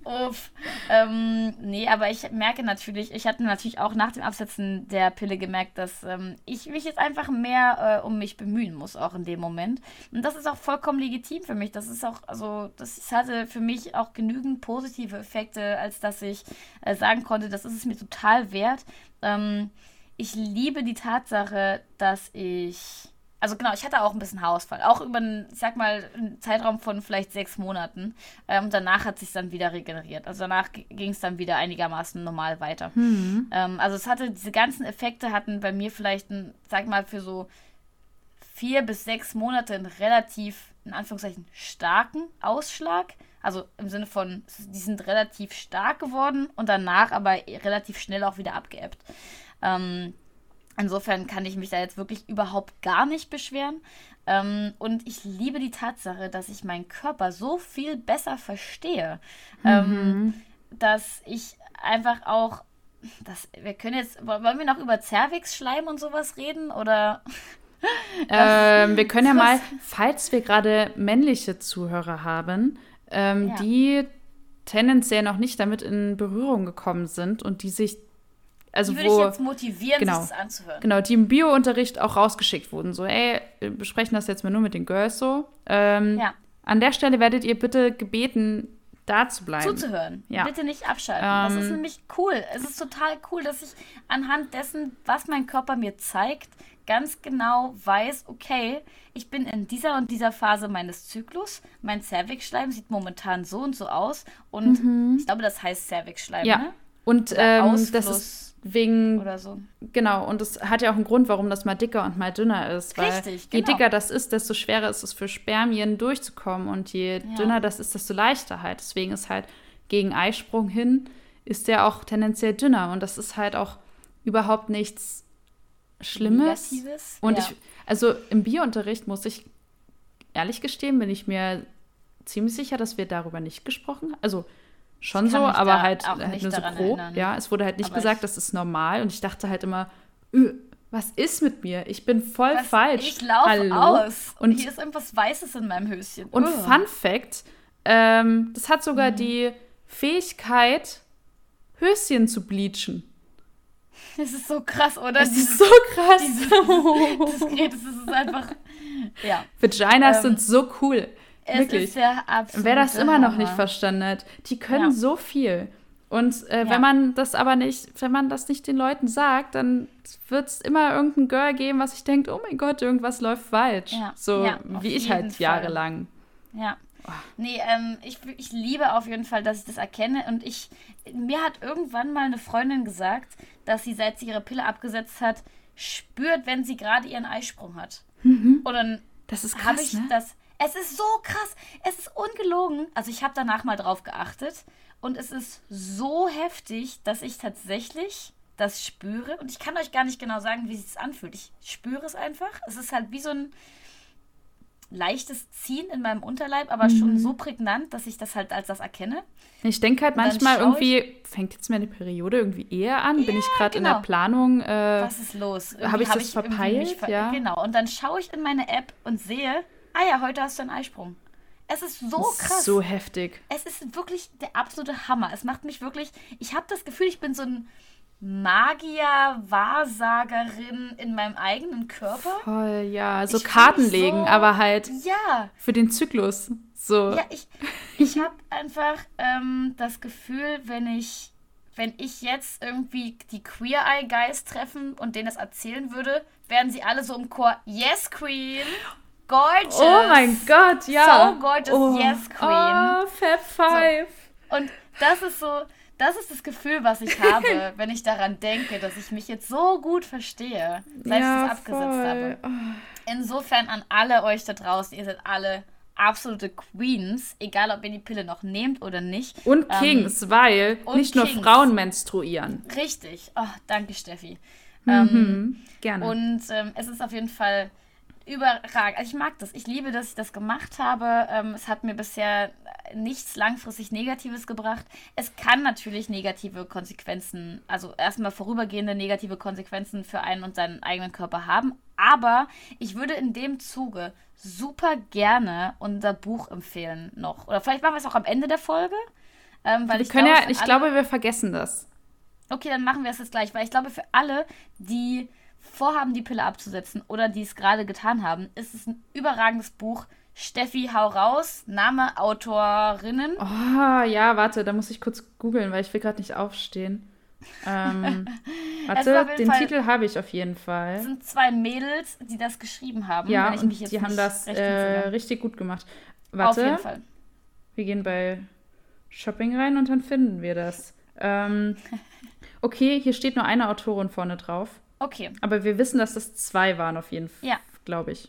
Uff. Ähm, nee, aber ich merke natürlich, ich hatte natürlich auch nach dem Absetzen der Pille gemerkt, dass ähm, ich mich jetzt einfach mehr äh, um mich bemühen muss, auch in dem Moment. Und das ist auch vollkommen legitim für mich. Das ist auch, also, das hatte für mich auch genügend positive Effekte, als dass ich äh, sagen konnte, das ist es mir total wert. Ähm, ich liebe die Tatsache, dass ich also genau, ich hatte auch ein bisschen Haarausfall. Auch über einen, ich sag mal, einen Zeitraum von vielleicht sechs Monaten. Ähm, danach hat sich dann wieder regeneriert. Also danach ging es dann wieder einigermaßen normal weiter. Mhm. Ähm, also es hatte, diese ganzen Effekte hatten bei mir vielleicht, ein, sag mal, für so vier bis sechs Monate einen relativ, in Anführungszeichen, starken Ausschlag. Also im Sinne von, die sind relativ stark geworden und danach aber relativ schnell auch wieder abgeebbt. Ähm, Insofern kann ich mich da jetzt wirklich überhaupt gar nicht beschweren. Ähm, und ich liebe die Tatsache, dass ich meinen Körper so viel besser verstehe, ähm, mhm. ähm, dass ich einfach auch, das, wir können jetzt, wollen wir noch über Cervix-Schleim und sowas reden oder? <laughs> ähm, wir können ja <laughs> mal, falls wir gerade männliche Zuhörer haben, ähm, ja. die tendenziell noch nicht damit in Berührung gekommen sind und die sich also die würde wo, ich jetzt motivieren, genau, sich das anzuhören. Genau, die im Bio-Unterricht auch rausgeschickt wurden. So, ey, wir besprechen das jetzt mal nur mit den Girls so. Ähm, ja. An der Stelle werdet ihr bitte gebeten, da zu bleiben. Zuzuhören. Ja. Bitte nicht abschalten. Ähm, das ist nämlich cool. Es ist total cool, dass ich anhand dessen, was mein Körper mir zeigt, ganz genau weiß, okay, ich bin in dieser und dieser Phase meines Zyklus. Mein Cervixschleim sieht momentan so und so aus. Und mhm. ich glaube, das heißt Cervixschleim, ja. ne? Und ähm, das ist Wegen. Oder so. Genau, und es hat ja auch einen Grund, warum das mal dicker und mal dünner ist. Weil Richtig, genau. Je dicker das ist, desto schwerer ist es für Spermien durchzukommen. Und je ja. dünner das ist, desto leichter halt. Deswegen ist halt gegen Eisprung hin, ist der auch tendenziell dünner. Und das ist halt auch überhaupt nichts Schlimmes. Negatives. Und ja. ich, also im Biounterricht muss ich ehrlich gestehen, bin ich mir ziemlich sicher, dass wir darüber nicht gesprochen haben. Also schon so, aber halt, halt nur so grob. Erinnern. Ja, es wurde halt nicht aber gesagt, das ist normal. Und ich dachte halt immer, was ist mit mir? Ich bin voll was, falsch. Ich laufe aus. Und hier ist irgendwas Weißes in meinem Höschen. Und uh. Fun Fact: ähm, Das hat sogar mhm. die Fähigkeit, Höschen zu bleachen. Das ist so krass, oder? Das dieses, ist so krass. Dieses, dieses, das, Gerät, das ist einfach. Ja. Vaginas ähm, sind so cool. Es Wirklich. ist ja absolut. Wer das immer noch nicht verstanden hat, die können ja. so viel. Und äh, ja. wenn man das aber nicht, wenn man das nicht den Leuten sagt, dann wird es immer irgendein Girl geben, was sich denkt, oh mein Gott, irgendwas läuft falsch. Ja. So wie ich halt Fall. jahrelang. Ja. Oh. Nee, ähm, ich, ich liebe auf jeden Fall, dass ich das erkenne. Und ich, mir hat irgendwann mal eine Freundin gesagt, dass sie, seit sie ihre Pille abgesetzt hat, spürt, wenn sie gerade ihren Eisprung hat. Mhm. Und dann das ist krass, habe ich ne? das es ist so krass. Es ist ungelogen. Also ich habe danach mal drauf geachtet. Und es ist so heftig, dass ich tatsächlich das spüre. Und ich kann euch gar nicht genau sagen, wie sich das anfühlt. Ich spüre es einfach. Es ist halt wie so ein leichtes Ziehen in meinem Unterleib, aber mhm. schon so prägnant, dass ich das halt als das erkenne. Ich denke halt manchmal irgendwie, fängt jetzt meine Periode irgendwie eher an? Ja, Bin ich gerade genau. in der genau. Planung? Äh, Was ist los? Habe ich hab das ich verpeilt? Ver ja. Genau. Und dann schaue ich in meine App und sehe, ah ja, heute hast du einen Eisprung. Es ist so krass. So heftig. Es ist wirklich der absolute Hammer. Es macht mich wirklich, ich habe das Gefühl, ich bin so ein Magier, Wahrsagerin in meinem eigenen Körper. Voll, ja. So ich Karten legen, so, aber halt ja. für den Zyklus. So. Ja, ich, ich habe einfach ähm, das Gefühl, wenn ich, wenn ich jetzt irgendwie die Queer Eye Guys treffen und denen das erzählen würde, werden sie alle so im Chor Yes Queen gorgeous. Oh mein Gott, ja. So gorgeous, oh. yes, Queen. Oh, Fab Five. So. Und das ist so, das ist das Gefühl, was ich habe, <laughs> wenn ich daran denke, dass ich mich jetzt so gut verstehe, seit ja, ich das abgesetzt voll. habe. Oh. Insofern an alle euch da draußen, ihr seid alle absolute Queens, egal ob ihr die Pille noch nehmt oder nicht. Und ähm, Kings, weil und nicht Kings. nur Frauen menstruieren. Richtig. Oh, danke, Steffi. Mhm, ähm, gerne. Und ähm, es ist auf jeden Fall überragend. Also ich mag das. Ich liebe, dass ich das gemacht habe. Ähm, es hat mir bisher nichts langfristig Negatives gebracht. Es kann natürlich negative Konsequenzen, also erstmal vorübergehende negative Konsequenzen für einen und seinen eigenen Körper haben. Aber ich würde in dem Zuge super gerne unser Buch empfehlen noch. Oder vielleicht machen wir es auch am Ende der Folge. Ähm, weil wir ich können glaube, ja, ich glaube, wir vergessen das. Okay, dann machen wir es jetzt gleich, weil ich glaube, für alle, die vorhaben, die Pille abzusetzen oder die es gerade getan haben, ist es ein überragendes Buch. Steffi, hau raus. Name, Autorinnen. Oh, ja, warte, da muss ich kurz googeln, weil ich will gerade nicht aufstehen. Ähm, <laughs> Es warte, den Fall- Titel habe ich auf jeden Es Fall. sind zwei Mädels, die das geschrieben haben. Ja, und mich jetzt die haben das äh, richtig gut gemacht. Auf jeden Warte, Fall. wir gehen bei Shopping rein und dann finden wir das. Ähm, <laughs> okay, hier steht nur eine Autorin vorne drauf. Okay. Aber wir wissen, dass das zwei waren auf jeden Fall, Ja. glaube ich.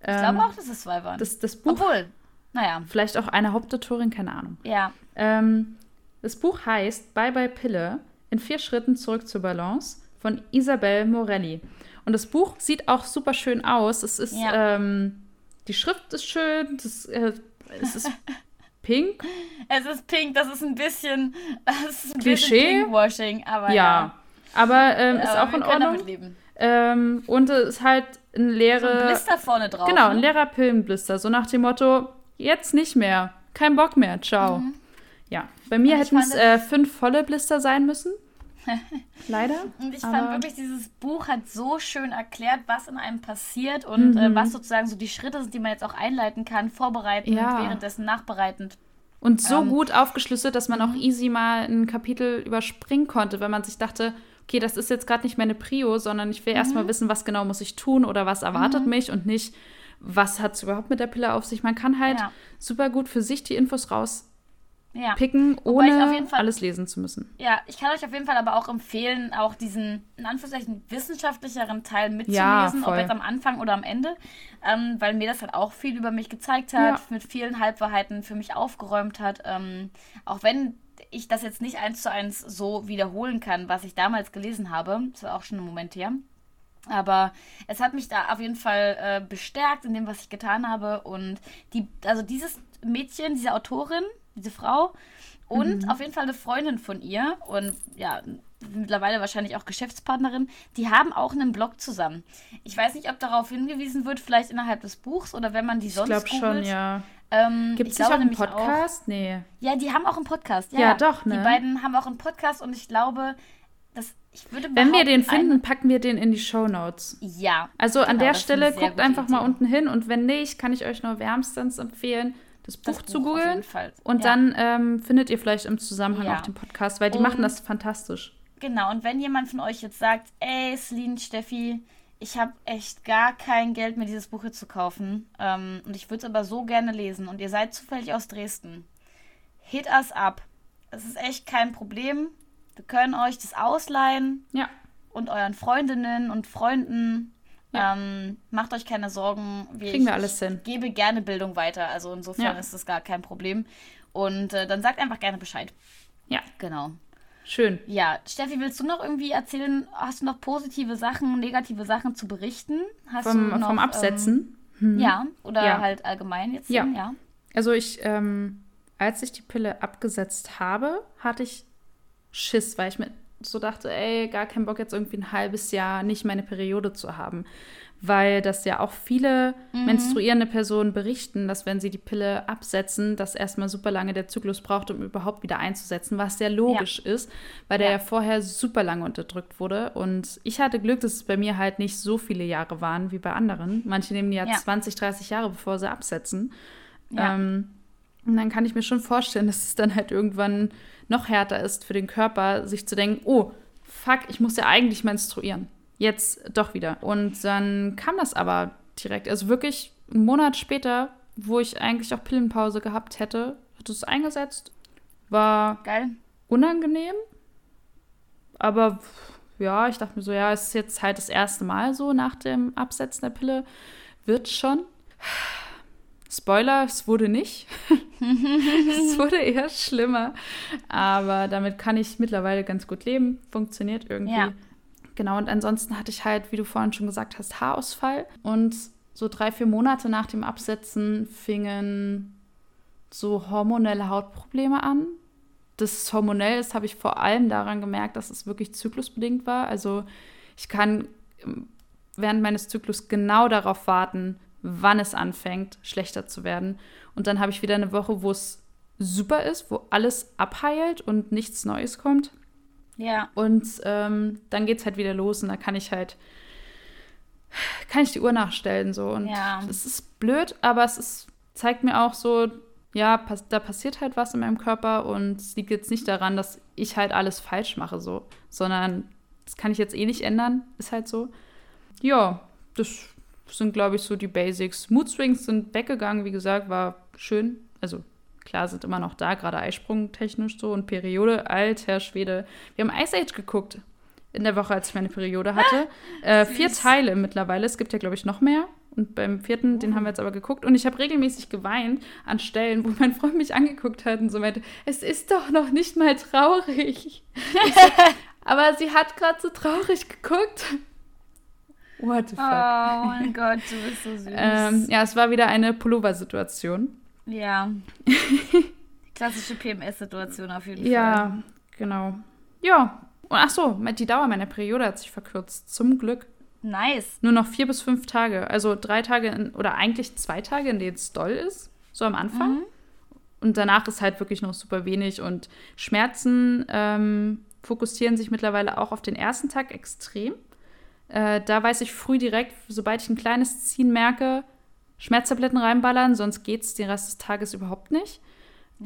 Ich Ähm, glaube auch, dass es zwei waren. Das, das Buch, Obwohl, naja, vielleicht auch eine Hauptautorin, keine Ahnung. ja. Ähm, das Buch heißt Bye Bye Pille in vier Schritten zurück zur Balance von Isabel Morelli. Und das Buch sieht auch super schön aus. Es ist, Ja. ähm, die Schrift ist schön, das, äh, es ist <laughs> pink. Es ist pink, das ist ein bisschen, <laughs> das ist ein Klischee? bisschen Pinkwashing, aber ja. ja. Aber ähm, ist Aber auch in Ordnung. Ähm, und es ist halt ein So ein leere. Blister vorne drauf. genau, ein ne? leerer Pillenblister. So nach dem Motto: jetzt nicht mehr. Kein Bock mehr. Ciao. Ja, bei mir Mhm. Hätten es äh, fünf volle Blister sein müssen. <laughs> Leider. Und ich fand wirklich, dieses Buch hat so schön erklärt, was in einem passiert und äh, Mhm. was sozusagen so die Schritte sind, die man jetzt auch einleiten kann, vorbereitend, Ja. währenddessen nachbereitend. Und so Ähm, gut aufgeschlüsselt, dass man auch mhm. easy mal ein Kapitel überspringen konnte, wenn man sich dachte, okay, das ist jetzt gerade nicht meine Prio, sondern ich will Mhm. erstmal wissen, was genau muss ich tun oder was erwartet mich und nicht, was hat es überhaupt mit der Pille auf sich. Man kann halt Ja. super gut für sich die Infos rauspicken, Ja. ohne auf jeden Fall- alles lesen zu müssen. Ja, ich kann euch auf jeden Fall aber auch empfehlen, auch diesen, in Anführungszeichen, wissenschaftlicheren Teil Ja, mitzulesen, ob voll. jetzt am Anfang oder am Ende, ähm, weil mir das halt auch viel über mich gezeigt hat, Ja. mit vielen Halbwahrheiten für mich aufgeräumt hat. Ähm, auch wenn ich das jetzt nicht eins zu eins so wiederholen kann, was ich damals gelesen habe, das war auch schon ein Moment her. Aber es hat mich da auf jeden Fall äh, bestärkt in dem, was ich getan habe. Und die, also dieses Mädchen, diese Autorin, diese Frau und auf jeden Fall eine Freundin von ihr und ja, mittlerweile wahrscheinlich auch Geschäftspartnerin, die haben auch einen Blog zusammen. Ich weiß nicht, ob darauf hingewiesen wird, vielleicht innerhalb des Buchs oder wenn man die Ich sonst glaube schon, ja. Ähm, Gibt es nicht auch einen Podcast? Nee. ja, die haben auch einen Podcast. Ja, Ja, doch, ne? Die beiden haben auch einen Podcast und ich glaube, dass ich würde Wenn wir den finden, packen wir den in die Show Notes. ja. Also an Genau, der ist eine Stelle guckt einfach mal Idee. unten hin und wenn nicht, kann ich euch nur wärmstens empfehlen, das Buch Das zu Buch auf googeln. Und Ja. dann ähm, findet ihr vielleicht im Zusammenhang Ja. auch den Podcast, weil die Und- machen das fantastisch. Genau, und wenn jemand von euch jetzt sagt, ey, Celine, Steffi, ich habe echt gar kein Geld mehr, dieses Buch hier zu kaufen ähm, und ich würde es aber so gerne lesen und ihr seid zufällig aus Dresden, hit us up. Es ist echt kein Problem. Wir können euch das ausleihen Ja, und euren Freundinnen und Freunden. Ja. Ähm, macht euch keine Sorgen. Kriegen wir alles hin. Ich gebe gerne Bildung weiter. Also insofern Ja. ist das gar kein Problem. Und äh, dann sagt einfach gerne Bescheid. ja, Genau. Schön. Ja, Steffi, willst du noch irgendwie erzählen? Hast du noch positive Sachen, negative Sachen zu berichten? Hast Vom, du noch, vom Absetzen. Ähm, ja, oder Ja. halt allgemein jetzt? Ja. ja. Also ich, ähm, als ich die Pille abgesetzt habe, hatte ich Schiss, weil ich mir so dachte, ey, gar keinen Bock jetzt irgendwie ein halbes Jahr nicht meine Periode zu haben. Weil das ja auch viele Mhm. menstruierende Personen berichten, dass wenn sie die Pille absetzen, dass erstmal super lange der Zyklus braucht, um überhaupt wieder einzusetzen, was sehr logisch ist, weil der Ja. ja vorher super lange unterdrückt wurde. Und ich hatte Glück, dass es bei mir halt nicht so viele Jahre waren wie bei anderen. Manche nehmen ja, Ja. 20, 30 Jahre, bevor sie absetzen. Ja. Ähm, und dann kann ich mir schon vorstellen, <laughs> dass es dann halt irgendwann noch härter ist für den Körper, sich zu denken, oh, fuck, ich muss ja eigentlich menstruieren. Jetzt doch wieder. Und dann kam das aber direkt. Also wirklich einen Monat später, wo ich eigentlich auch Pillenpause gehabt hätte, hat es eingesetzt. War Geil. unangenehm. Aber ja, ich dachte mir so, ja, es ist jetzt halt das erste Mal so nach dem Absetzen der Pille. Wird schon. Spoiler, es wurde nicht. <laughs> es <laughs> wurde eher schlimmer. Aber damit kann ich mittlerweile ganz gut leben. Funktioniert irgendwie. Ja. Genau, und ansonsten hatte ich halt, wie du vorhin schon gesagt hast, Haarausfall. Und so drei, vier Monate nach dem Absetzen fingen so hormonelle Hautprobleme an. Dass es hormonell ist, habe ich vor allem daran gemerkt, dass es wirklich zyklusbedingt war. Also ich kann ähm, während meines Zyklus genau darauf warten, wann es anfängt, schlechter zu werden. Und dann habe ich wieder eine Woche, wo es super ist, wo alles abheilt und nichts Neues kommt. Ja. Und ähm, dann geht es halt wieder los und da kann ich halt, kann ich die Uhr nachstellen so. Und Ja. das ist blöd, aber es ist, zeigt mir auch so, ja, pass, da passiert halt was in meinem Körper und es liegt jetzt nicht daran, dass ich halt alles falsch mache so, sondern das kann ich jetzt eh nicht ändern, ist halt so. Ja, das sind, glaube ich, so die Basics. Mood Swings sind weggegangen, wie gesagt, war schön. Also klar, sind immer noch da, gerade Eisprung technisch so und Periode, alter Schwede. Wir haben Ice Age geguckt in der Woche, als ich meine Periode hatte. äh, vier. Teile mittlerweile. Es gibt ja, glaube ich, noch mehr. Und beim vierten, den haben wir jetzt aber geguckt. Und ich habe regelmäßig geweint an Stellen, wo mein Freund mich angeguckt hat und so meinte, es ist doch noch nicht mal traurig. <laughs> Aber sie hat gerade so traurig geguckt. What the Oh fuck? mein Gott, du bist so süß. Ähm, ja, es war wieder eine Pullover-Situation. Ja. Klassische PMS-Situation auf jeden Ja, Fall. genau. Ja. Und ach so, die Dauer meiner Periode hat sich verkürzt. Zum Glück. Nice. Nur noch vier bis fünf Tage. Also drei Tage in, oder eigentlich zwei Tage, in denen es doll ist. So am Anfang. Mhm. Und danach ist halt wirklich noch super wenig. Und Schmerzen ähm, fokussieren sich mittlerweile auch auf den ersten Tag extrem. Äh, da weiß ich früh direkt, sobald ich ein kleines Ziehen merke, Schmerztabletten reinballern, sonst geht es den Rest des Tages überhaupt nicht.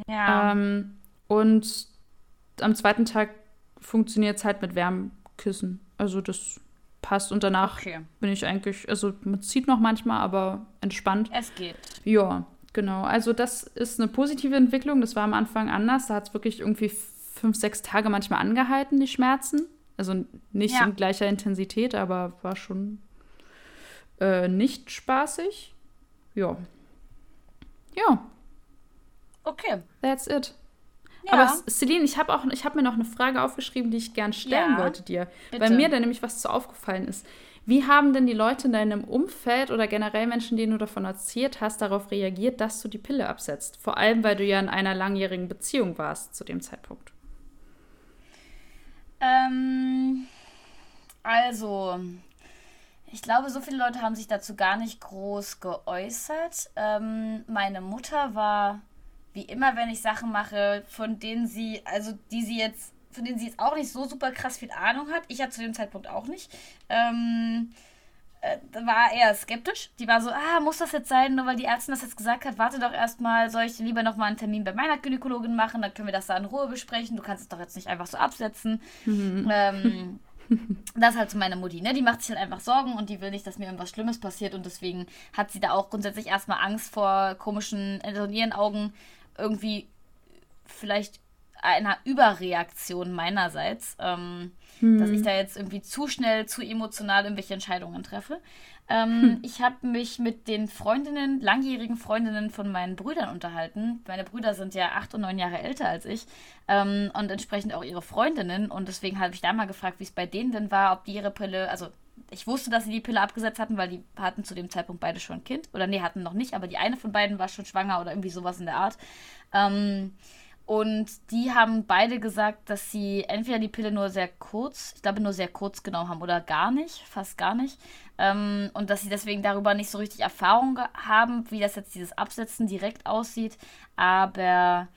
Ja. Ähm, und am zweiten Tag funktioniert es halt mit Wärmkissen. Also das passt und danach okay. bin ich eigentlich, also man zieht noch manchmal, aber entspannt. Es geht. Ja, genau. Also das ist eine positive Entwicklung. Das war am Anfang anders. Da hat es wirklich irgendwie fünf, sechs Tage manchmal angehalten, die Schmerzen. Also nicht Ja. in gleicher Intensität, aber war schon äh, nicht spaßig. Ja. Ja, Okay. that's it. Ja. Aber Celine, ich habe auch, ich habe mir noch eine Frage aufgeschrieben, die ich gern stellen Ja, wollte dir, bitte. weil mir da nämlich was zu aufgefallen ist. Wie haben denn die Leute in deinem Umfeld oder generell Menschen, denen du davon erzählt hast, darauf reagiert, dass du die Pille absetzt? Vor allem, weil du ja in einer langjährigen Beziehung warst zu dem Zeitpunkt. Ähm, also, ich glaube, so viele Leute haben sich dazu gar nicht groß geäußert. Ähm, meine Mutter war, wie immer, wenn ich Sachen mache, von denen sie, also die sie jetzt, von denen sie jetzt auch nicht so super krass viel Ahnung hat. Ich hatte zu dem Zeitpunkt auch nicht. Ähm, äh, war eher skeptisch. Die war so, ah, muss das jetzt sein, nur weil die Ärztin das jetzt gesagt hat, warte doch erstmal, soll ich lieber nochmal einen Termin bei meiner Gynäkologin machen, dann können wir das da in Ruhe besprechen. Du kannst es doch jetzt nicht einfach so absetzen. Ähm, <laughs> das ist halt so meine Mutti, ne? Die macht sich halt einfach Sorgen und die will nicht, dass mir irgendwas Schlimmes passiert und deswegen hat sie da auch grundsätzlich erstmal Angst vor komischen, also in ihren Augen irgendwie vielleicht einer Überreaktion meinerseits, ähm, dass ich da jetzt irgendwie zu schnell, zu emotional irgendwelche Entscheidungen treffe. Ähm, Ich habe mich mit den Freundinnen, langjährigen Freundinnen von meinen Brüdern unterhalten. Meine Brüder sind ja acht und neun Jahre älter als ich ähm, und entsprechend auch ihre Freundinnen. Und deswegen habe ich da mal gefragt, wie es bei denen denn war, ob die ihre Pille, also ich wusste, dass sie die Pille abgesetzt hatten, weil die hatten zu dem Zeitpunkt beide schon ein Kind. Oder nee, hatten noch nicht, aber die eine von beiden war schon schwanger oder irgendwie sowas in der Art. Ähm, und die haben beide gesagt, dass sie entweder die Pille nur sehr kurz, ich glaube nur sehr kurz genommen haben oder gar nicht, fast gar nicht. Ähm, und dass sie deswegen darüber nicht so richtig Erfahrung haben, wie das jetzt dieses Absetzen direkt aussieht. Aber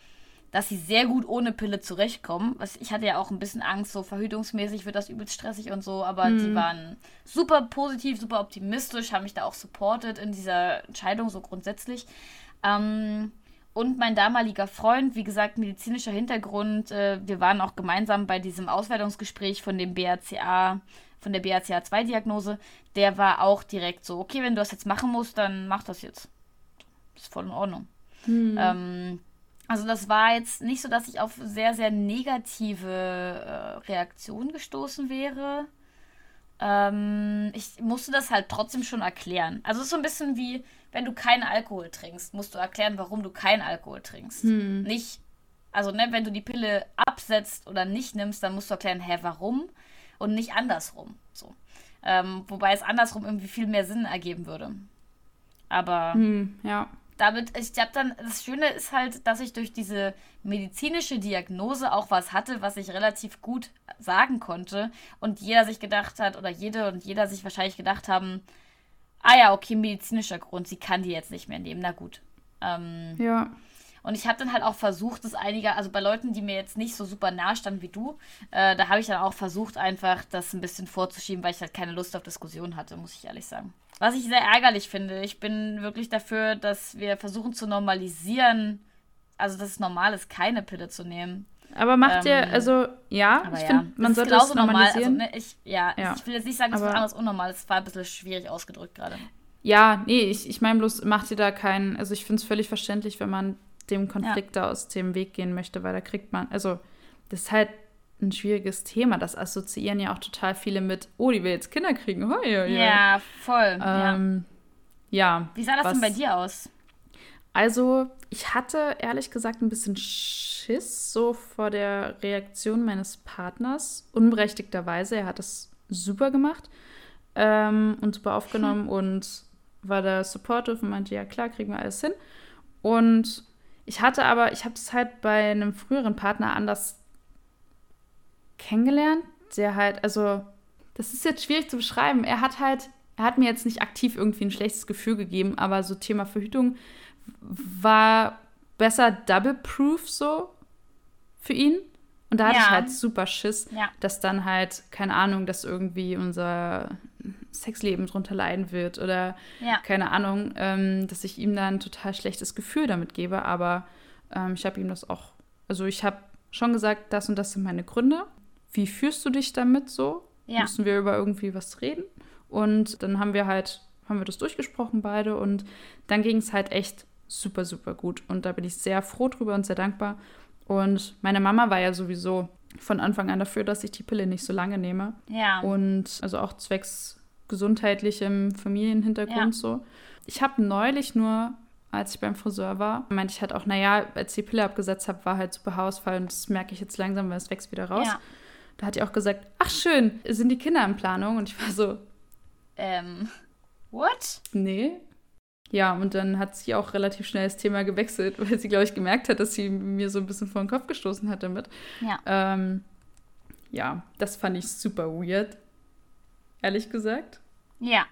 dass sie sehr gut ohne Pille zurechtkommen. Was, ich hatte ja auch ein bisschen Angst, so verhütungsmäßig wird das übelst stressig und so, aber die waren super positiv, super optimistisch, haben mich da auch supportet in dieser Entscheidung so grundsätzlich. Ähm, und mein damaliger Freund, wie gesagt, medizinischer Hintergrund, äh, wir waren auch gemeinsam bei diesem Auswertungsgespräch von dem BRCA, von der BRCA2-Diagnose, der war auch direkt so, okay, wenn du das jetzt machen musst, dann mach das jetzt. Ist voll in Ordnung. Ähm, also das war jetzt nicht so, dass ich auf sehr, sehr negative äh, Reaktionen gestoßen wäre. Ähm, ich musste das halt trotzdem schon erklären. Also es ist so ein bisschen wie, wenn du keinen Alkohol trinkst, musst du erklären, warum du keinen Alkohol trinkst. Nicht, also ne, wenn du die Pille absetzt oder nicht nimmst, dann musst du erklären, hä, warum und nicht andersrum. So. Ähm, wobei es andersrum irgendwie viel mehr Sinn ergeben würde. Aber Hm, ja. damit, ich glaube dann, das Schöne ist halt, dass ich durch diese medizinische Diagnose auch was hatte, was ich relativ gut sagen konnte und jeder sich gedacht hat, oder jede und jeder sich wahrscheinlich gedacht haben, ah ja, okay, medizinischer Grund, sie kann die jetzt nicht mehr nehmen, na gut. Ähm, Ja. Und ich habe dann halt auch versucht, das einiger, also bei Leuten, die mir jetzt nicht so super nah standen wie du, äh, da habe ich dann auch versucht, einfach das ein bisschen vorzuschieben, weil ich halt keine Lust auf Diskussion hatte, muss ich ehrlich sagen. Was ich sehr ärgerlich finde. Ich bin wirklich dafür, dass wir versuchen zu normalisieren, also dass es normal ist, keine Pille zu nehmen. Aber macht ähm, ihr, also ja, ich ja, finde, man sollte es normalisieren. Normal, also, ne, ich, ja, ja, ich will jetzt nicht sagen, es ist anderes unnormal, es war ein bisschen schwierig ausgedrückt gerade. Ja, nee, ich, ich meine bloß, macht ihr da keinen, also ich finde es völlig verständlich, wenn man dem Konflikt ja. da aus dem Weg gehen möchte, weil da kriegt man, also das ist halt ein schwieriges Thema. Das assoziieren ja auch total viele mit, oh, die will jetzt Kinder kriegen. Ja, ja. ja, voll. Ähm, ja. ja. Wie sah das was, denn bei dir aus? Also, ich hatte ehrlich gesagt ein bisschen Schiss so vor der Reaktion meines Partners. Unberechtigterweise. Er hat das super gemacht ähm, und super aufgenommen hm. und war da supportive und meinte, ja klar, kriegen wir alles hin. Und ich hatte aber, ich habe es halt bei einem früheren Partner anders kennengelernt, der halt, also, das ist jetzt schwierig zu beschreiben. Er hat halt, er hat mir jetzt nicht aktiv irgendwie ein schlechtes Gefühl gegeben, aber so Thema Verhütung war besser double-proof so für ihn. Und da hatte ja. ich halt super Schiss, ja. dass dann halt, keine Ahnung, dass irgendwie unser Sexleben drunter leiden wird oder ja. keine Ahnung, ähm, dass ich ihm dann ein total schlechtes Gefühl damit gebe. Aber ähm, ich habe ihm das auch, also ich habe schon gesagt, das und das sind meine Gründe. Wie fühlst du dich damit so? Müssen wir über irgendwie was reden? Und dann haben wir halt, haben wir das durchgesprochen beide und dann ging es halt echt super, super gut. Und da bin ich sehr froh drüber und sehr dankbar. Und meine Mama war ja sowieso von Anfang an dafür, dass ich die Pille nicht so lange nehme. Ja. Und also auch zwecks gesundheitlichem Familienhintergrund ja. so. Ich habe neulich nur, als ich beim Friseur war, meinte ich halt auch, naja, als ich die Pille abgesetzt habe, war halt super Haarausfall und das merke ich jetzt langsam, weil es wächst wieder raus. Ja. Da hat die auch gesagt, ach schön, sind die Kinder in Planung? Und ich war so, ähm, what? Nee, ja, und dann hat sie auch relativ schnell das Thema gewechselt, <laughs> weil sie, glaube ich, gemerkt hat, dass sie mir so ein bisschen vor den Kopf gestoßen hat damit. Ja. Ähm, ja, das fand ich super weird. Ehrlich gesagt. Ja.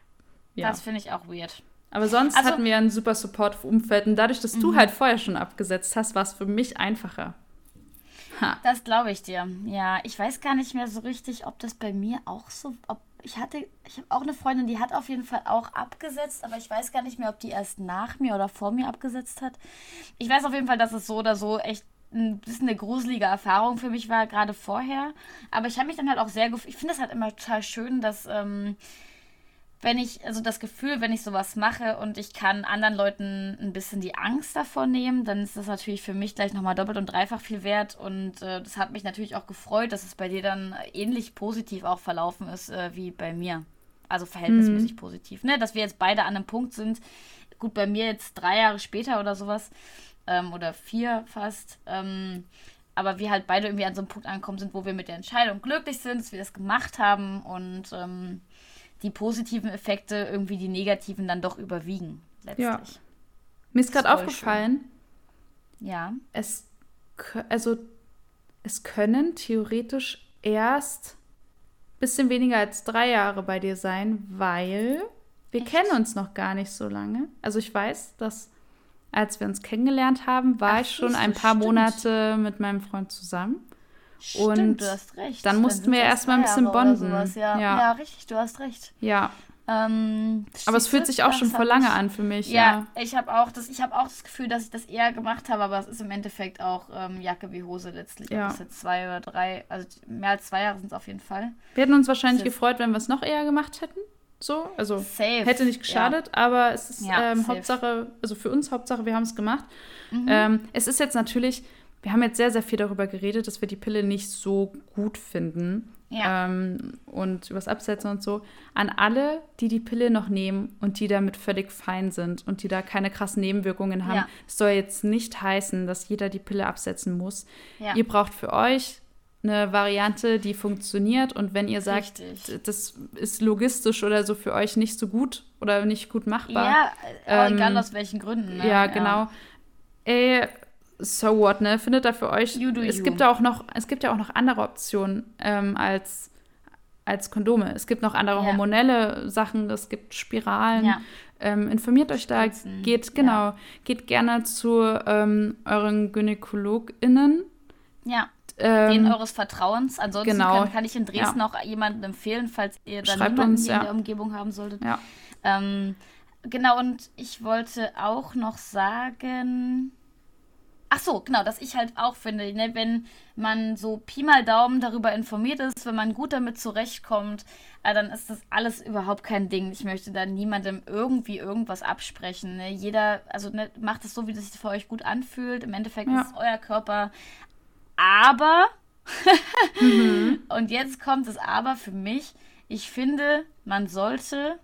ja. Das finde ich auch weird. Aber sonst also, hatten wir ein super supportive Umfeld und dadurch, dass du mhm. halt vorher schon abgesetzt hast, war es für mich einfacher. Ha. Das glaube ich dir. Ja, ich weiß gar nicht mehr so richtig, ob das bei mir auch so, ob ich hatte, ich habe auch eine Freundin, die hat auf jeden Fall auch abgesetzt, aber ich weiß gar nicht mehr, ob die erst nach mir oder vor mir abgesetzt hat. Ich weiß auf jeden Fall, dass es so oder so echt ein bisschen eine gruselige Erfahrung für mich war, gerade vorher. Aber ich habe mich dann halt auch sehr. Ich finde es halt immer total schön, dass. Ähm, wenn ich, also das Gefühl, wenn ich sowas mache und ich kann anderen Leuten ein bisschen die Angst davor nehmen, dann ist das natürlich für mich gleich nochmal doppelt und dreifach viel wert. Und äh, das hat mich natürlich auch gefreut, dass es bei dir dann ähnlich positiv auch verlaufen ist äh, wie bei mir. Also verhältnismäßig mhm. positiv. Ne? Dass wir jetzt beide an einem Punkt sind. Gut, bei mir jetzt drei Jahre später oder sowas. Ähm, oder vier fast. Ähm, aber wir halt beide irgendwie an so einem Punkt angekommen sind, wo wir mit der Entscheidung glücklich sind, dass wir das gemacht haben und ähm, die positiven Effekte irgendwie die negativen dann doch überwiegen. Letztlich. Ja. Mir ist gerade aufgefallen. Schön. Ja. Es, also, es können theoretisch erst ein bisschen weniger als drei Jahre bei dir sein, weil wir Echt? kennen uns noch gar nicht so lange. Also ich weiß, dass als wir uns kennengelernt haben, war Ach, ich schon ein paar stimmt. Monate mit meinem Freund zusammen. Stimmt, und du hast recht. Dann mussten wir erstmal ein bisschen bonden. Ja. Ja. ja. richtig, du hast recht. Ja. Ähm, aber es fühlt sich auch schon vor lange an für mich. Ja, ja. ich habe auch, das, hab auch das Gefühl, dass ich das eher gemacht habe, aber es ist im Endeffekt auch ähm, Jacke wie Hose letztlich. Ja. Es jetzt zwei oder drei, also mehr als zwei Jahre sind es auf jeden Fall. Wir hätten uns wahrscheinlich gefreut, wenn wir es noch eher gemacht hätten. So, also safe. hätte nicht geschadet, ja. aber es ist ähm, Hauptsache, also für uns Hauptsache, wir haben es gemacht. Mhm. Ähm, es ist jetzt natürlich wir haben jetzt sehr, sehr viel darüber geredet, dass wir die Pille nicht so gut finden. Ja. Ähm, und übers Absetzen und so. An alle, die die Pille noch nehmen und die damit völlig fein sind und die da keine krassen Nebenwirkungen haben, ja. soll jetzt nicht heißen, dass jeder die Pille absetzen muss. Ja. Ihr braucht für euch eine Variante, die funktioniert. Und wenn ihr sagt, Richtig. das ist logistisch oder so für euch nicht so gut oder nicht gut machbar. Ja, ähm, egal aus welchen Gründen. Ne? Ja, genau. Ey, so what, ne? Findet da für euch. You do es you. gibt ja auch noch, es gibt ja auch noch andere Optionen ähm, als, als Kondome. Es gibt noch andere ja. hormonelle Sachen, es gibt Spiralen. Ja. Ähm, informiert euch da, Spritzen. geht, genau, ja. geht gerne zu ähm, euren GynäkologInnen. Ja. Ähm, den eures Vertrauens. Ansonsten genau. kann, kann, ich in Dresden auch jemanden empfehlen, falls ihr dann Schreibt niemanden uns, in der Umgebung haben solltet. Ja. Ähm, genau, und ich wollte auch noch sagen, Ach so, genau, dass ich halt auch finde, ne, wenn man so Pi mal Daumen darüber informiert ist, wenn man gut damit zurechtkommt, äh, dann ist das alles überhaupt kein Ding. Ich möchte da niemandem irgendwie irgendwas absprechen. Ne? Jeder, also ne, macht es so, wie es sich für euch gut anfühlt. Im Endeffekt ja. ist es euer Körper. Aber, <laughs> <laughs> mhm. und jetzt kommt das Aber für mich, ich finde, man sollte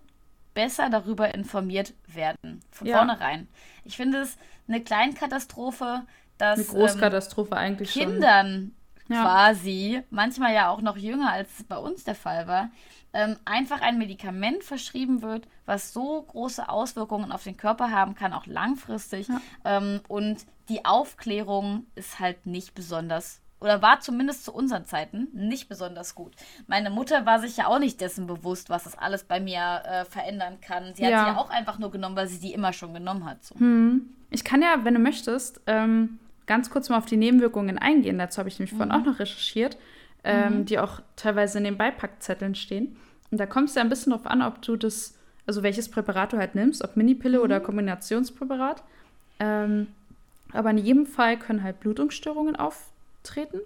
besser darüber informiert werden. Von ja. vornherein. Ich finde es eine Kleinkatastrophe, dass eine Großkatastrophe ähm, eigentlich Kindern schon. quasi, manchmal ja auch noch jünger als es bei uns der Fall war, ähm, einfach ein Medikament verschrieben wird, was so große Auswirkungen auf den Körper haben kann, auch langfristig. Ja. Ähm, und die Aufklärung ist halt nicht besonders oder war zumindest zu unseren Zeiten nicht besonders gut. Meine Mutter war sich ja auch nicht dessen bewusst, was das alles bei mir äh, verändern kann. Sie ja. hat sie ja auch einfach nur genommen, weil sie die immer schon genommen hat. So. Hm. Ich kann ja, wenn du möchtest, ähm, ganz kurz mal auf die Nebenwirkungen eingehen. Dazu habe ich nämlich mhm. vorhin auch noch recherchiert, ähm, mhm. die auch teilweise in den Beipackzetteln stehen. Und da kommt es ja ein bisschen darauf an, ob du das, also welches Präparat du halt nimmst, ob Minipille mhm. oder Kombinationspräparat. Ähm, aber in jedem Fall können halt Blutungsstörungen auftreten.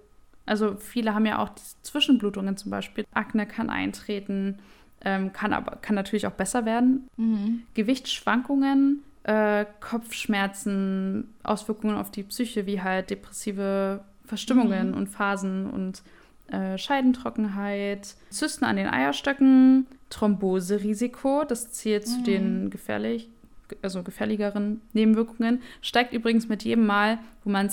Also viele haben ja auch Zwischenblutungen zum Beispiel. Akne kann eintreten, ähm, kann aber kann natürlich auch besser werden. Mhm. Gewichtsschwankungen, äh, Kopfschmerzen, Auswirkungen auf die Psyche, wie halt depressive Verstimmungen mhm. und Phasen und äh, Scheidentrockenheit, Zysten an den Eierstöcken, Thromboserisiko, das zählt mhm. zu den gefährlich, also gefährlicheren Nebenwirkungen, steigt übrigens mit jedem Mal, wo man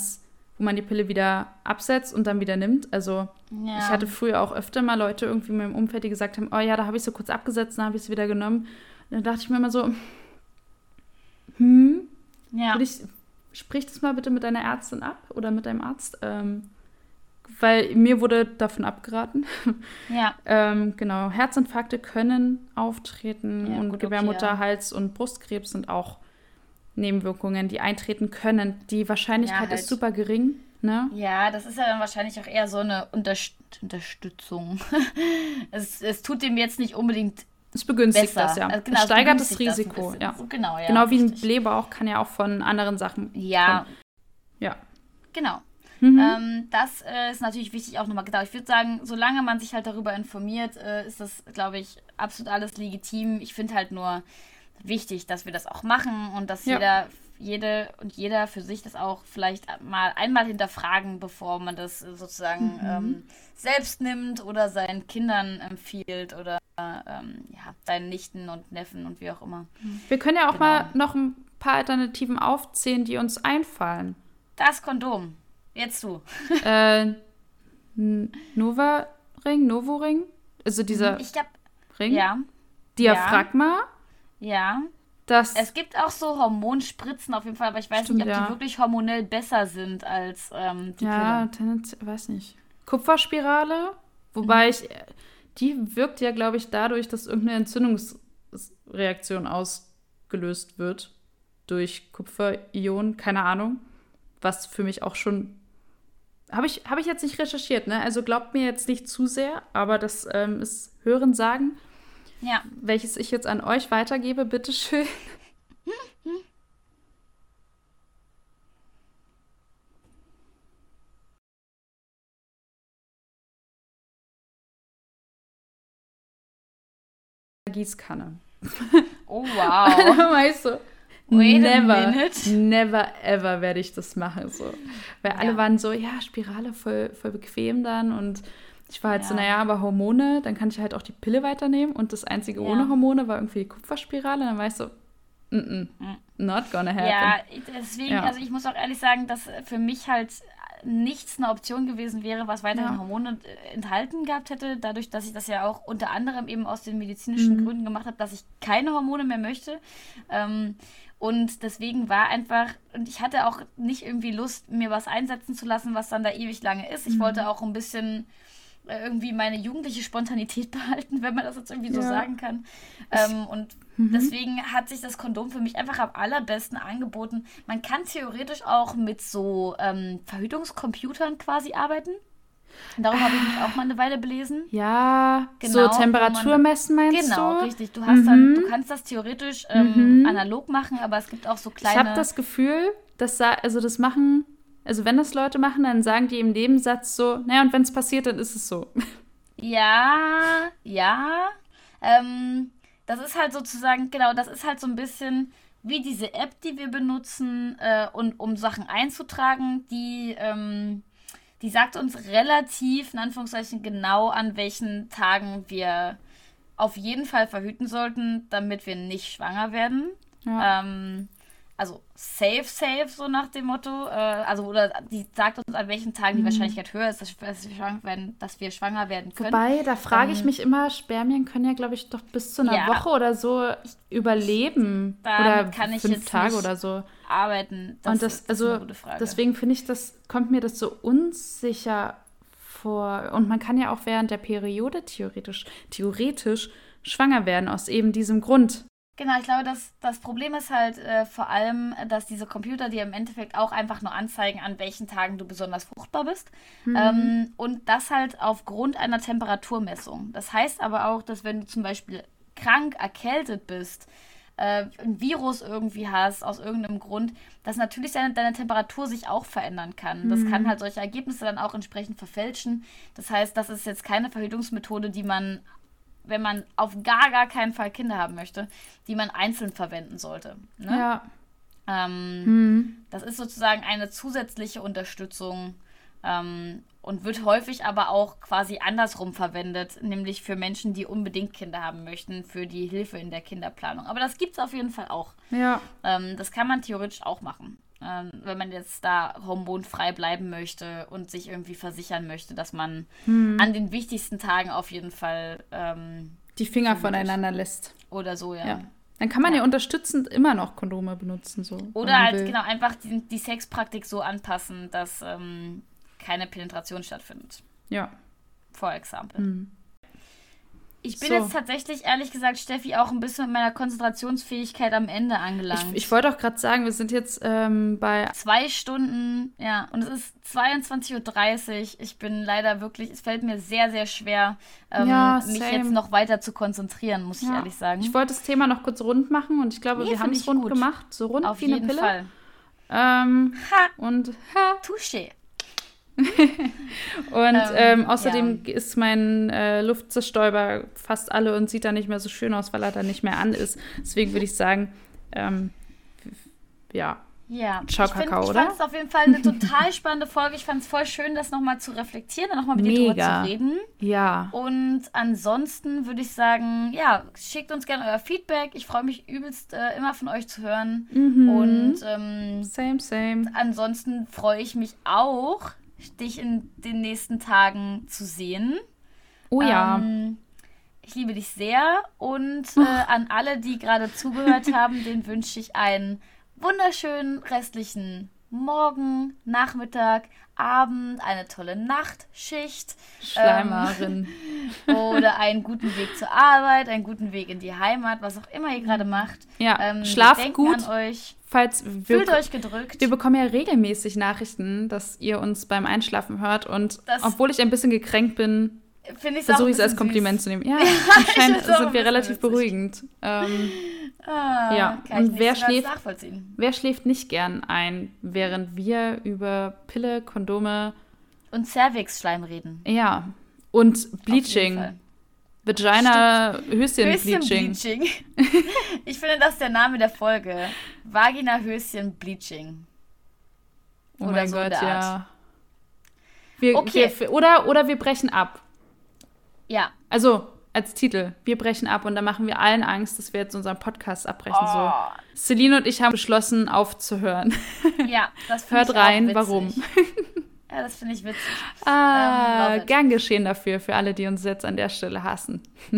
wo man die Pille wieder absetzt und dann wieder nimmt. Also ja. ich hatte früher auch öfter mal Leute irgendwie in meinem Umfeld, die gesagt haben, oh ja, da habe ich so kurz abgesetzt, dann habe ich es wieder genommen. Und dann dachte ich mir immer so, hm, ja. Ich, sprich das mal bitte mit deiner Ärztin ab oder mit deinem Arzt. Ähm, weil mir wurde davon abgeraten. <laughs> Ja. ähm, genau, Herzinfarkte können auftreten ja, und gut, Gebärmutter, okay, Hals- und Brustkrebs sind auch Nebenwirkungen, die eintreten können. Die Wahrscheinlichkeit ja, halt. ist super gering. Ne? Ja, das ist ja dann wahrscheinlich auch eher so eine Unterst Unterstützung. <laughs> es, es tut dem jetzt nicht unbedingt es begünstigt besser. das, ja. Also genau, es steigert das Risiko, das ja. Genau, ja. Genau wie ein Blähbauch kann ja auch von anderen Sachen. Ja. Kommen. Ja. Genau. Mhm. Ähm, das äh, ist natürlich wichtig auch nochmal gedacht. Ich würde sagen, solange man sich halt darüber informiert, äh, ist das, glaube ich, absolut alles legitim. Ich finde halt nur wichtig, dass wir das auch machen und dass ja. jeder jede und jeder für sich das auch vielleicht mal einmal hinterfragen, bevor man das sozusagen mhm. ähm, selbst nimmt oder seinen Kindern empfiehlt oder ähm, ja, deinen Nichten und Neffen und wie auch immer. Wir können ja auch genau. mal noch ein paar Alternativen aufzählen, die uns einfallen. Das Kondom. Jetzt du. <laughs> äh, Nova Ring, Novo Ring? Also dieser ich glaub, Ring? Ja. Diaphragma? Ja. Das es gibt auch so Hormonspritzen auf jeden Fall, aber ich weiß stimmt, nicht, ob ja. die wirklich hormonell besser sind als ähm, die Ja, tendenziell, weiß nicht. Kupferspirale, wobei mhm. ich, die wirkt ja, glaube ich, dadurch, dass irgendeine Entzündungsreaktion ausgelöst wird durch Kupferion, keine Ahnung, was für mich auch schon habe ich, hab ich jetzt nicht recherchiert, ne? Also glaubt mir jetzt nicht zu sehr, aber das ähm, ist Hören sagen. Ja. Welches ich jetzt an euch weitergebe, bitteschön. <laughs> Gießkanne. Oh wow. <laughs> weißt du, Wait never, never ever werde ich das machen. So. Weil ja. alle waren so, ja, Spirale voll, voll bequem dann und ich war halt ja. so, naja, aber Hormone, dann kann ich halt auch die Pille weiternehmen und das einzige ja. ohne Hormone war irgendwie die Kupferspirale. Dann war ich so, mm -mm, not gonna happen. Ja, deswegen, ja. also ich muss auch ehrlich sagen, dass für mich halt nichts eine Option gewesen wäre, was weiterhin ja. Hormone äh, enthalten gehabt hätte, dadurch, dass ich das ja auch unter anderem eben aus den medizinischen mhm. Gründen gemacht habe, dass ich keine Hormone mehr möchte. Ähm, und deswegen war einfach, und ich hatte auch nicht irgendwie Lust, mir was einsetzen zu lassen, was dann da ewig lange ist. Ich mhm. wollte auch ein bisschen irgendwie meine jugendliche Spontanität <laughs> behalten, wenn man das jetzt irgendwie so ja. sagen kann. Ähm, und mhm. deswegen hat sich das Kondom für mich einfach am allerbesten angeboten. Man kann theoretisch auch mit so ähm, Verhütungscomputern quasi arbeiten. Darum ah, habe ich mich auch mal eine Weile belesen. Ja, genau, so Temperatur messen meinst genau, du? Genau, richtig. Du hast mhm. dann, du kannst das theoretisch ähm, mhm. analog machen, aber es gibt auch so kleine. Ich habe das Gefühl, dass also das machen, also wenn das Leute machen, dann sagen die im Nebensatz so, naja, und wenn es passiert, dann ist es so. Ja, ja. Ähm, das ist halt sozusagen, genau, das ist halt so ein bisschen wie diese App, die wir benutzen, äh, und um Sachen einzutragen, die ähm, die sagt uns relativ, in Anführungszeichen, genau an welchen Tagen wir auf jeden Fall verhüten sollten, damit wir nicht schwanger werden. Ja. Ähm, also safe, safe, so nach dem Motto. Äh, also, oder die sagt uns, an welchen Tagen die mhm. Wahrscheinlichkeit höher ist, dass, dass, wir schwanger werden, dass wir schwanger werden können. Wobei, da frage ähm, ich mich immer, Spermien können ja, glaube ich, doch bis zu einer ja, Woche oder so überleben. oder fünf Tage oder so. Arbeiten. Das, Und das also, deswegen finde ich, das kommt mir das so unsicher vor. Und man kann ja auch während der Periode theoretisch, theoretisch schwanger werden, aus eben diesem Grund. Genau, ich glaube, dass das Problem ist halt äh, vor allem, dass diese Computer dir im Endeffekt auch einfach nur anzeigen, an welchen Tagen du besonders fruchtbar bist. Mhm. Ähm, und das halt aufgrund einer Temperaturmessung. Das heißt aber auch, dass wenn du zum Beispiel krank, erkältet bist, äh, ein Virus irgendwie hast, aus irgendeinem Grund, dass natürlich deine, deine Temperatur sich auch verändern kann. Das mhm. kann halt solche Ergebnisse dann auch entsprechend verfälschen. Das heißt, das ist jetzt keine Verhütungsmethode, die man wenn man auf gar, gar keinen Fall Kinder haben möchte, die man einzeln verwenden sollte. Ne? Ja. Ähm, mhm. Das ist sozusagen eine zusätzliche Unterstützung ähm, und wird häufig aber auch quasi andersrum verwendet, nämlich für Menschen, die unbedingt Kinder haben möchten, für die Hilfe in der Kinderplanung. Aber das gibt es auf jeden Fall auch. Ja. Ähm, das kann man theoretisch auch machen ähm, wenn man jetzt da hormonfrei bleiben möchte und sich irgendwie versichern möchte, dass man hm. an den wichtigsten Tagen auf jeden Fall ähm, die Finger voneinander lässt. Oder so, ja. ja. Dann kann man ja. ja. unterstützend immer noch Kondome benutzen. So, Oder halt will. genau einfach die, die Sexpraktik so anpassen, dass ähm, keine Penetration stattfindet. Ja. For example. Hm. Ich bin so. jetzt tatsächlich, ehrlich gesagt, Steffi, auch ein bisschen mit meiner Konzentrationsfähigkeit am Ende angelangt. Ich, ich wollte auch gerade sagen, wir sind jetzt ähm, bei. Zwei Stunden, ja. Und es ist 22.30 Uhr. Ich bin leider wirklich, es fällt mir sehr, sehr schwer, ähm, ja, mich jetzt noch weiter zu konzentrieren, muss ja. ich ehrlich sagen. Ich wollte das Thema noch kurz rund machen und ich glaube, nee, wir haben es rund gut. gemacht. So rund Auf wie eine Pille. Fall. Ähm, ha. Und ha. Touché. <laughs> und ähm, ähm, außerdem ja. ist mein äh, Luftzerstäuber fast alle und sieht da nicht mehr so schön aus, weil er da nicht mehr an ist. Deswegen würde ich sagen, ähm, ja. Ja, Ciao, ich, Kakao, find, ich fand es auf jeden Fall eine total <laughs> spannende Folge. Ich fand es voll schön, das nochmal zu reflektieren und nochmal mit Mega. dir drüber zu reden. Ja. Und ansonsten würde ich sagen, ja, schickt uns gerne euer Feedback. Ich freue mich übelst, äh, immer von euch zu hören. Mhm. Und ähm, same, same. Ansonsten freue ich mich auch, dich in den nächsten Tagen zu sehen. Oh ja. Ähm, ich liebe dich sehr und äh, an alle, die gerade zugehört <laughs> haben, den wünsche ich einen wunderschönen restlichen Morgen, Nachmittag, Abend, eine tolle Nachtschicht. Schleimerin. Ähm, oder einen guten Weg zur Arbeit, einen guten Weg in die Heimat, was auch immer ihr gerade macht. Ja, ähm, schlaft gut. An euch. Falls wir, Fühlt euch gedrückt. Wir bekommen ja regelmäßig Nachrichten, dass ihr uns beim Einschlafen hört. Und das obwohl ich ein bisschen gekränkt bin, versuche ich es als Kompliment süß. zu nehmen. Ja, <laughs> anscheinend sind wir relativ witzig. beruhigend. Ähm, ah, ja, und wer schläft, wer schläft nicht gern ein, während wir über Pille, Kondome und Cervix-Schleim reden? Ja, und Bleaching. Vagina Höschen Bleaching. Bleaching. <laughs> ich finde, das ist der Name der Folge. Vagina Höschen Bleaching. Oh oder mein so Gott, ja. Wir, okay. Wir, oder, oder wir brechen ab. Ja. Also als Titel. Wir brechen ab und dann machen wir allen Angst, dass wir jetzt unseren Podcast abbrechen. Oh. So. Celine und ich haben beschlossen, aufzuhören. Ja, das <laughs> Hört rein, warum. <laughs> Ja, das finde ich witzig. Ah, ähm, gern geschehen dafür, für alle, die uns jetzt an der Stelle hassen. <laughs>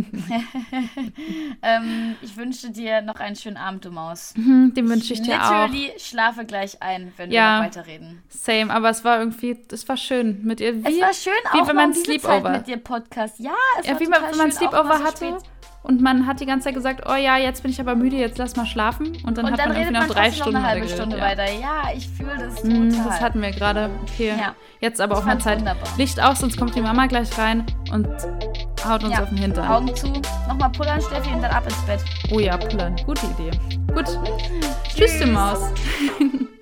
ähm, ich wünsche dir noch einen schönen Abend, du Maus. Mhm, den wünsche ich dir auch. Literally schlafe gleich ein, wenn ja, wir noch weiterreden. Same, aber es war irgendwie, es war schön mit ihr. Wie, es war schön wie auch wenn man Sleepover. Zeit mit dir Podcast. Ja, es ja, war wie man, wenn man Sleepover hatte. Spät und man hat die ganze Zeit gesagt, oh ja, jetzt bin ich aber müde, jetzt lass mal schlafen. Und dann und hat dann man irgendwie noch drei Stunden noch eine halbe geredet, Stunde ja. weiter. Ja, ich fühle das total. das hatten wir gerade. Okay. Ja. Jetzt aber auch mal Zeit. wunderbar. Licht aus, sonst kommt die Mama gleich rein und haut uns Ja. auf den Hintern. Augen zu, nochmal pullern, Steffi, und dann ab ins Bett. Oh ja, pullern. Gute Idee. Gut. Tschüss, du Maus. <laughs>